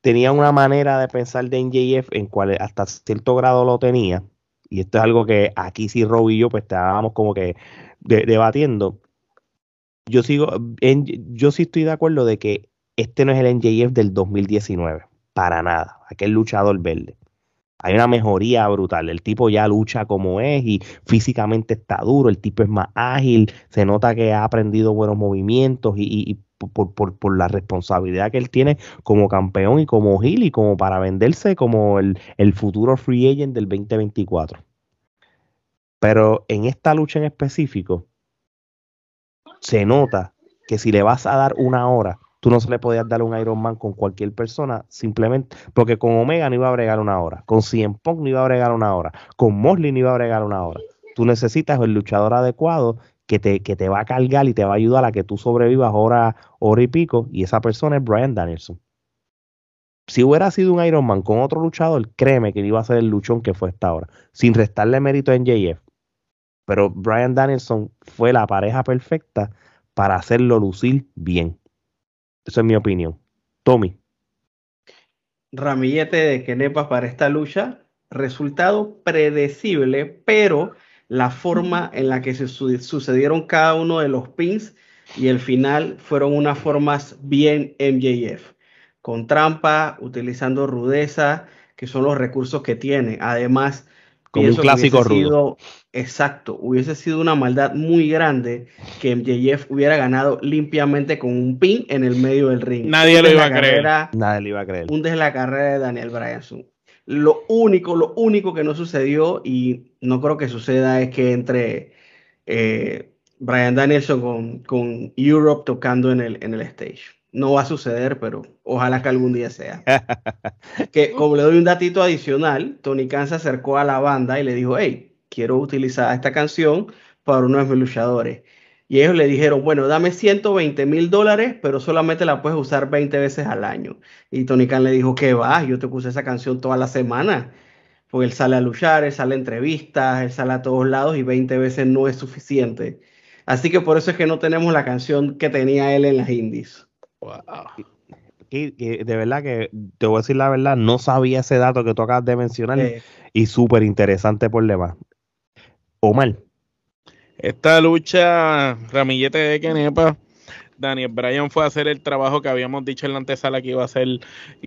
tenía una manera de pensar de NJF en cual hasta cierto grado lo tenía. Y esto es algo que aquí sí Rob y yo pues estábamos como que de- debatiendo. Yo sigo, yo sí estoy de acuerdo de que este no es el NJF del 2019. Para nada. Aquel luchador verde. Hay una mejoría brutal. El tipo ya lucha como es y físicamente está duro. El tipo es más ágil. Se nota que ha aprendido buenos movimientos y por, por- por la responsabilidad que él tiene como campeón y como heel y como para venderse como el, el futuro free agent del 2024. Pero en esta lucha en específico, se nota que si le vas a dar una hora, tú no se le podías dar un Iron Man con cualquier persona, simplemente porque con Omega no iba a bregar una hora, con CM Punk no iba a bregar una hora, con Mosley no iba a bregar una hora. Tú necesitas el luchador adecuado que te, que te va a cargar y te va a ayudar a que tú sobrevivas hora, hora y pico, y esa persona es Brian Danielson. Si hubiera sido un Iron Man con otro luchador, créeme que iba a ser el luchón que fue esta hora, sin restarle mérito en JF. Pero Brian Danielson fue la pareja perfecta para hacerlo lucir bien. Esa es mi opinión. Tommy. Ramillete de Kenepa para esta lucha. Resultado predecible, pero la forma en la que se su- sucedieron cada uno de los pins y el final fueron unas formas bien MJF. Con trampa, utilizando rudeza, que son los recursos que tiene. Además, Como un clásico rudo. sido- exacto, hubiese sido una maldad muy grande que MJF hubiera ganado limpiamente con un pin en el medio del ring. Nadie Un lo iba a creer. carrera- Nadie le iba a creer. hundes la carrera de Daniel Bryanson. Lo único, lo único que no sucedió y no creo que suceda es que entre eh, Brian Danielson con, con Europe tocando en el, en el stage. No va a suceder, pero ojalá que algún día sea. Que como le doy un datito adicional, Tony Khan se acercó a la banda y le dijo, hey, quiero utilizar esta canción para uno de mis luchadores. Y ellos le dijeron, bueno, dame 120 mil dólares, pero solamente la puedes usar 20 veces al año. Y Tony Khan le dijo, ¿qué va? Yo te puse esa canción toda la semana. Porque él sale a luchar, él sale a entrevistas, él sale a todos lados y 20 veces no es suficiente. Así que por eso es que no tenemos la canción que tenía él en las indies. Y, y de verdad que te voy a decir la verdad, no sabía ese dato que tú acabas de mencionar Eh, y súper interesante por demás. Omar, Esta lucha, ramillete de Kenepa, Daniel Bryan fue a hacer el trabajo que habíamos dicho en la antesala que iba a hacer,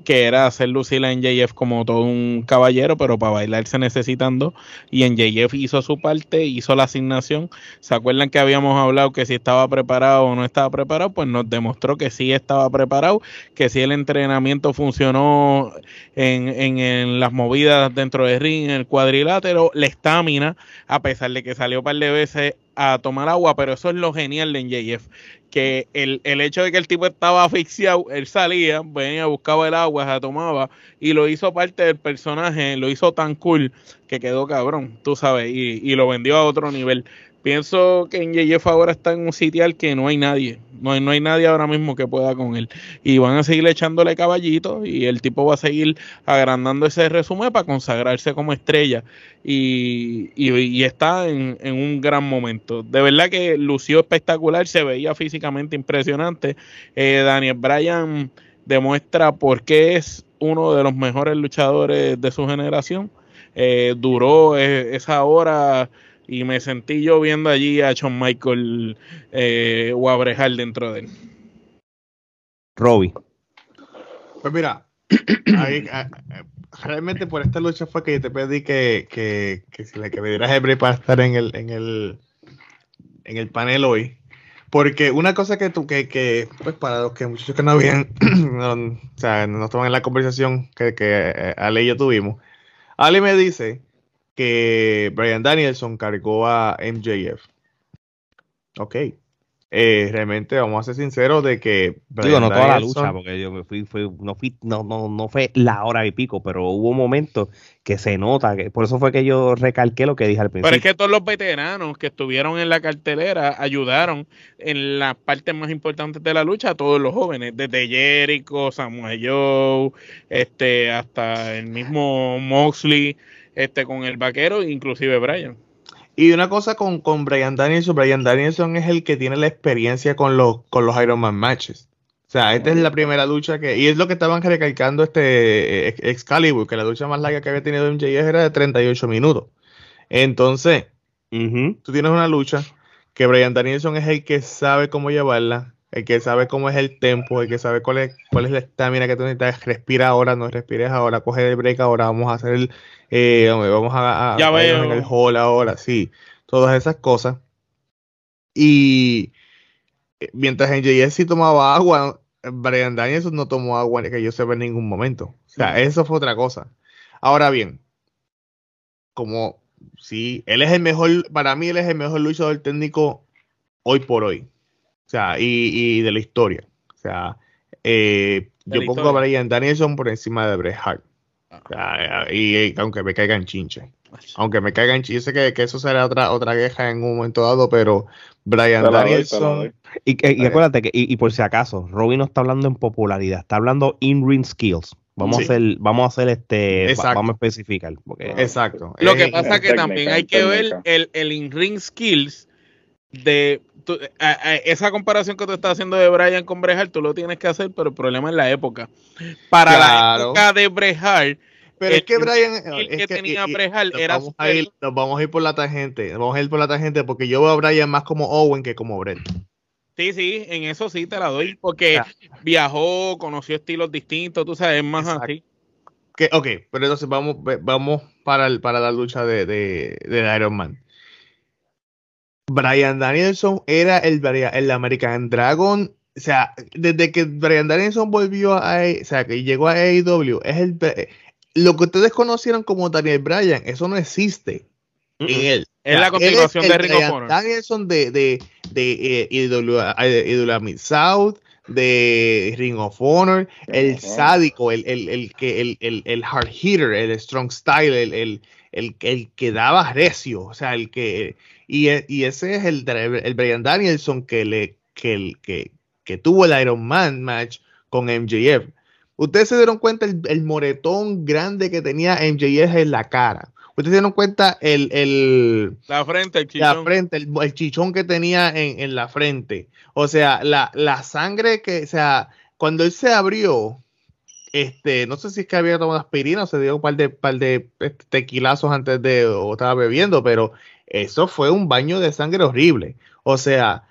que era hacer lucir a NJF como todo un caballero, pero para bailar se necesitan dos. Y NJF hizo su parte, hizo la asignación. ¿Se acuerdan que habíamos hablado que si estaba preparado o no estaba preparado? Pues nos demostró que sí estaba preparado, que sí el entrenamiento funcionó en, en, en las movidas dentro del ring, en el cuadrilátero, la estamina, a pesar de que salió un par de veces a tomar agua, pero eso es lo genial de NJF, que el, el hecho de que el tipo estaba asfixiado, él salía, venía, buscaba el agua, se la tomaba y lo hizo parte del personaje, lo hizo tan cool que quedó cabrón, tú sabes, y, y lo vendió a otro nivel. Pienso que NJF ahora está en un sitial que no hay nadie, no hay, no hay nadie ahora mismo que pueda con él. Y van a seguir echándole caballitos y el tipo va a seguir agrandando ese resumen para consagrarse como estrella y, y- y está en, en un gran momento. De verdad que lució espectacular, se veía físicamente impresionante. Eh, Daniel Bryan demuestra por qué es uno de los mejores luchadores de su generación. Eh, duró eh, esa hora y me sentí yo viendo allí a Shawn Michael eh, Guabrejar dentro de él. Robbie. Pues mira, ahí, a- a- realmente por esta lucha fue que yo te pedí que, que, que, si le- que me dieras el para estar en el, en el, en el panel hoy. Porque una cosa que tú, que, que pues para los que muchachos que no habían, no, o sea, no estaban en la conversación que, que eh, Ale y yo tuvimos, Ale me dice que Brian Danielson cargó a MJF. Ok. eh, realmente vamos a ser sinceros de que Digo, no toda la lucha, porque yo me fui, fui- no, fui no, no, no fue la hora y pico, pero hubo momentos que se nota, que por eso fue que yo recalqué lo que dije al Pero principio. es que todos los veteranos que estuvieron en la cartelera ayudaron en las partes más importantes de la lucha a todos los jóvenes, desde Jericho, Samuel Joe, este, hasta el mismo Moxley, este, con el vaquero, inclusive Brian. Y una cosa con, con Brian Danielson, Brian Danielson es el que tiene la experiencia con los, con los Iron Man matches. O sea, esta es la primera lucha que, y es lo que estaban recalcando este eh, Excalibur, que la lucha más larga que había tenido MJF era de 38 minutos. Entonces, tú tienes una lucha que Brian Danielson es el que sabe cómo llevarla, el que sabe cómo es el tempo, el que sabe cuál es, cuál es la estamina que tú necesitas, respira ahora, no respires ahora, coge el break ahora, vamos a hacer el, eh, vamos a, a- Ya a en el hall ahora, sí, todas esas cosas. Y eh, mientras en JS sí tomaba agua, Brian Danielson no tomó agua que yo sepa en ningún momento. O sea, eso fue otra cosa. Ahora bien, como sí, él es el mejor, para mí él es el mejor luchador técnico hoy por hoy. O sea, y, y de la historia. O sea, eh, yo pongo a. Brian Danielson por encima de Bret Hart. Ah. O sea, y, y aunque me caigan chinche. Aunque me caigan chinche, yo sé que, que eso será otra, otra queja en un momento dado, pero Brian doy, Danielson. doy. Y, y- y Vale. acuérdate que, y, y por si acaso, Robin no está hablando en popularidad, está hablando in-ring skills. Vamos Sí. a hacer, vamos a hacer este, Exacto. vamos a especificar. Porque, Exacto. Lo Eh, que pasa es que técnica, también hay que ver el, el in-ring skills de tú- a- a- esa comparación que tú estás haciendo de Brian con Bret Hart, tú lo tienes que hacer, pero el problema es la época. Para la época de Bret Hart, Pero es el que Brian. el es que tenía y- nos era vamos, a ir, nos vamos a ir por la tangente. Vamos a ir por la tangente porque yo veo a Brian más como Owen que como Brett. Sí, sí, en eso sí te la doy, porque Ya. viajó, conoció estilos distintos, tú sabes, es más Exacto. así. Que, ok, pero entonces vamos, vamos para, el- para la lucha de, de, del Iron Man. Brian Danielson era el, el American Dragon. O sea, desde que Brian Danielson volvió a, o sea, que llegó a AEW, es el, lo que ustedes conocieron como Daniel Bryan, eso no existe en él. Es la continuación de el Ring of Bryan Honor. Danielson de, de, de eh, IWA eh, Mid South, de Ring of Honor, el sádico, el, el, el, que, el, el, el hard hitter, el strong style, el, el, el, que daba recio, o sea, el que. Y, e- y ese es el, el Brian Danielson que, le, que, el, que, que tuvo el Iron Man match con MJF. Ustedes se dieron cuenta el, el moretón grande que tenía MJF en la cara. Ustedes se dieron cuenta el, el, La frente, el la chichón. frente, el, el chichón que tenía en, en la frente. O sea, la, la sangre que, o sea, cuando él se abrió, este, no sé si es que había tomado aspirina o se dio un par de, par de este, tequilazos antes de, o estaba bebiendo, pero eso fue un baño de sangre horrible. O sea,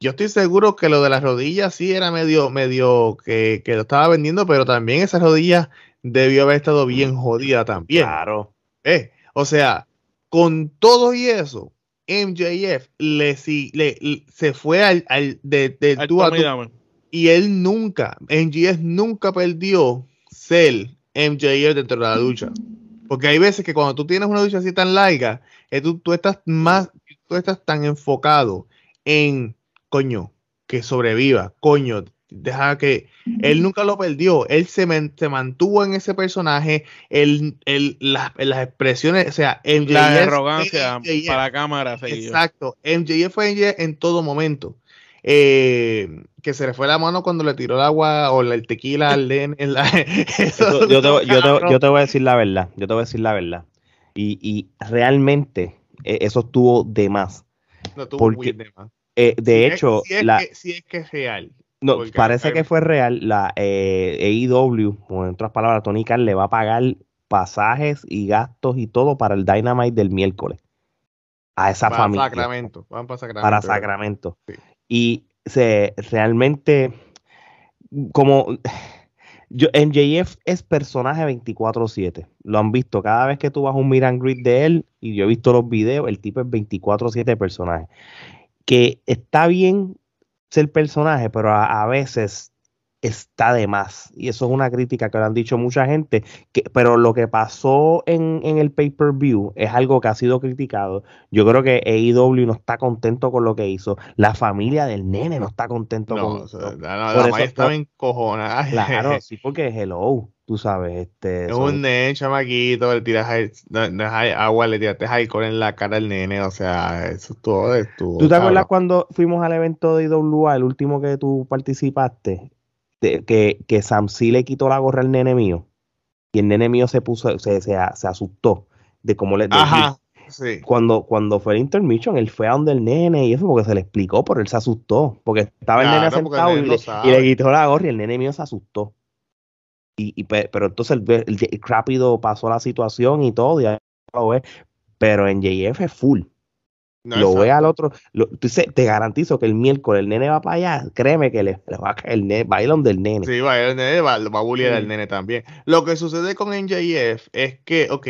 yo estoy seguro que lo de las rodillas sí era medio, medio que, que lo estaba vendiendo, pero también esa rodilla debió haber estado bien jodida también. Claro. Eh, o sea, con todo y eso, MJF le, si- le- le- se fue al, al de, de Al tú a toma y tú, dame. Y él nunca, MJF nunca perdió ser MJF dentro de la lucha. Porque hay veces que cuando tú tienes una lucha así tan larga, eh, tú, tú estás más, tú estás tan enfocado en, coño, que sobreviva, coño, deja que él nunca lo perdió, él se, man- se mantuvo en ese personaje, el, el- las, las expresiones, o sea, MJF La arrogancia MJF. para la cámara. Exacto, MJF fue MJF en todo momento. Eh, que se le fue la mano cuando le tiró el agua o el tequila al nene en la- eso Eso- yo, yo te- yo te voy a decir la verdad. Yo te voy a decir la verdad. Y, y realmente eh, eso estuvo de más. No, estuvo porque- muy de más. Eh, de Si es- hecho, si es, la, que, si es que es real. no, parece que fue real. La eh, AEW, o en otras palabras, Tony Khan le va a pagar pasajes y gastos y todo para el Dynamite del miércoles. A esa Para familia. Sacramento. Van para Sacramento. para Sacramento. Sí. Y se realmente como yo MJF es personaje 24/7. Lo han visto cada vez que tú vas a un and greet de él y yo he visto los videos, el tipo es 24/7 personaje. Que está bien ser personaje, pero a, a veces está de más. Y eso es una crítica que le han dicho mucha gente. Que, pero lo que pasó en, en el pay-per-view es algo que ha sido criticado. Yo creo que AEW no está contento con lo que hizo. La familia del nene no está contento No, con o sea, eso. la, la, Por la eso- estaba encojonada. Claro, sí, porque hello, tú sabes, este. Es un nene chamaquito, le tiras no- no es agua, le tiraste alcohol en la cara al nene, o sea, eso es todo estuvo, ¿Tú te acuerdas cabrón. cuando fuimos al evento de IWA, el último que tú participaste? De- que, que Sam sí le quitó la gorra al nene mío. Y el nene mío se puso, se, se, se asustó de cómo le. del Ajá, sí. cuando, cuando fue el intermission, él fue a donde el nene y eso porque se le explicó, pero él se asustó. Porque estaba el nene el sentado nene y, le, y quitó la gorra y el nene mío se asustó. Y, y pe- pero entonces el, el- el rápido pasó la situación y todo, ya lo ves. Pero en JF es full. No, lo ve al otro. Lo, tú se- te garantizo que el miércoles el nene va para allá. Créeme que le, le va a caer el nene, va a ir donde el nene. Sí, va, el nene va, va a bullear Sí. al nene también. Lo que sucede con NJF es que, ok,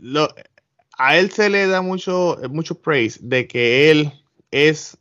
lo- a él se le da mucho, mucho praise de que él es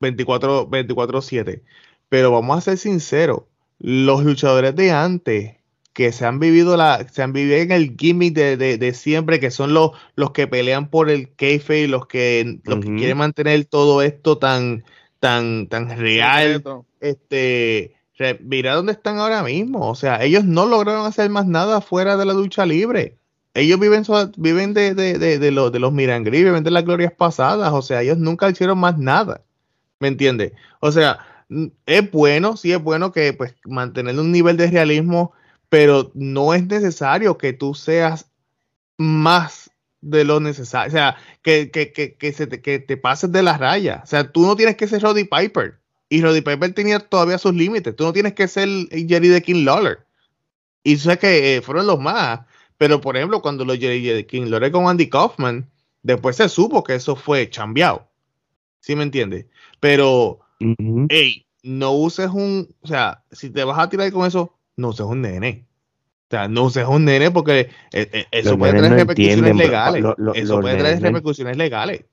24 24/7, pero vamos a ser sinceros, los luchadores de antes que se han vivido la, se han vivido en el gimmick de, de- de siempre, que son los, los que pelean por el kayfabe, los que, los que quieren mantener todo esto tan, tan, tan real, este, re- mira dónde están ahora mismo. O sea, ellos no lograron hacer más nada fuera de la lucha libre. Ellos viven, viven de, de, de, de, los, de los Mirangri, viven de las glorias pasadas. O sea, ellos nunca hicieron más nada. ¿Me entiendes? O sea, es bueno, sí es bueno que pues mantener un nivel de realismo, pero no es necesario que tú seas más de lo necesario. O sea, que, que, que, que, se te, que te pases de la raya. O sea, tú no tienes que ser Roddy Piper. Y Roddy Piper tenía todavía sus límites. Tú no tienes que ser Jerry de King Lawler. Y sé que eh, fueron los más. Pero, por ejemplo, cuando los Jerry de King Lawler con Andy Kaufman, después se supo que eso fue chambeado. ¿Sí me entiendes? Pero, hey, no uses un. O sea, si te vas a tirar con eso, no uses un nene. O sea, no uses un nene porque eh, eh, eso Los puede traer no repercusiones legales. Lo- lo- eso puede traer repercusiones legales.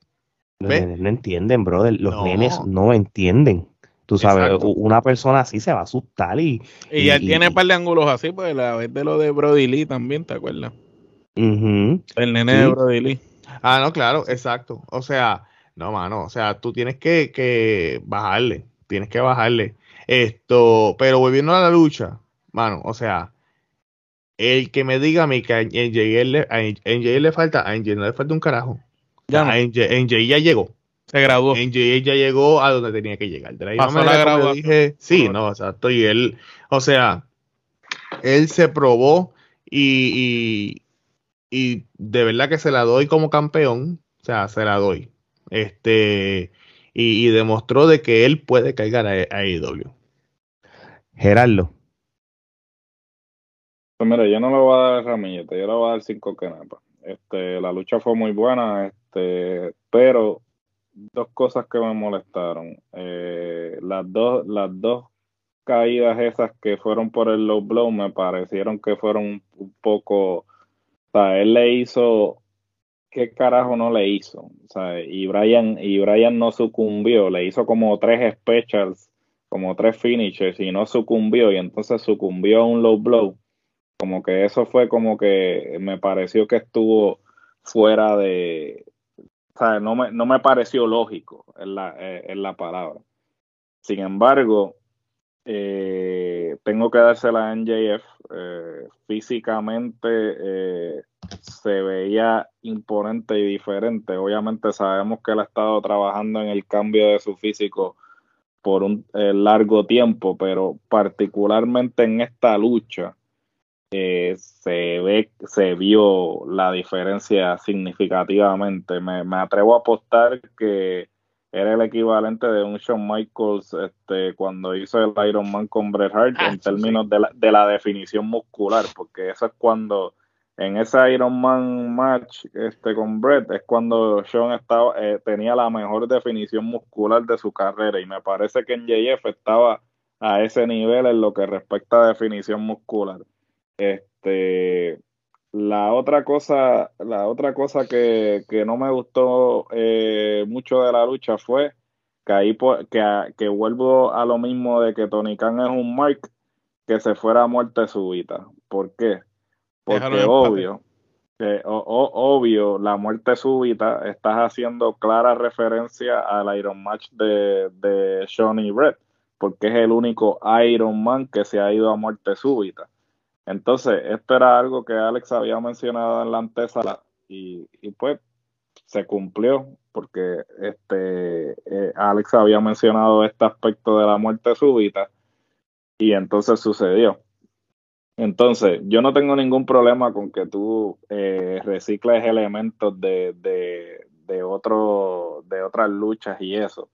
Los nenes no entienden, brother. Los No. nenes no entienden. Tú sabes, Exacto. una persona así se va a asustar y. Y ya Y- tiene un par de ángulos así, pues la vez de lo de Brody Lee también, ¿te acuerdas? Ujú. El nene Sí. de Brody Lee. Ah, no, claro, exacto. O sea, no, mano, o sea, tú tienes que, que bajarle, tienes que bajarle. Esto, pero volviendo a la lucha, mano, o sea, el que me diga a mí que a NJ le, a NJ le falta, a NJ no le falta un carajo. Ya no. A NJ, NJ ya llegó. Se graduó. NJ ya llegó a donde tenía que llegar. De Pasó la manera graduación. dije, sí, no, exacto. Y él, o sea, él se probó y, y, y de verdad que se la doy como campeón. O sea, se la doy. Este, y, y demostró de que él puede cargar a, a AEW. Gerardo. Pues mira, yo no le voy a dar ramillete, yo le voy a dar cinco kenepas. Este, la lucha fue muy buena, este, pero dos cosas que me molestaron. Eh, las dos, las dos caídas esas que fueron por el low blow me parecieron que fueron un poco, o sea, él le hizo, ¿qué carajo no le hizo? O sea, y Brian, y Brian no sucumbió, le hizo como tres specials, como tres finishes y no sucumbió, y entonces sucumbió a un low blow como que eso fue como que me pareció que estuvo fuera de, o sea, no me, no me pareció lógico en la, eh, en la palabra. Sin embargo, eh, tengo que dársela a NJF. eh, físicamente eh, se veía imponente y diferente. Obviamente sabemos que él ha estado trabajando en el cambio de su físico por un largo tiempo, pero particularmente en esta lucha eh, se ve, se vio la diferencia significativamente. Me, me atrevo a apostar que era el equivalente de un Shawn Michaels este, cuando hizo el Iron Man con Bret Hart Ah, en sí, términos de, la, de la definición muscular, porque eso es cuando en ese Iron Man match este, con Bret es cuando Shawn estaba, eh, tenía la mejor definición muscular de su carrera y me parece que en JF estaba a ese nivel en lo que respecta a definición muscular. Este, la otra cosa, la otra cosa que, que no me gustó eh, mucho de la lucha fue que ahí que, que vuelvo a lo mismo de que Tony Khan es un Mark que se fuera a muerte súbita. ¿Por qué? Porque obvio, que, obvio, la muerte súbita, estás haciendo clara referencia al Iron Match de, de Shawnee Red, porque es el único Iron Man que se ha ido a muerte súbita. Entonces, esto era algo que Alex había mencionado en la antesala y, y pues se cumplió porque este eh, Alex había mencionado este aspecto de la muerte súbita y entonces sucedió. Entonces, yo no tengo ningún problema con que tú eh, recicles elementos de, de, de, otro, de otras luchas y eso.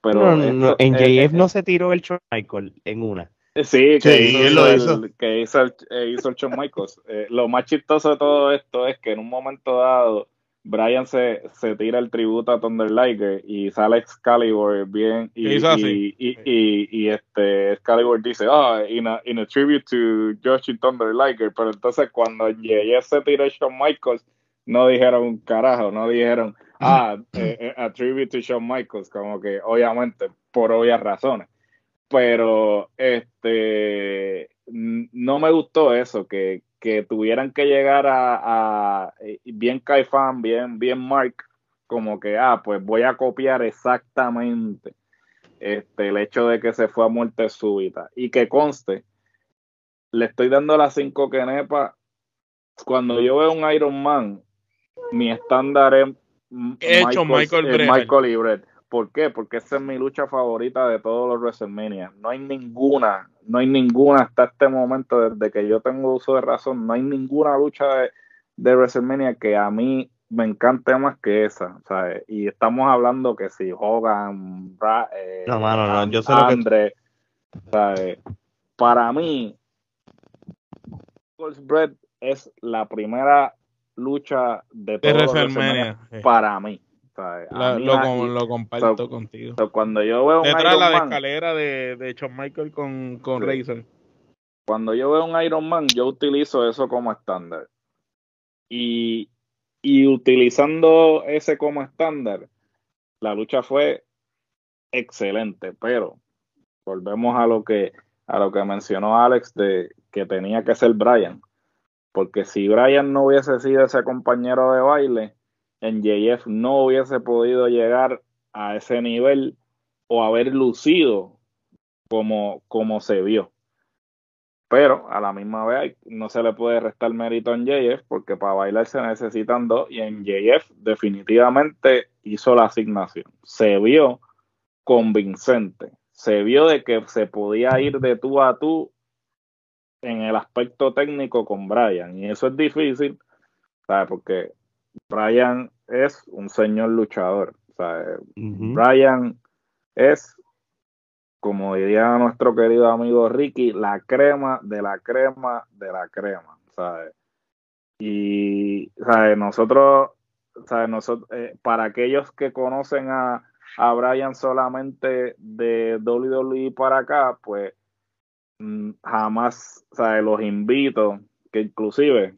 Pero en JF no se tiró el Shawn Michael en una. Sí, que, hizo, lo hizo. El, que hizo, el, eh, hizo el Shawn Michaels. lo más chistoso de todo esto es que en un momento dado Brian se, se tira el tributo a Thunder Liger y sale Excalibur bien y, y, y, y, este Excalibur dice, ah, in, a, in a tribute to Josh y Thunder Liger, pero entonces cuando Yeye se tira Shawn Michaels, no dijeron un carajo, no dijeron, ah, eh, eh, a tribute to Shawn Michaels, como que obviamente por obvias razones. Pero este no me gustó eso, que, que tuvieran que llegar a, a eh, bien Caifán, bien, bien Mark, como que, ah, pues voy a copiar exactamente este, el hecho de que se fue a muerte súbita. Y que conste, le estoy dando las cinco nepa Cuando yo veo un Iron Man, mi estándar es Hecho Michael, Michael, Michael ¿Por qué? Porque esa es mi lucha favorita de todos los WrestleMania. No hay ninguna, no hay ninguna hasta este momento, desde que yo tengo uso de razón, no hay ninguna lucha de, de WrestleMania que a mí me encante más que esa. ¿sabes? Y estamos hablando que si Hogan, eh, no, mano, no, yo sé Andre, ¿sabes? para mí, Bread es la primera lucha de, todos los WrestleMania para mí lo, comparto contigo. cuando yo veo un Iron la Man, escalera de, de Shawn Michael con, con Razor. Cuando yo veo un Iron Man, yo utilizo eso como estándar. Y, y utilizando ese como estándar, la lucha fue excelente, pero volvemos a lo que a lo que mencionó Alex de que tenía que ser Brian, porque si Brian no hubiese sido ese compañero de baile, en JF no hubiese podido llegar a ese nivel o haber lucido como, como se vio. Pero a la misma vez no se le puede restar mérito en JF porque para bailar se necesitan dos y en JF definitivamente hizo la asignación. Se vio convincente. Se vio de que se podía ir de tú a tú en el aspecto técnico con Brian y eso es difícil, ¿sabes? Porque Brian es un señor luchador. Brian es, como diría nuestro querido amigo Ricky, la crema de la crema de la crema. Y nosotros, nosotros eh, para aquellos que conocen a, a Brian solamente de WWE para acá, pues mm, jamás los invito que inclusive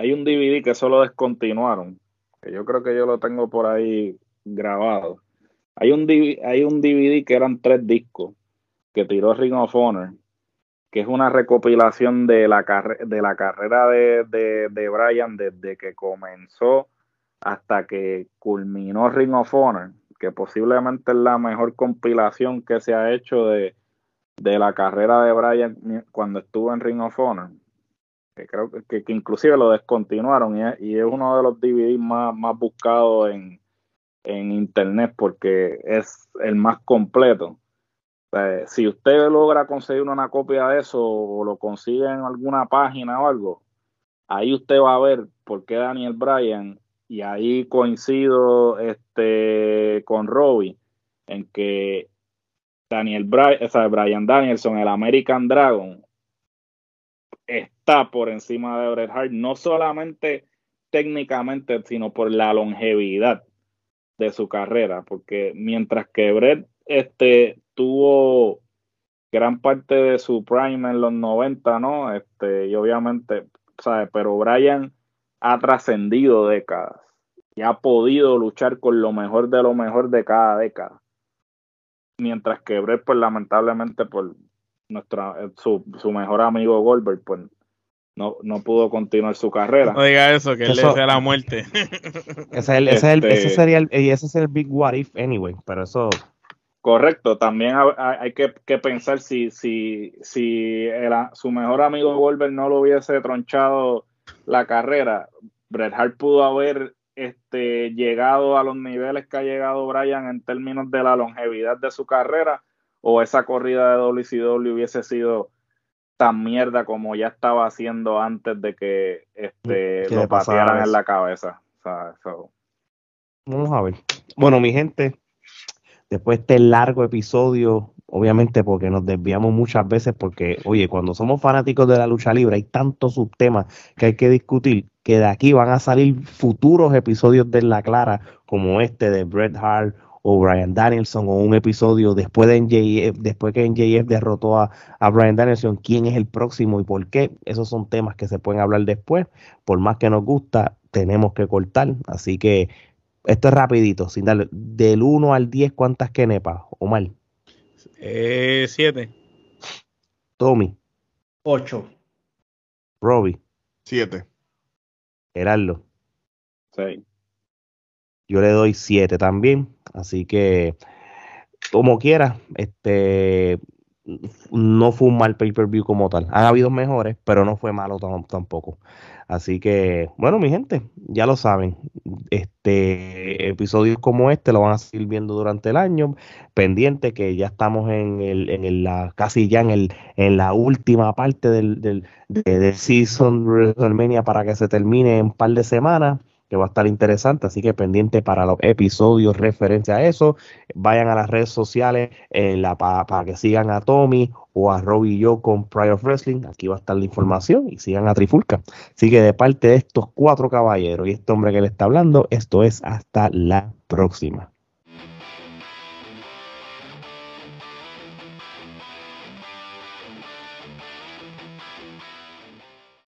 hay un DVD que solo descontinuaron, que yo creo que yo lo tengo por ahí grabado. Hay un, DVD, hay un DVD que eran tres discos que tiró Ring of Honor, que es una recopilación de la, de la carrera de, de, de, Brian desde que comenzó hasta que culminó Ring of Honor, que posiblemente es la mejor compilación que se ha hecho de, de la carrera de Brian cuando estuvo en Ring of Honor creo que, que inclusive lo descontinuaron y es, uno de los DVD más, más buscados en, en internet porque es el más completo. si usted logra conseguir una copia de eso o lo consigue en alguna página o algo, ahí usted va a ver por qué Daniel Bryan, y ahí coincido este, con Robbie, en que Daniel Bryan, o sea, Brian Danielson, el American Dragon, está por encima de Bret Hart, no solamente técnicamente, sino por la longevidad de su carrera, porque mientras que Bret este, tuvo gran parte de su prime en los 90, ¿no? Este, y obviamente, ¿sabes? Pero Brian ha trascendido décadas y ha podido luchar con lo mejor de lo mejor de cada década. Mientras que Brett, pues lamentablemente, por nuestra, eh, su, su mejor amigo Goldberg, pues no, no pudo continuar su carrera. No diga eso, que él le Eso- desea la muerte. Ese, es el- ese es el- ese Este- sería el, y ese es el big what if anyway, pero eso Correcto, también ha- ha- hay que, que pensar si, si, si era, su mejor amigo Goldberg no lo hubiese tronchado la carrera, Bret Hart pudo haber este, llegado a los niveles que ha llegado Bryan en términos de la longevidad de su carrera, o esa corrida de WCW hubiese sido tan mierda como ya estaba haciendo antes de que este, lo patearan en la cabeza. O sea, so- Vamos a ver. Bueno, mi gente, después de este largo episodio, obviamente porque nos desviamos muchas veces, porque, oye, cuando somos fanáticos de la lucha libre hay tantos subtemas que hay que discutir, que de aquí van a salir futuros episodios de La Clara, como este de Bret Hart o Brian Danielson, o un episodio después de NJF, después que NJF derrotó a, a Brian Danielson, quién es el próximo y por qué. Esos son temas que se pueden hablar después. Por más que nos gusta, tenemos que cortar. Así que esto es rapidito, sin darle. Del 1 al 10, ¿cuántas kenepas? Omar, Eh, siete. Tommy, 8. Robbie, Siete. Gerardo. sí. Yo le doy 7 también. Así que, como quiera, este no fue un mal pay-per-view como tal. Han habido mejores, pero no fue malo tam- tampoco. Así que, bueno, mi gente, ya lo saben. Este episodios como este lo van a seguir viendo durante el año. Pendiente que ya estamos en el, en el- la, casi ya en el, en la última parte del, del, de, del season WrestleMania para que se termine en un par de semanas que va a estar interesante, así que pendiente para los episodios referente a eso. Vayan a las redes sociales en la, para que sigan a Tommy o a Robbie y yo con Pride of Wrestling. Aquí va a estar la información y sigan a Trifulca. Así que de parte de estos cuatro caballeros y este hombre que le está hablando, esto es hasta la próxima.